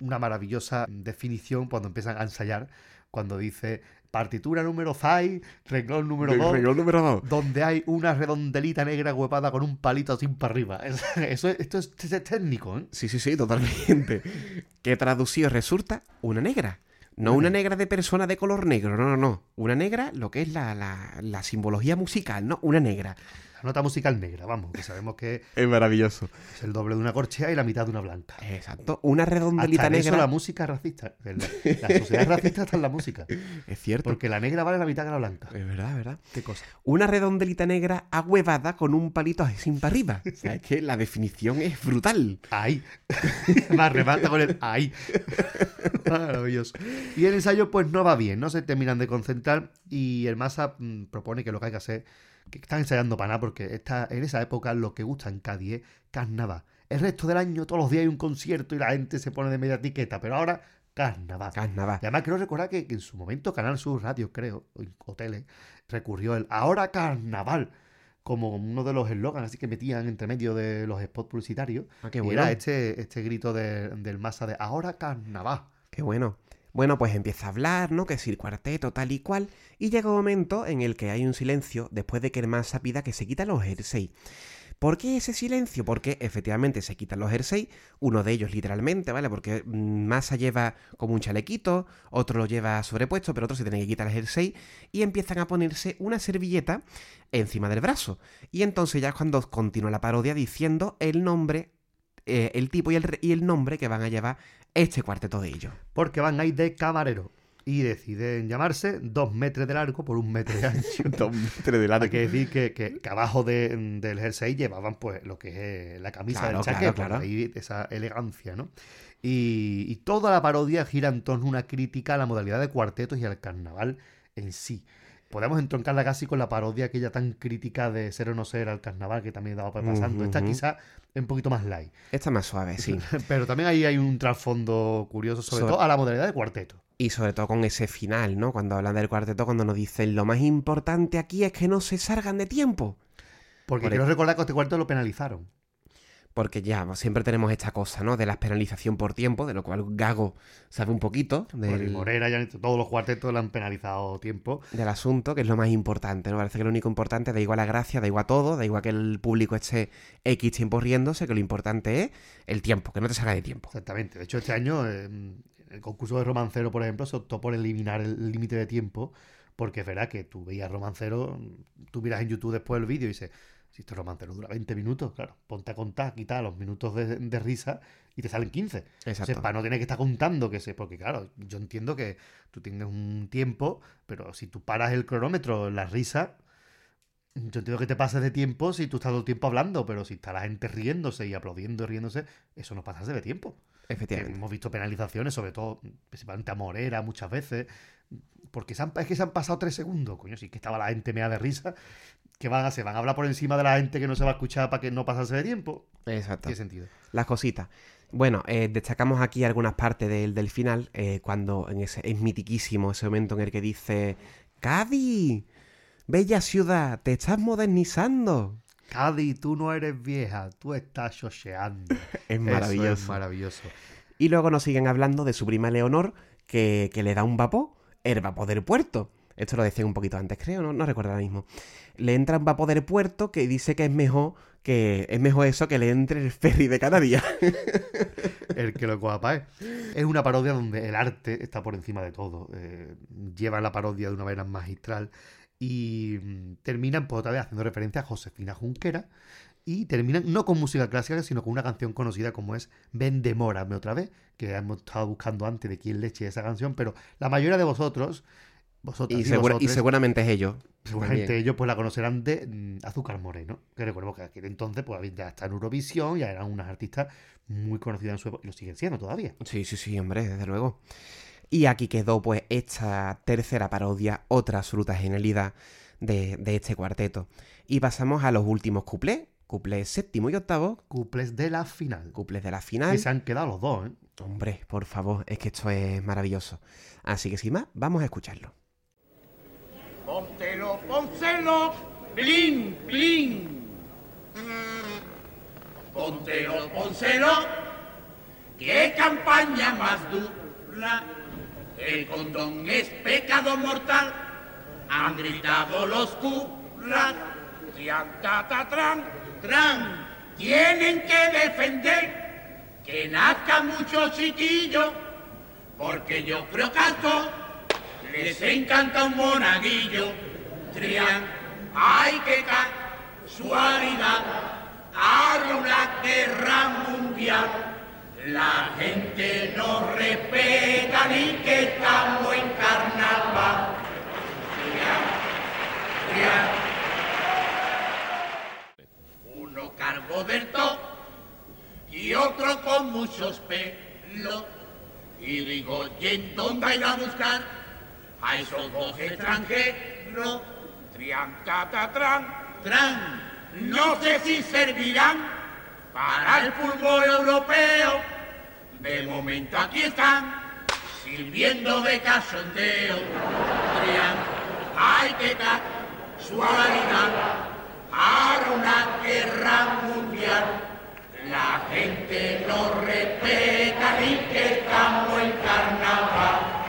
una maravillosa definición cuando empiezan a ensayar, cuando dice partitura número 5, renglón número 2, número dos. donde hay una redondelita negra huepada con un palito así para arriba. Es- Eso, es- esto es, es técnico, ¿eh? Sí, sí, sí, totalmente. que traducido resulta una negra. No una negra de persona de color negro, no, no, no. Una negra, lo que es la, la, la simbología musical, ¿no? Una negra. Nota musical negra, vamos, que sabemos que Es maravilloso. es el doble de una corchea y la mitad de una blanca. Exacto. Una Hasta redondelita en eso negra. la música es racista. La, la sociedad es racista hasta en la música. Es cierto. Porque la negra vale la mitad que la blanca. Es verdad, es verdad. ¿Qué cosa? Una redondelita negra ahuevada con un palito así para arriba. O sea, es que la definición es brutal. Ahí. Más remata con el ahí. Maravilloso. Y el ensayo, pues no va bien, no se terminan de concentrar. Y el Massa mm, propone que lo que hay que hacer, que están ensayando para nada, porque está, en esa época lo que gusta en Cádiz es carnaval. El resto del año, todos los días hay un concierto y la gente se pone de media etiqueta, pero ahora carnaval. Carnaval. Y además creo recordar que, que en su momento Canal Sur Radio, creo, o, tele, recurrió el ahora carnaval como uno de los eslogans así que metían entre medio de los spots publicitarios. Ah, qué y bueno. era este, este grito de- del masa de ahora carnaval. Qué bueno. Bueno, pues empieza a hablar, ¿no? Que si el cuarteto tal y cual. Y llega un momento en el que hay un silencio después de que el Massa pida que se quiten los jerseys. ¿Por qué ese silencio? Porque efectivamente se quitan los jerseys, uno de ellos literalmente, ¿vale? Porque mm, Massa lleva como un chalequito, otro lo lleva sobrepuesto, pero otro se tiene que quitar el jersey y empiezan a ponerse una servilleta encima del brazo. Y entonces ya es cuando continúa la parodia diciendo el nombre, eh, el tipo y el, y el nombre que van a llevar este cuarteto de ellos. Porque van ahí de camarero. Y deciden llamarse dos metros de largo por un metro de ancho. Hay que decir que, que- que abajo de- del jersey llevaban pues lo que es eh, la camisa Claro, del claro, chaquet, claro. ahí esa elegancia, ¿no? Y, y toda la parodia gira en torno a una crítica a la modalidad de cuartetos y al carnaval en sí. Podemos entroncarla casi con la parodia aquella tan crítica de ser o no ser al carnaval que también estaba pasando. Esta Ujú. quizá es un poquito más light. Esta es más suave, sí. Pero también ahí hay un trasfondo curioso, sobre, Sobre- todo a la modalidad de cuarteto. Y sobre todo con ese final, ¿no? Cuando hablan del cuarteto, cuando nos dicen lo más importante aquí es que no se salgan de tiempo. Porque Por quiero el- recordar que este cuarteto lo penalizaron. Porque ya, siempre tenemos esta cosa, ¿no? De la penalización por tiempo, de lo cual Gago sabe un poquito del, Morera ya todos los cuartetos le han penalizado tiempo. del asunto, que es lo más importante, ¿no? Parece que lo único importante da igual la gracia, da igual todo, da igual que el público esté X tiempo riéndose, que lo importante es el tiempo, que no te salga de tiempo. Exactamente. De hecho, este año, eh, el concurso de romancero, por ejemplo, se optó por eliminar el límite de tiempo. Porque es verdad que tú veías romancero, tú miras en YouTube después el vídeo y dices, si este romancero dura 20 minutos, claro, ponte a contar, quita los minutos de, de risa y te salen 15. Exacto. Entonces, para no tener que estar contando que se. Porque, claro, yo entiendo que tú tienes un tiempo, pero si tú paras el cronómetro, la risa. Yo entiendo que te pases de tiempo si tú estás todo el tiempo hablando, pero si está la gente riéndose y aplaudiendo y riéndose, eso no pasarse de tiempo. Efectivamente. Hemos visto penalizaciones, sobre todo, principalmente a Morera muchas veces, porque se han- es que se han pasado tres segundos, coño, sí que estaba la gente mea de risa, que van a hacer? ¿Van a hablar por encima de la gente que no se va a escuchar para que no pasarse de tiempo? Exacto. ¿Qué sentido? Las cositas. Bueno, eh, destacamos aquí algunas partes del, del final, eh, cuando en ese, es mitiquísimo ese momento en el que dice, Cádiz, bella ciudad, te estás modernizando. Cádiz, tú no eres vieja, tú estás chocheando. Es Eso maravilloso. es maravilloso. Y luego nos siguen hablando de su prima Leonor, que, que le da un vapor, el vapor del puerto. Esto lo decían un poquito antes, creo, no, no recuerdo ahora mismo. Le entra un vapor del puerto que dice que es mejor que es mejor eso que le entre el ferry de Canarias. El que lo coja él. Es una parodia donde el arte está por encima de todo. Eh, lleva la parodia de una manera magistral y mm, terminan pues, otra vez haciendo referencia a Josefina Junquera y terminan no con música clásica, sino con una canción conocida como es Ven Demórame otra vez, que hemos estado buscando antes de quién le eche esa canción, pero la mayoría de vosotros, vosotras y, y, segura- y vosotros, seguramente es ellos. Seguramente también. ellos pues la conocerán de mm, Azúcar Moreno, que recuerdo que aquel entonces pues ya está en Eurovisión, ya eran unas artistas muy conocidas en su época, y lo siguen siendo todavía. Sí, sí, sí, hombre, desde luego. Y aquí quedó pues esta tercera parodia, otra absoluta genialidad de, de este cuarteto. Y pasamos a los últimos cuplés, cuplés séptimo y octavo, Cuples de la final. cuplés de la Que final. se han quedado los dos, ¿eh? Hombre, por favor, es que esto es maravilloso. Así que sin más, vamos a escucharlo. Póntelo, pónselo, plin, plin. Póntelo, pónselo, qué campaña más dura. El condón es pecado mortal, han gritado los curas. Trian, tran, tran, tienen que defender que nazcan muchos chiquillos, porque yo creo que les encanta un monaguillo. Trian, ay que casualidad, ahora una guerra mundial. La gente no respeta ni que estamos en carnaval. Trian, trian. Uno cargo del top y otro con muchos pelos. Y digo, ¿y en dónde ir a buscar a esos dos extranjeros? Trian, ta, ta, tran. No sé si servirán para el fútbol europeo. De momento aquí están, sirviendo de cachondeo. Trian, ay, qué casualidad. Ahora una guerra mundial. La gente no respeta ni que estamos en carnaval.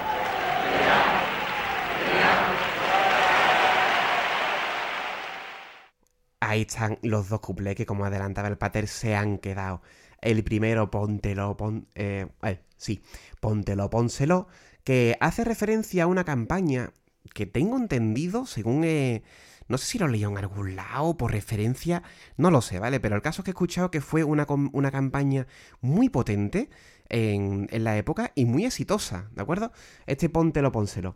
Ahí están los dos cuplés que, como adelantaba el pater, se han quedado. El primero, póntelo, pon, eh, eh, sí, póntelo, pónselo, que hace referencia a una campaña que tengo entendido, según, eh, no sé si lo leí en algún lado, por referencia, no lo sé, ¿vale? Pero el caso es que he escuchado que fue una, campaña muy potente en, en la época y muy exitosa, ¿de acuerdo? Este póntelo, pónselo.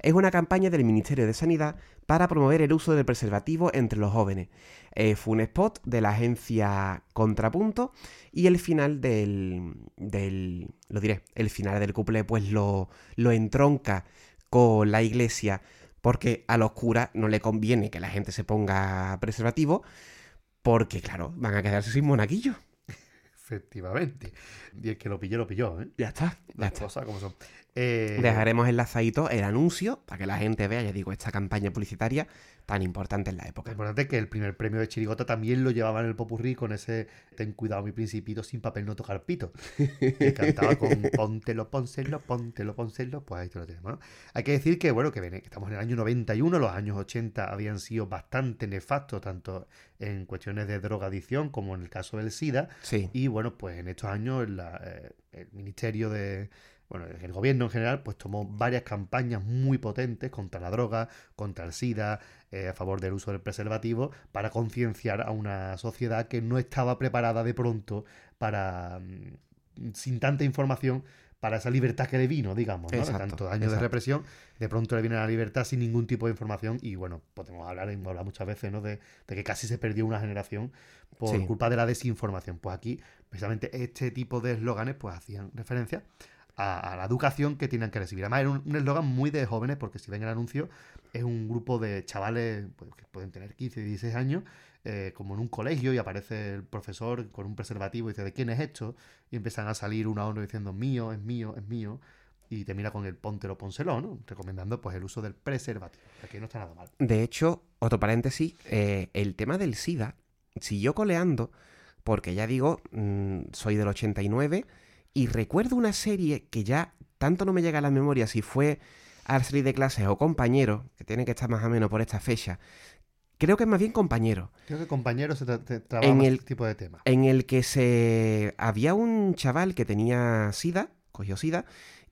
Es una campaña del Ministerio de Sanidad para promover el uso del preservativo entre los jóvenes. Eh, fue un spot de la agencia Contrapunto y el final del, del lo diré, el final del couple pues lo, lo entronca con la iglesia porque a los curas no le conviene que la gente se ponga preservativo porque claro, van a quedarse sin monaguillo. Efectivamente. Y el que lo pilló, lo pilló, ¿eh? Ya está, ya Las está. cosas como son. Eh, Dejaremos enlazadito el anuncio para que la gente vea, ya digo, esta campaña publicitaria tan importante en la Lo época. importante es que el primer premio de Chirigota también lo llevaba en el popurrí con ese Ten cuidado mi principito sin papel no tocar pito. Que cantaba con Póntelo, pónselo, póntelo, pónselo. Pues ahí te lo tenemos, ¿no? Hay que decir que, bueno, que estamos en el año 91, los años 80 habían sido bastante nefastos, tanto en cuestiones de drogadicción como en el caso del SIDA. Sí. Y bueno, pues en estos años la, eh, el Ministerio de... Bueno, el gobierno en general pues tomó varias campañas muy potentes contra la droga, contra el SIDA, eh, a favor del uso del preservativo, para concienciar a una sociedad que no estaba preparada de pronto para, mm, sin tanta información, para esa libertad que le vino, digamos, ¿no? Exacto, tantos años de represión, de pronto le viene la libertad sin ningún tipo de información y bueno, podemos hablar, hemos hablado muchas veces, ¿no? De, de que casi se perdió una generación por Sí. culpa de la desinformación. Pues aquí, precisamente este tipo de eslóganes, pues hacían referencia a, la educación que tienen que recibir. Además, era un eslogan muy de jóvenes, porque si ven el anuncio, es un grupo de chavales pues, que pueden tener 15, 16 años, eh, como en un colegio, y aparece el profesor con un preservativo y dice, ¿de quién es esto? Y empiezan a salir uno a uno diciendo, mío, es mío, es mío. Y termina con el póntelo, pónselo, ¿no? Recomendando pues el uso del preservativo. Aquí no está nada mal. De hecho, otro paréntesis, eh, el tema del SIDA siguió coleando porque ya digo, mm, soy del 89 y recuerdo una serie que ya tanto no me llega a la memoria si fue al salir de clases o compañero, que tiene que estar más o menos por esta fecha. Creo que es más bien compañero, Creo que compañeros se tra- tra- trabaja En más el- este tipo de temas. en el que se había un chaval que tenía SIDA, cogió SIDA,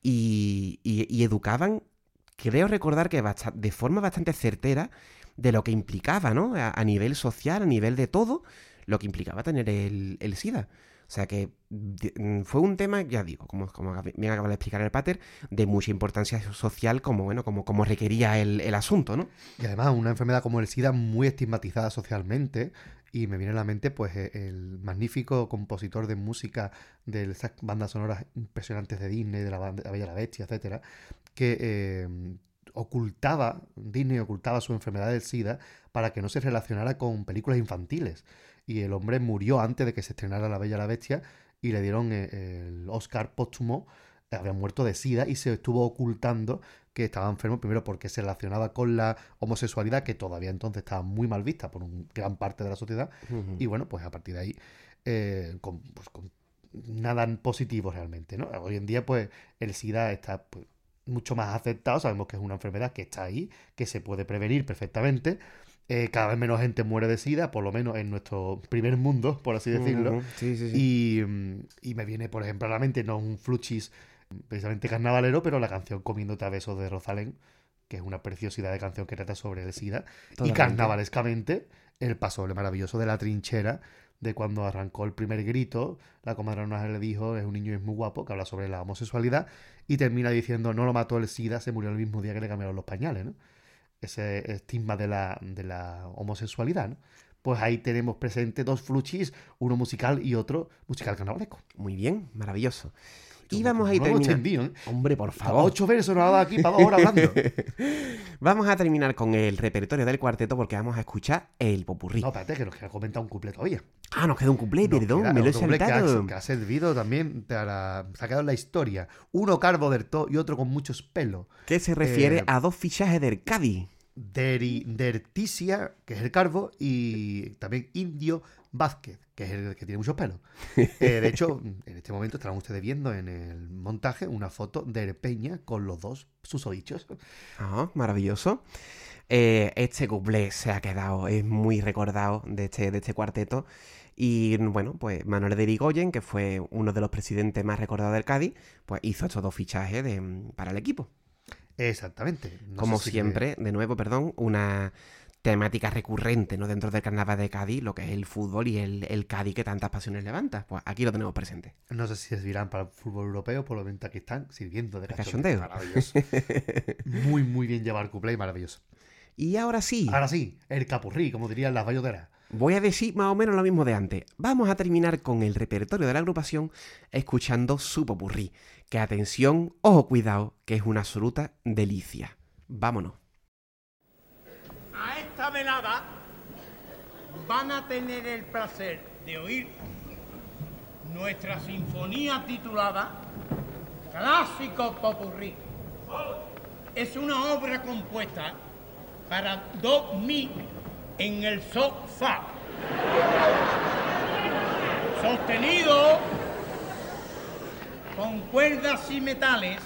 y, y- y educaban, creo recordar que de forma bastante certera de lo que implicaba, ¿no? A, a nivel social, a nivel de todo, lo que implicaba tener el, el SIDA. O sea que mm, fue un tema, ya digo, como, como bien acaba de explicar el pater, de mucha importancia social como, bueno, como, como requería el, el asunto, ¿no? Y además una enfermedad como el SIDA muy estigmatizada socialmente. Y me viene a la mente pues e- el magnífico compositor de música de esas bandas sonoras impresionantes de Disney, de la, banda- la Bella la Bestia, etcétera, que eh, ocultaba, Disney ocultaba su enfermedad del SIDA para que no se relacionara con películas infantiles. Y el hombre murió antes de que se estrenara La Bella y la Bestia y le dieron eh, el Oscar póstumo. Había muerto de SIDA y se estuvo ocultando que estaba enfermo, primero porque se relacionaba con la homosexualidad, que todavía entonces estaba muy mal vista por un gran parte de la sociedad. Y bueno, pues a partir de ahí, eh, con, pues, con nada positivo realmente, ¿no? Hoy en día, pues, el SIDA está pues, mucho más aceptado, sabemos que es una enfermedad que está ahí, que se puede prevenir perfectamente. Eh, cada vez menos gente muere de SIDA, por lo menos en nuestro primer mundo, por así decirlo. Ujú, Sí, sí, sí. Y, y me viene, por ejemplo, a la mente, no un fluchis precisamente carnavalero, pero la canción Comiéndote a besos de Rosalén, que es una preciosidad de canción que trata sobre el SIDA. Y carnavalescamente, el paso maravilloso de la trinchera, de cuando arrancó el primer grito, la comadre Arnaje le dijo, es un niño y es muy guapo, que habla sobre la homosexualidad, y termina diciendo, no lo mató el SIDA, se murió el mismo día que le cambiaron los pañales, ¿no? Ese estigma de la, de la homosexualidad, ¿no? Pues ahí tenemos presente dos fluchis, uno musical y otro musical carnavalesco. Muy bien, maravilloso. Vamos a ir terminando. extendido, ¿eh? Hombre, por A favor. Ocho versos nos ha dado aquí para dos horas hablando. Vamos a terminar con el repertorio del cuarteto porque vamos a escuchar el popurrí. No, espérate, que nos queda comentar un cuplé todavía. Ah, nos queda un Nos perdón, queda me lo he que ha- saltado. Que ha, servido también para. Se ha quedado en la historia. Uno calvo del todo y otro con muchos pelos. Que se refiere Eh, a dos fichajes del Cádiz. Deri, Derticia, que es el calvo, y también Indio Vázquez, que es el que tiene muchos pelos. Eh, de hecho, en este momento estarán ustedes viendo en el montaje una foto de Peña con los dos susodichos. Ah, maravilloso. Eh, este cuplé se ha quedado, es muy recordado de este, de este cuarteto. Y bueno, pues Manuel de Irigoyen, que fue uno de los presidentes más recordados del Cádiz, pues hizo estos dos fichajes de- para el equipo. Exactamente. No Como siempre, de nuevo, perdón, una temática recurrente ¿no? dentro del carnaval de Cádiz, lo que es el fútbol y el, el Cádiz que tantas pasiones levanta. Pues aquí lo tenemos presente. No sé si servirán para el fútbol europeo, por lo menos aquí están sirviendo de De cachondeo. cachondeo. Maravilloso. muy, muy bien llevar cuplé y maravilloso. Y ahora sí, Ahora sí, el capurrí, como dirían las bayoteras. Voy a decir más o menos lo mismo de antes. Vamos a terminar con el repertorio de la agrupación escuchando su popurrí. Que atención, ojo, cuidado, que es una absoluta delicia. Vámonos. A esta velada van a tener el placer de oír nuestra sinfonía titulada Clásico Popurrí. Es una obra compuesta para do mi en el sofá. Sostenido con cuerdas y metales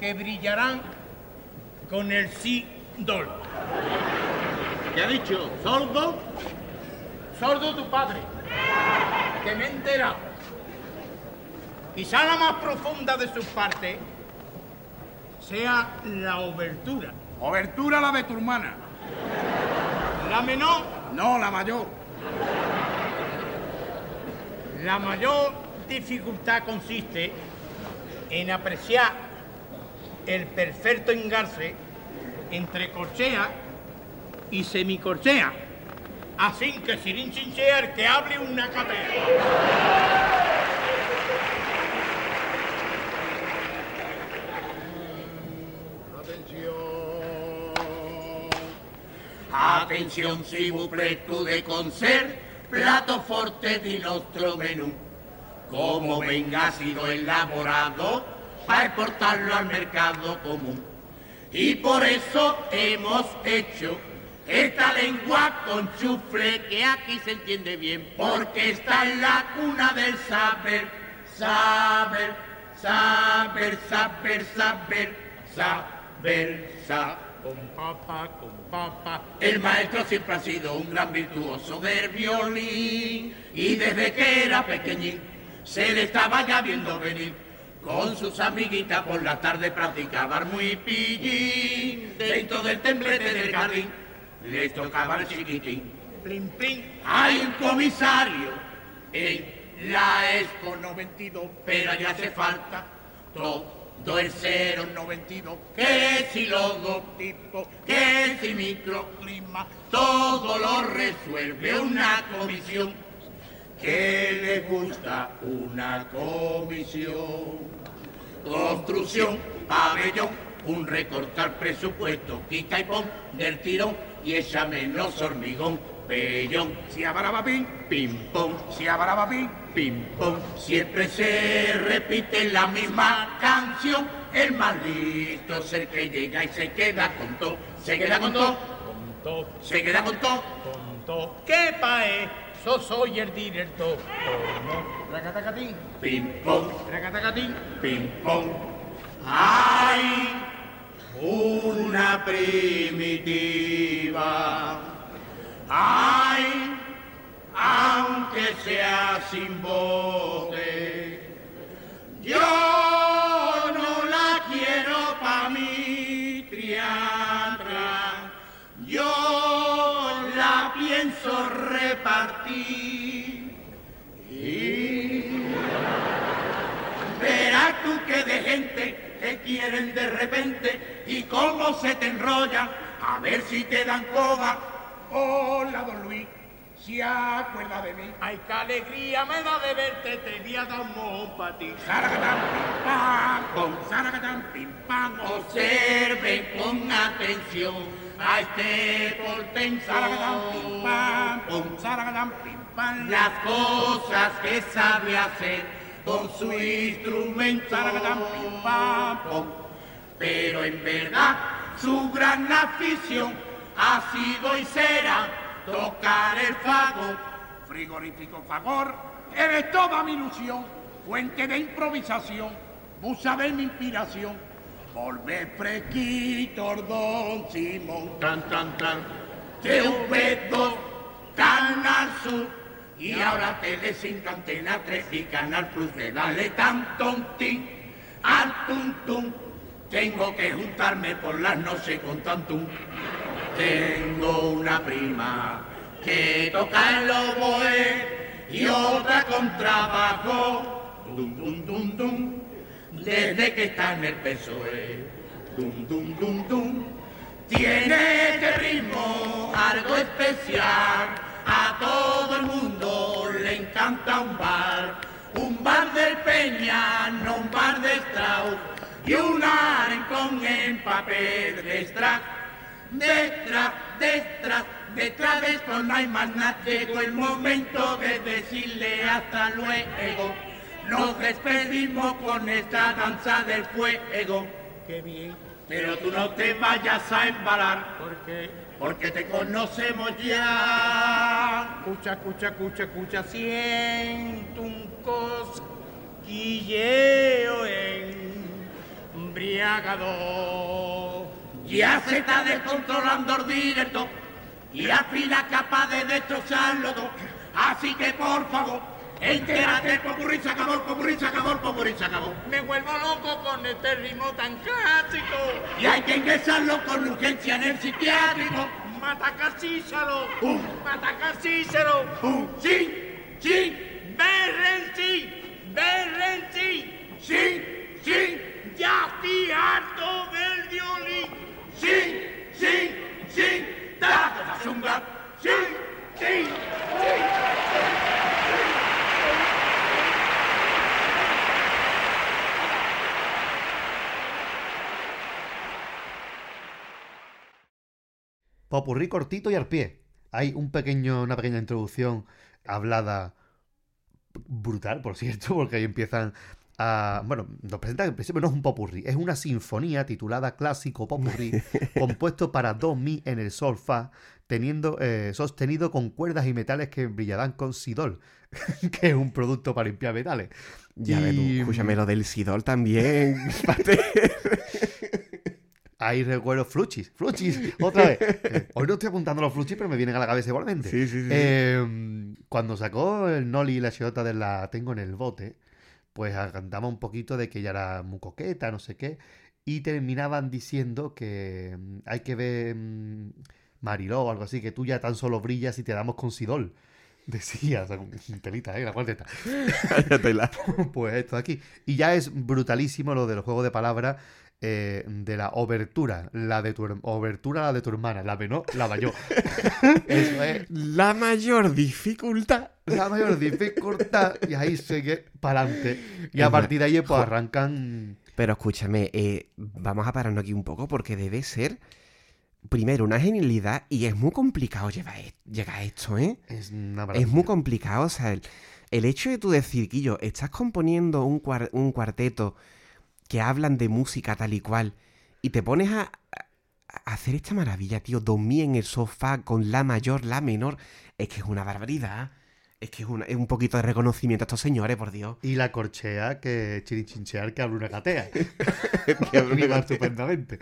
que brillarán con el si dol. ¿Qué ha dicho? ¿Sordo? Sordo tu padre. Que me he enterado. Quizá la más profunda de sus partes sea la obertura. Obertura la de tu hermana. La menor, No, la mayor. la mayor dificultad consiste en apreciar el perfecto engarce entre corchea y semicorchea. Así que sin chinchear que hable una capela. Atención, si vous de concert, plato forte de nuestro menú. Como venga ha sido elaborado para exportarlo al mercado común. Y por eso hemos hecho esta lengua con chufle que aquí se entiende bien, porque está en la cuna del saber, saber, saber, saber, saber, saber, saber. Con papa, con El maestro siempre ha sido un gran virtuoso del violín y desde que era pequeñín se le estaba ya viendo venir. Con sus amiguitas por la tarde practicaban muy pillín dentro del temblete del jardín. Les tocaba el chiquitín. Plin, plin. Hay un comisario en la Expo 92, pero ya hace falta todo el 092, que si logotipo, que si microclima, todo lo resuelve una comisión. que le gusta una comisión? Construcción, pabellón, un recortar presupuesto, quita y pon del tirón y echa menos hormigón. Pellón, si abarabapín, pim pom, si abarabapín, pim pom. Siempre se repite la misma canción. El más listo es el que llega y se queda con todo. Se queda con todo, se queda con todo. ¿Qué pae? Yo soy el director. Racatacatín, Pim pom, racatacatín. pim pom. Hay una primitiva. Hay, aunque sea sin bote. Yo no la quiero pa' mi triatra. Yo la pienso repartir. Y verás tú que de gente te quieren de repente y cómo se te enrolla a ver si te dan coba. Hola, don Luis, ¿se acuerda de mí? Ay, qué alegría me da de verte, te voy a dar un mojón pa' ti. Zaragatán, pim, pam, pom, zaragatán, pim, pam. Observen con atención a este portento. Zaragatán, pim, pam, pom, zaragatán, pim, pam. Las cosas que sabe hacer con su instrumento. Zaragatán, pim, pam, pom. Pero en verdad su gran afición ha sido y será tocar el fagot. Frigorífico Fagor, eres toda mi ilusión, fuente de improvisación, musa de mi inspiración. Volver fresquito, don Simón, tan, tan, tan. TV2, Canal Sur, y ahora Tele 5, Antena 3 y Canal Plus de Dale tan tontín al tum tum. Tengo que juntarme por las noches con tantum. Tengo una prima que toca el oboe y otra con trabajo. Dum, dum, dum, dum. Desde que está en el PSOE. Dum, dum, dum, dum. Tiene este ritmo algo especial. A todo el mundo le encanta un bar. Un bar del Peña, no un bar de Strauss. Y un arencón en papel de extract. Detrás, detrás, detrás de esto no hay más nada. Llegó el momento de decirle hasta luego. Nos despedimos con esta danza del fuego. Qué bien, Pero tú no te vayas a embalar, porque porque te conocemos ya. escucha, escucha, escucha, escucha, siento un cosquilleo embriagador. Ya se está descontrolando el directo y afila capaz de destrozarlo todo. Así que por favor, entérate, el popurrí se acabó, el popurrí se acabó, el popurrí se acabó. Me vuelvo loco con este ritmo tan clásico. Y hay que ingresarlo con urgencia en el psiquiátrico. Mataca Cícero, Uh. Mataca Cícero, Uh, sí, sí, ya estoy del violín. Sí, sí, sí, tanto fa zumba. Sí, sí, sí. Popurrí cortito y al pie. Hay un pequeño, una pequeña introducción hablada brutal, por cierto, porque ahí empiezan bueno, nos presentan en principio no es un popurrí, es una sinfonía titulada Clásico Popurrí, compuesto para do, mi en el sol, fa, teniendo, eh, sostenido con cuerdas y metales que brillarán con sidol, que es un producto para limpiar metales. Ya ves tú, Y- escúchame lo del Sidol también. Ahí recuerdo Fluchis, Fluchis, otra vez. Eh, hoy no estoy apuntando los Fluchis, pero me vienen a la cabeza igualmente. Sí, sí, sí. Eh, cuando sacó el Noli y la Chiota de la Tengo en el bote, pues cantaba un poquito de que ella era muy coqueta, no sé qué, y terminaban diciendo que mm, hay que ver mm, Mariló o algo así, que tú ya tan solo brillas y te damos con Sidol. Decía, o sea, telita, ¿eh? La cuarteta. Pues esto de aquí. Y ya es brutalísimo lo del juego de palabras eh, de la obertura, la de tu obertura, la de tu hermana, la menor, la mayor. Eso es La mayor dificultad. la mayor dificultad y ahí sigue para adelante. Y a partir de ahí pues arrancan... Pero escúchame, eh, vamos a pararnos aquí un poco porque debe ser, primero, una genialidad y es muy complicado llevar e- llegar a esto, ¿eh? Es una Es muy complicado, o sea, el, el hecho de tú decir, Guillo, estás componiendo un, cuar- un cuarteto que hablan de música tal y cual y te pones a, hacer esta maravilla, tío, dormir en el sofá con la mayor, la menor, es que es una barbaridad. Es que es, una- es un poquito de reconocimiento a estos señores, por Dios. Y la corchea que chirinchinchear que habla una catea. Que catea. estupendamente.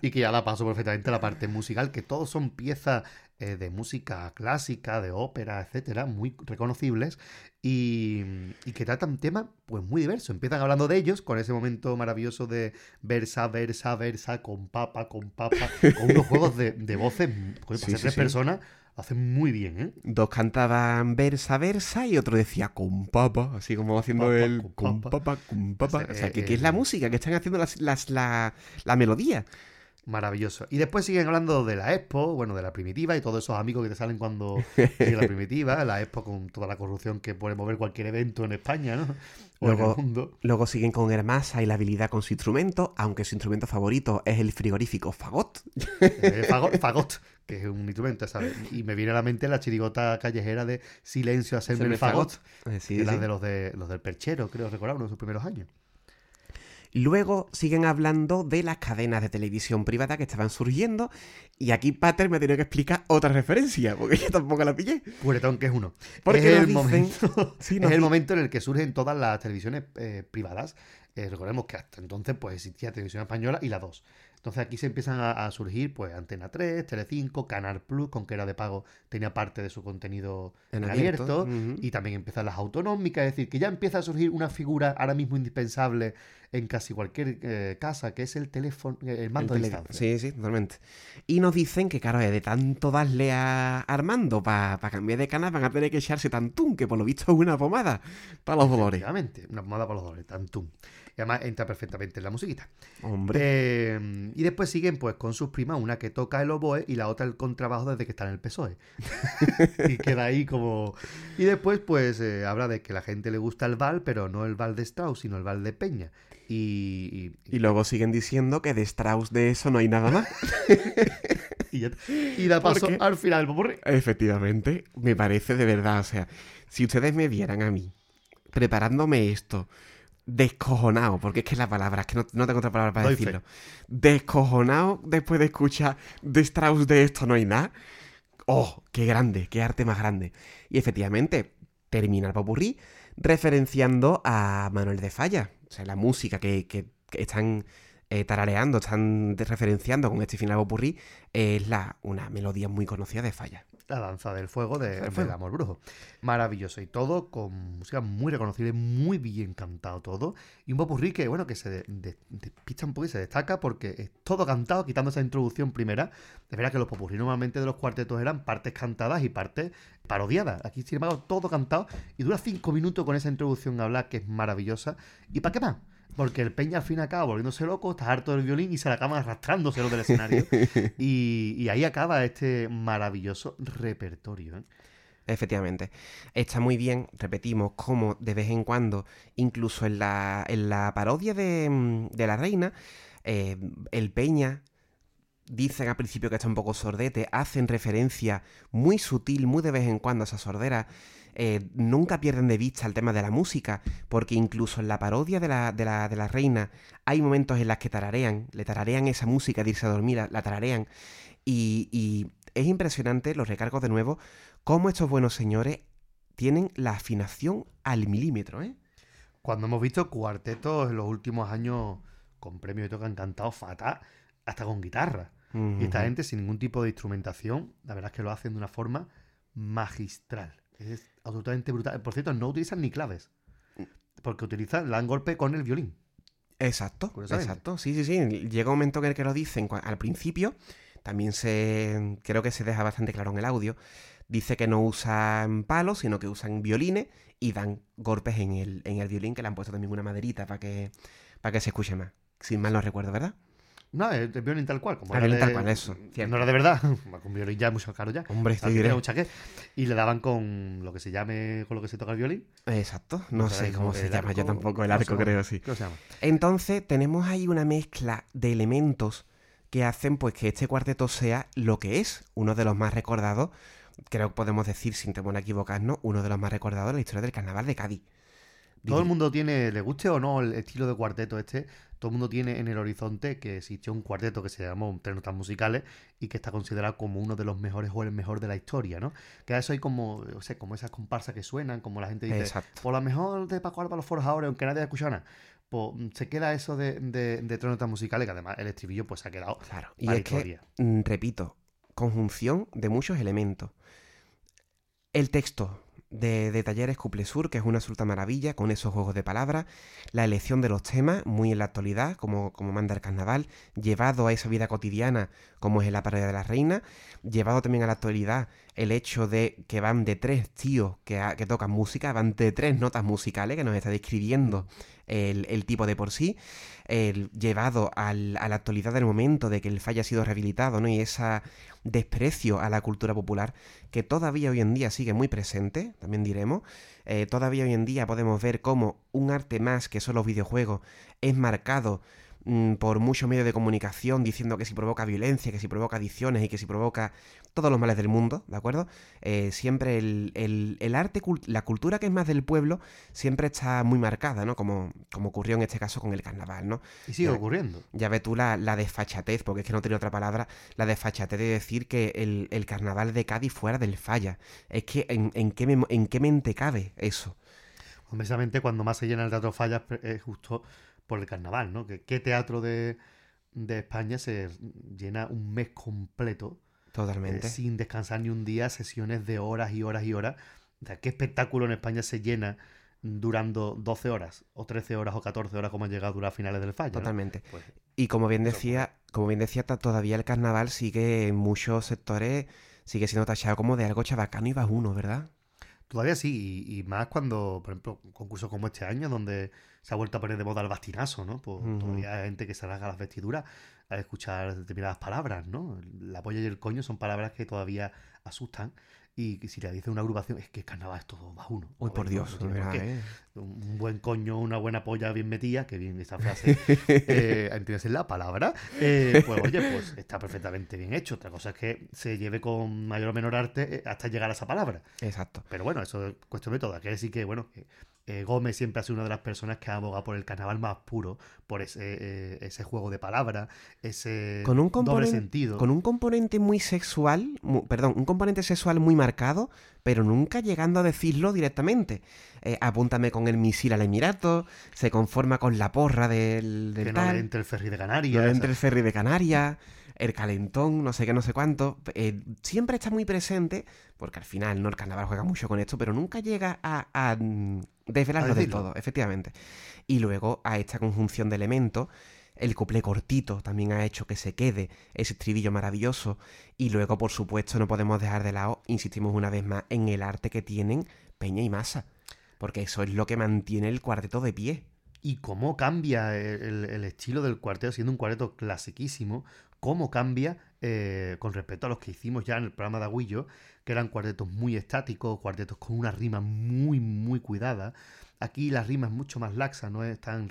Y que ya la paso perfectamente a la parte musical, que todos son piezas eh, de música clásica, de ópera, etcétera, muy reconocibles y, y que tratan temas pues muy diversos. Empiezan hablando de ellos con ese momento maravilloso de versa, versa, versa, con papa, con papa, con unos juegos de, de voces, Sí, para ser sí, tres sí. personas, lo hacen muy bien, ¿eh? Dos cantaban versa, versa y otro decía con papa, así como haciendo Papa, el con papa. papa, con papa. O sea, O sea, que, eh, que es la eh, música, que están haciendo las, las- la, la melodía. Maravilloso. Y después siguen hablando de la Expo, bueno, de la primitiva y todos esos amigos que te salen cuando sigue la primitiva, la Expo con toda la corrupción que puede mover cualquier evento en España, ¿no? O en Luego- el mundo. Luego siguen con Hermasa y la habilidad con su instrumento, aunque su instrumento favorito es el frigorífico fagot. Eh, fagot, fagot, que es un instrumento, ¿sabes? Y me viene a la mente la chirigota callejera de Silencio, hacerme el fagot. Eh, sí, la de los, de los del perchero, creo recordar, uno de sus primeros años. Luego siguen hablando de las cadenas de televisión privada que estaban surgiendo. Y aquí Pater me ha tenido que explicar otra referencia, porque yo tampoco la pillé. Curetón, que es uno. Porque es el, dicen- momento, Sí, es nos el di- momento en el que surgen todas las televisiones eh, privadas. Eh, recordemos que hasta entonces pues existía Televisión Española y la 2. Entonces aquí se empiezan a, a surgir pues Antena 3, Telecinco, Canal Plus, con que era de pago, tenía parte de su contenido En en abierto. Y también empiezan las autonómicas, es decir, que ya empieza a surgir una figura ahora mismo indispensable en casi cualquier eh, casa, que es el teléfono, eh, el mando El de distancia. Sí, sí, totalmente. Y nos dicen que, claro, de tanto darle a Armando para cambiar de canal van a tener que echarse tantún, que por lo visto es una pomada para los dolores. Efectivamente, una pomada para los dolores, tantum. Y además entra perfectamente en la musiquita. Hombre. Eh, y después siguen pues con sus primas, una que toca el oboe y la otra el contrabajo desde que está en el PSOE. Y queda ahí como... Y después pues eh, habla de que la gente le gusta el bal, pero no el bal de Strauss, sino el bal de Peña. Y, y, Y luego siguen diciendo que de Strauss de eso no hay nada más. y ya- y da paso qué? al final. Efectivamente, me parece de verdad. O sea, si ustedes me vieran a mí preparándome esto, descojonado, porque es que la palabra, es que no, no tengo otra palabra para Doy fe. decirlo. Descojonado después de escuchar de Strauss de esto no hay nada. ¡Oh! ¡Qué grande! ¡Qué arte más grande! Y efectivamente, termina el popurrí referenciando a Manuel de Falla. O sea, la música que, que- que están eh, tarareando, están referenciando con este final popurrí es la, una melodía muy conocida de Falla. La danza del fuego de, del fuego. amor brujo. Maravilloso. Y todo con música muy reconocible, muy bien cantado todo. Y un popurrí que, bueno, que se de- de- despista un poco y se destaca porque es todo cantado, quitando esa introducción primera. De verdad que los popurrí normalmente de los cuartetos eran partes cantadas y partes parodiadas. Aquí, sin embargo, todo cantado. Y dura cinco minutos con esa introducción a hablar que es maravillosa. ¿Y para qué más? Porque el Peña al fin acaba volviéndose loco, está harto del violín y se la acaban arrastrándoselo del escenario. y, y ahí acaba este maravilloso repertorio. ¿eh? Efectivamente. Está muy bien, repetimos, como de vez en cuando, incluso en la, en la parodia de, mm, de la reina, eh, el Peña dicen al principio que está un poco sordete, hacen referencia muy sutil, muy de vez en cuando a esa sordera. Eh, nunca pierden de vista el tema de la música, porque incluso en la parodia de la, de la, de la reina hay momentos en las que tararean, le tararean esa música de irse a dormir, la, la tararean. Y, y es impresionante, lo recargo de nuevo, cómo estos buenos señores tienen la afinación al milímetro, ¿eh? Cuando hemos visto cuartetos en los últimos años con premios que han cantado fatal, hasta con guitarra. Y esta gente sin ningún tipo de instrumentación, la verdad es que lo hacen de una forma magistral. Es absolutamente brutal. Por cierto, no utilizan ni claves. Porque utilizan, dan golpe con el violín. Exacto, exacto. Sí, sí, sí. Llega un momento en el que lo dicen al principio. También se. Creo que se deja bastante claro en el audio. Dice que no usan palos, sino que usan violines y dan golpes en el, en el violín, que le han puesto también una maderita para que, para que se escuche más. Si mal no recuerdo, ¿verdad? No, es el violín tal cual. Como Ah, era violín de- tal cual, eso, cierto. No era de verdad. Con violín ya es mucho caro ya. Hombre, final diré. Y le daban con lo que se llame, con lo que se toca el violín. Exacto. No sé cómo se llama, yo tampoco el ¿cómo se arco, llama? creo, sí. ¿Cómo se llama? Entonces tenemos ahí una mezcla de elementos que hacen pues que este cuarteto sea lo que es, uno de los más recordados, creo que podemos decir sin temor a equivocarnos, uno de los más recordados de la historia del carnaval de Cádiz. Todo el mundo tiene, le guste o no el estilo de cuarteto este, todo el mundo tiene en el horizonte que existió un cuarteto que se llamó Tres Notas Musicales y que está considerado como uno de los mejores o el mejor de la historia, ¿no? Que a eso hay como, o sea, como esas comparsas que suenan, como la gente dice, Exacto. por la mejor de Paco Alba los forjadores, aunque nadie ha escuchado nada. Pues mm, se queda eso de, de, de Tres Notas Musicales, que además el estribillo pues se ha quedado Claro. Y es que, historia. mm, repito, conjunción de muchos elementos. El texto de, Talleres Cuplesur, que es una absoluta maravilla, con esos juegos de palabras, la elección de los temas, muy en la actualidad, como, como manda el carnaval, llevado a esa vida cotidiana, como es en la parodia de la reina, llevado también a la actualidad el hecho de que van de tres tíos que, que tocan música, van de tres notas musicales, que nos está describiendo el, el tipo de por sí, el llevado al- a la actualidad del momento de que el falla ha sido rehabilitado, ¿no? Y ese desprecio a la cultura popular que todavía hoy en día sigue muy presente, también diremos. Eh, todavía hoy en día podemos ver cómo un arte más que son los videojuegos es marcado mm, por muchos medios de comunicación diciendo que si provoca violencia, que si provoca adicciones y que si provoca todos los males del mundo, ¿de acuerdo? Eh, siempre el, el- el arte, la cultura que es más del pueblo, siempre está muy marcada, ¿no? Como, como ocurrió en este caso con el carnaval, ¿no? Y sigue ya- ocurriendo. Ya ves tú la, la desfachatez, porque es que no tiene otra palabra, la desfachatez de decir que el, el carnaval de Cádiz fuera del falla. Es que en, en qué, en qué mente cabe eso. Precisamente cuando más se llena el Teatro Fallas es justo por el carnaval, ¿no? Que, ¿Qué teatro de, de España se llena un mes completo eh, Totalmente. sin descansar ni un día, sesiones de horas y horas y horas? O sea, ¿qué espectáculo en España se llena durando 12 horas o 13 horas o 14 horas como ha llegado a durar finales del Falla? ¿no? Totalmente. Pues, Y como bien decía, como bien decía, todavía el carnaval sigue en muchos sectores, sigue siendo tachado como de algo chabacano y bajuno, ¿verdad? Todavía sí, y, y más cuando, por ejemplo, concursos como este año, donde se ha vuelto a poner de moda el bastinazo, ¿no? Pues todavía hay gente que se rasga las vestiduras a escuchar determinadas palabras, ¿no? La polla y el coño son palabras que todavía asustan. Y si le dice una agrupación, es que carnaval es todo más uno. Uy, por Dios, no por eh. Un buen coño, una buena polla bien metida, que bien esa frase, eh, entiendes la palabra, eh, pues oye, pues está perfectamente bien hecho. Otra cosa es que se lleve con mayor o menor arte eh, hasta llegar a esa palabra. Exacto. Pero bueno, eso es cuestión de todo. Quiere decir que, bueno, que, eh, Gómez siempre ha sido una de las personas que ha abogado por el carnaval más puro, por ese, eh, ese juego de palabras, ese Con un doble componente, sentido. con un componente muy sexual, perdón, un componente sexual muy marcado, pero nunca llegando a decirlo directamente. Eh, apúntame con el misil al Emirato, se conforma con la porra del, del que no tal. le entre el ferry de No Canarias. entre el ferry de Canarias, el calentón, no sé qué, no sé cuánto. eh, siempre está muy presente, porque al final, ¿no? El carnaval juega mucho con esto, pero nunca llega a, a, mm, desvelarlo del todo, efectivamente. Y luego a esta conjunción de elementos, el cuplé cortito también ha hecho que se quede ese estribillo maravilloso. Y luego, por supuesto, no podemos dejar de lado, insistimos una vez más, en el arte que tienen Peña y Masa. Porque eso es lo que mantiene el cuarteto de pie. y cómo cambia el, el- el estilo del cuarteto, siendo un cuarteto clasiquísimo, cómo cambia eh, con respecto a los que hicimos ya en el programa de Agüillo, que eran cuartetos muy estáticos, cuartetos con una rima muy, muy cuidada. Aquí la rima es mucho más laxa, no es tan.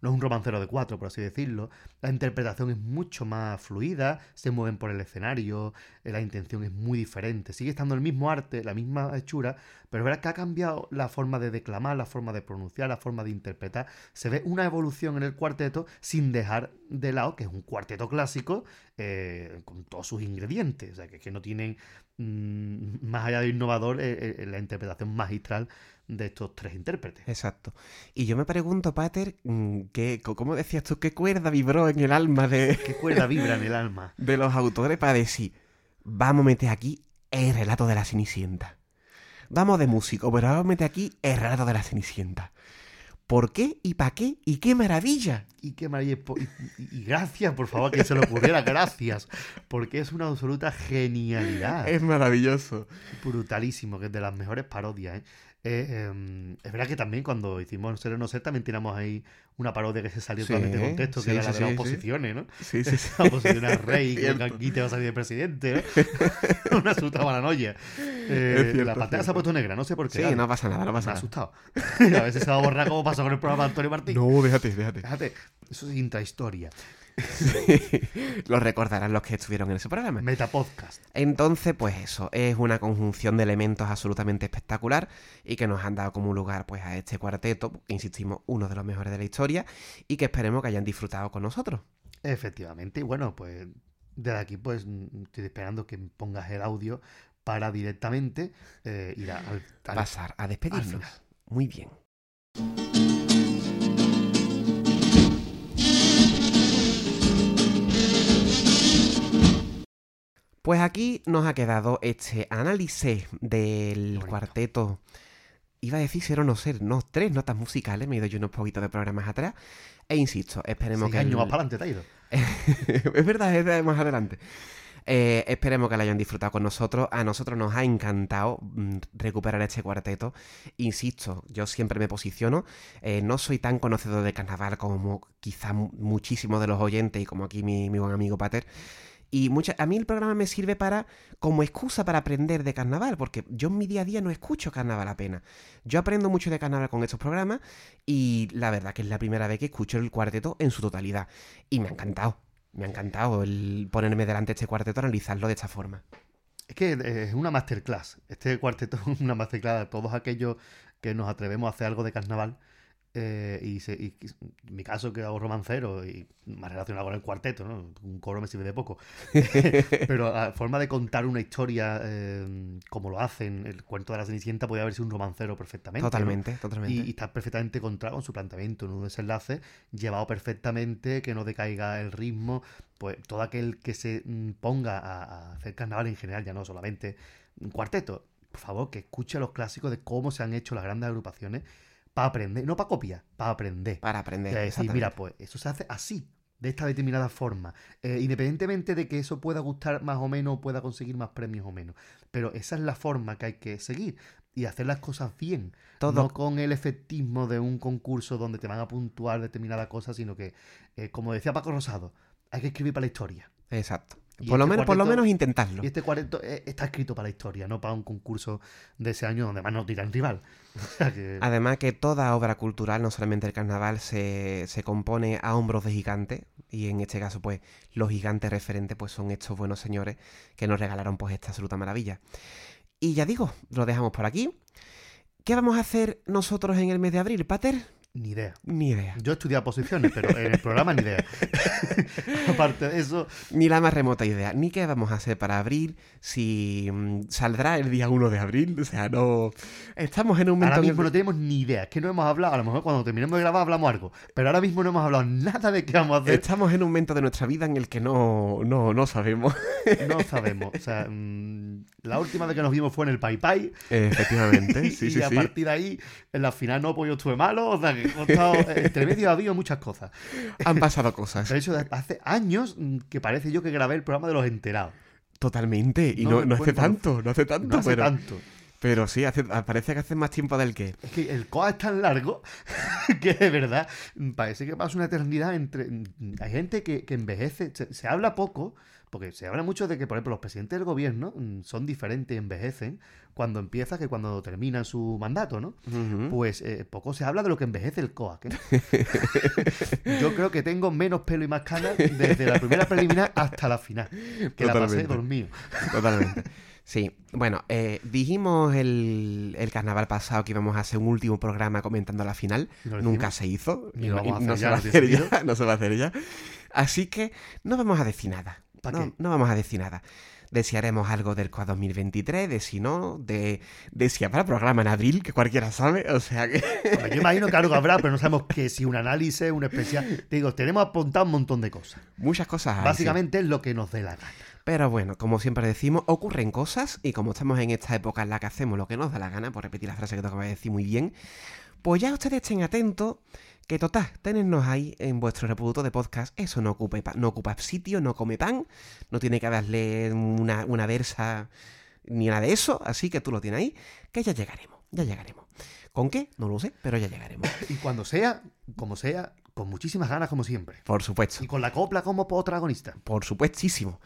No es un romancero de cuatro, por así decirlo. La interpretación es mucho más fluida, se mueven por el escenario, eh, la intención es muy diferente. Sigue estando el mismo arte, la misma hechura, pero verás que ha cambiado la forma de declamar, la forma de pronunciar, la forma de interpretar. Se ve una evolución en el cuarteto sin dejar de lado que es un cuarteto clásico eh, con todos sus ingredientes. O sea, que, que no tienen, más allá de innovador, eh, eh, la interpretación magistral de estos tres intérpretes. Exacto. Y yo me pregunto, Pater, mm, ¿qué, co- ¿cómo decías tú? ¿Qué cuerda vibró en el alma de, ¿Qué cuerda vibra en el alma? de los autores para decir, vamos a meter aquí el relato de la Cenicienta? Vamos de músico, pero vamos a meter aquí el relato de la Cenicienta. ¿Por qué y para qué? ¿Y qué maravilla? Y qué maravilla. Y, y- y gracias, por favor, que se le ocurriera. Gracias. Porque es una absoluta genialidad. Es maravilloso. brutalísimo, que es de las mejores parodias, ¿eh? Eh, em, es verdad que también cuando hicimos Ser o No Ser también tiramos ahí una parodia que se salió Sí, totalmente de contexto, que sí, era la de las oposiciones, ¿no? Sí, sí. La oposición al rey, que aquí te va a salir de presidente, ¿no? Una absoluta paranoia. Eh, cierto, la pantalla se ha puesto negra, no sé por qué. Sí, no pasa nada, no me pasa ha nada. asustado. a veces se va a borrar como pasó con el programa de Antonio Martín. No, déjate, déjate. Eso es intrahistoria. Lo recordarán los que estuvieron en ese programa. Metapodcast. Entonces, pues eso, es una conjunción de elementos absolutamente espectacular y que nos han dado como lugar pues a este cuarteto, que insistimos, uno de los mejores de la historia y que esperemos que hayan disfrutado con nosotros. Efectivamente, y bueno, pues desde aquí pues mm, estoy esperando que pongas el audio para directamente eh, ir a- al, al- Pasar a despedirnos. Muy bien. Pues aquí nos ha quedado este análisis del bonito. cuarteto. Iba a decir ser o no ser, no, tres notas musicales, me he ido yo unos poquitos de programas atrás. E insisto, esperemos seis que. años el- más para adelante te ha ido. es verdad, es más adelante. Eh, esperemos que la hayan disfrutado con nosotros. A nosotros nos ha encantado mm, recuperar este cuarteto. Insisto, yo siempre me posiciono. eh, no soy tan conocedor de carnaval como quizá mu- muchísimos de los oyentes y como aquí mi, mi buen amigo Pater. Y mucha- a mí el programa me sirve para como excusa para aprender de carnaval, porque yo en mi día a día no escucho carnaval apenas. Yo aprendo mucho de carnaval con estos programas y la verdad que es la primera vez que escucho el cuarteto en su totalidad. Y me ha encantado. Me ha encantado el ponerme delante de este cuarteto, analizarlo de esta forma. Es que eh, es una masterclass. Este cuarteto es una masterclass de todos aquellos que nos atrevemos a hacer algo de carnaval. Eh, y, se- y en mi caso, que hago romancero y más relacionado con el cuarteto, ¿no? Un coro me sirve de poco. Pero la forma de contar una historia eh, como lo hacen, el cuento de la Cenicienta, podría haber sido un romancero perfectamente. ¿no? Totalmente, totalmente. Y, y está perfectamente encontrado con su planteamiento, en un desenlace llevado perfectamente, que no decaiga el ritmo. Pues todo aquel que se mm, ponga a, a hacer carnaval en general, ya no solamente un cuarteto, por favor, que escuche los clásicos de cómo se han hecho las grandes agrupaciones para aprender, no para copiar, para aprender. Para aprender. A decir, mira, pues eso se hace así, de esta determinada forma. Eh, independientemente de que eso pueda gustar más o menos, o pueda conseguir más premios o menos. Pero esa es la forma que hay que seguir y hacer las cosas bien. Todo- No con el efectismo de un concurso donde te van a puntuar determinada cosa, sino que, eh, como decía Paco Rosado, hay que escribir para la historia. Exacto. Por lo, este menos, por lo menos intentarlo. Y este cuarteto eh, está escrito para la historia, no para un concurso de ese año donde más no tiran rival. Que... Además que toda obra cultural, no solamente el carnaval, se, se compone a hombros de gigantes. Y en este caso, pues, los gigantes referentes pues son estos buenos señores que nos regalaron pues esta absoluta maravilla. Y ya digo, lo dejamos por aquí. ¿Qué vamos a hacer nosotros en el mes de abril, Pater? Ni idea. Ni idea. Yo he estudiado posiciones, pero en el programa ni idea. Aparte de eso, Ni la más remota idea. Ni qué vamos a hacer para abril. Si mm, saldrá el día 1 de abril. O sea, no. Estamos en un momento. ahora mismo no tenemos ni idea. Es que no hemos hablado. A lo mejor cuando terminemos de grabar hablamos algo. Pero ahora mismo no hemos hablado nada de qué vamos a hacer. Estamos en un momento de nuestra vida en el que no, no, no sabemos. No sabemos. O sea, mm, la última vez que nos vimos fue en el Pai Pai. Efectivamente, sí, y sí, a sí. partir de ahí, en la final no, pues yo estuve malo. O sea, estado- entre medio ha habido muchas cosas. Han pasado cosas. De hecho, hace años mm, que parece yo que grabé el programa de los enterados. Totalmente. Y No no, hace tanto, no hace tanto, No hace pero. tanto. Pero sí, hace, parece que hace más tiempo del que. Es que el COA es tan largo que de verdad parece que pasa una eternidad entre... Hay gente que, que envejece, se, se habla poco, porque se habla mucho de que, por ejemplo, los presidentes del gobierno mm, son diferentes y envejecen cuando empieza que cuando terminan su mandato, ¿no? Pues eh, poco se habla de lo que envejece el COAC. ¿eh? Yo creo que tengo menos pelo y más canas desde la primera preliminar hasta la final, que la pasé dormido. Totalmente. Sí, bueno, eh, dijimos el, el carnaval pasado que íbamos a hacer un último programa comentando la final. ¿Y lo Nunca se hizo. Ni y lo no, vamos a no se va a hacer ya. No se va a hacer ya. Así que no vamos a decir nada. ¿Pa No, vamos a decir nada. Desearemos algo del COA 2023, de si no, de, de si habrá programa en abril, que cualquiera sabe. O sea que. Yo imagino que algo habrá, pero no sabemos que si un análisis, un especial. Te digo, tenemos apuntado un montón de cosas. Muchas cosas hay. sí. Básicamente es lo que nos dé la gana. Pero bueno, como siempre decimos, ocurren cosas y como estamos en esta época en la que hacemos lo que nos da la gana, por repetir la frase que te acabo de decir muy bien, pues ya ustedes estén atentos, que total, tenernos ahí en vuestro reproductor de podcast, eso no ocupa, pa- no ocupa sitio, no come pan, no tiene que darle una, una versa ni nada de eso, así que tú lo tienes ahí, que ya llegaremos, ya llegaremos. ¿Con qué? No lo sé, pero ya llegaremos. Y cuando sea, como sea, con muchísimas ganas, como siempre. Por supuesto. Y con la copla como protagonista. Por supuestísimo.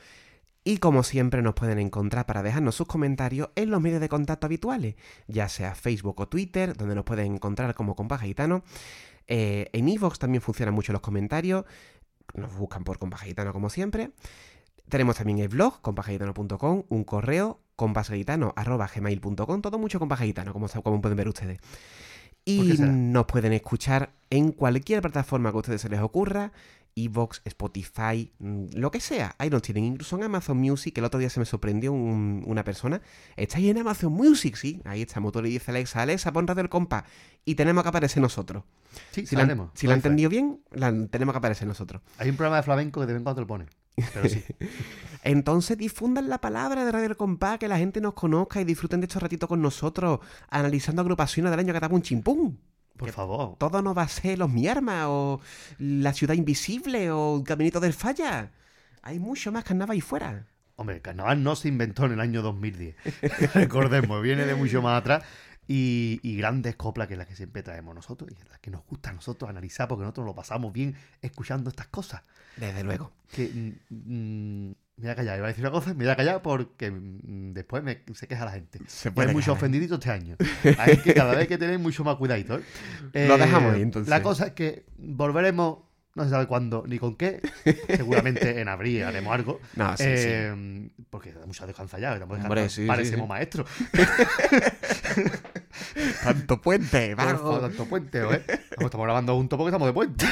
Y como siempre nos pueden encontrar para dejarnos sus comentarios en los medios de contacto habituales, ya sea Facebook o Twitter, donde nos pueden encontrar como Compa Gitano. Eh, en Evox también funcionan mucho los comentarios, nos buscan por Compa Gitano como siempre. Tenemos también el blog, compagitano.com, un correo, compasgitano.gmail.com, todo mucho compagitano, como, como pueden ver ustedes. ¿Por Y nos pueden escuchar en cualquier plataforma que a ustedes se les ocurra, Evox, Spotify, mm, lo que sea. Ahí nos tienen, incluso en Amazon Music. El otro día se me sorprendió un- una persona. Está ahí en Amazon Music, sí. Ahí estamos. Tú le dices a Alexa, Alexa, pon radio el compa. Y tenemos que aparecer nosotros. Sí, Si la, si la han entendido bien, la, tenemos que aparecer nosotros. Hay un programa de flamenco que de vez en cuando te lo pone. Pero sí. Entonces difundan la palabra de Radio El Compás, que la gente nos conozca y disfruten de estos ratitos con nosotros, analizando agrupaciones del año que un chimpún. Por favor. Todo no va a ser los Mi Arma o La Ciudad Invisible o El Caminito del Falla. Hay mucho más carnaval ahí fuera. Hombre, el carnaval no se inventó en el año 2010. Recordemos, viene de mucho más atrás. Y, y grandes coplas que es las que siempre traemos nosotros y las que nos gusta a nosotros analizar porque nosotros lo pasamos bien escuchando estas cosas. Desde luego. Que mm, mm, me voy a callar, iba a decir una cosa, me voy a callar porque mm, después me, se queja la gente. Se puede hay muchos ofendiditos este año. Hay que cada vez hay que tener mucho más cuidadito. ¿eh? Lo Eh, dejamos ahí, entonces. La cosa es que volveremos, no se sabe cuándo ni con qué. Seguramente en abril haremos algo. No, sí, Eh, Porque da mucha descansa ya, estamos Hombre, sí, sí, parecemos sí. maestros. Tanto puente, vamos. tanto puente, ¿eh? Estamos grabando juntos porque estamos de puente.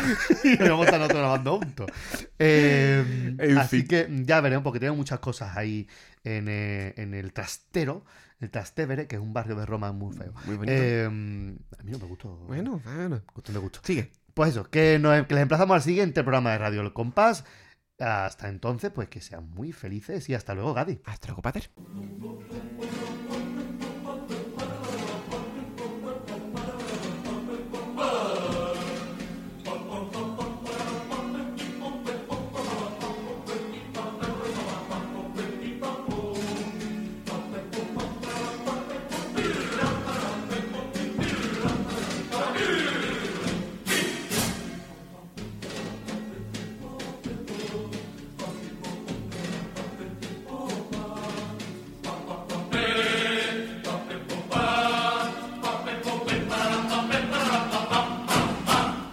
y vamos a estar nosotros grabando juntos. Eh, así fin. que ya veremos, porque tenemos muchas cosas ahí en, eh, en el trastero, el Trastevere, que es un barrio de Roma muy feo. Muy bonito. Eh, a mí no me gustó. Bueno, bueno. Cuestión de gusto. Sigue. Pues eso, que, les emplazamos al siguiente programa de Radio El Compás. Hasta entonces, pues que sean muy felices y hasta luego, Gadi. Hasta luego, Pater.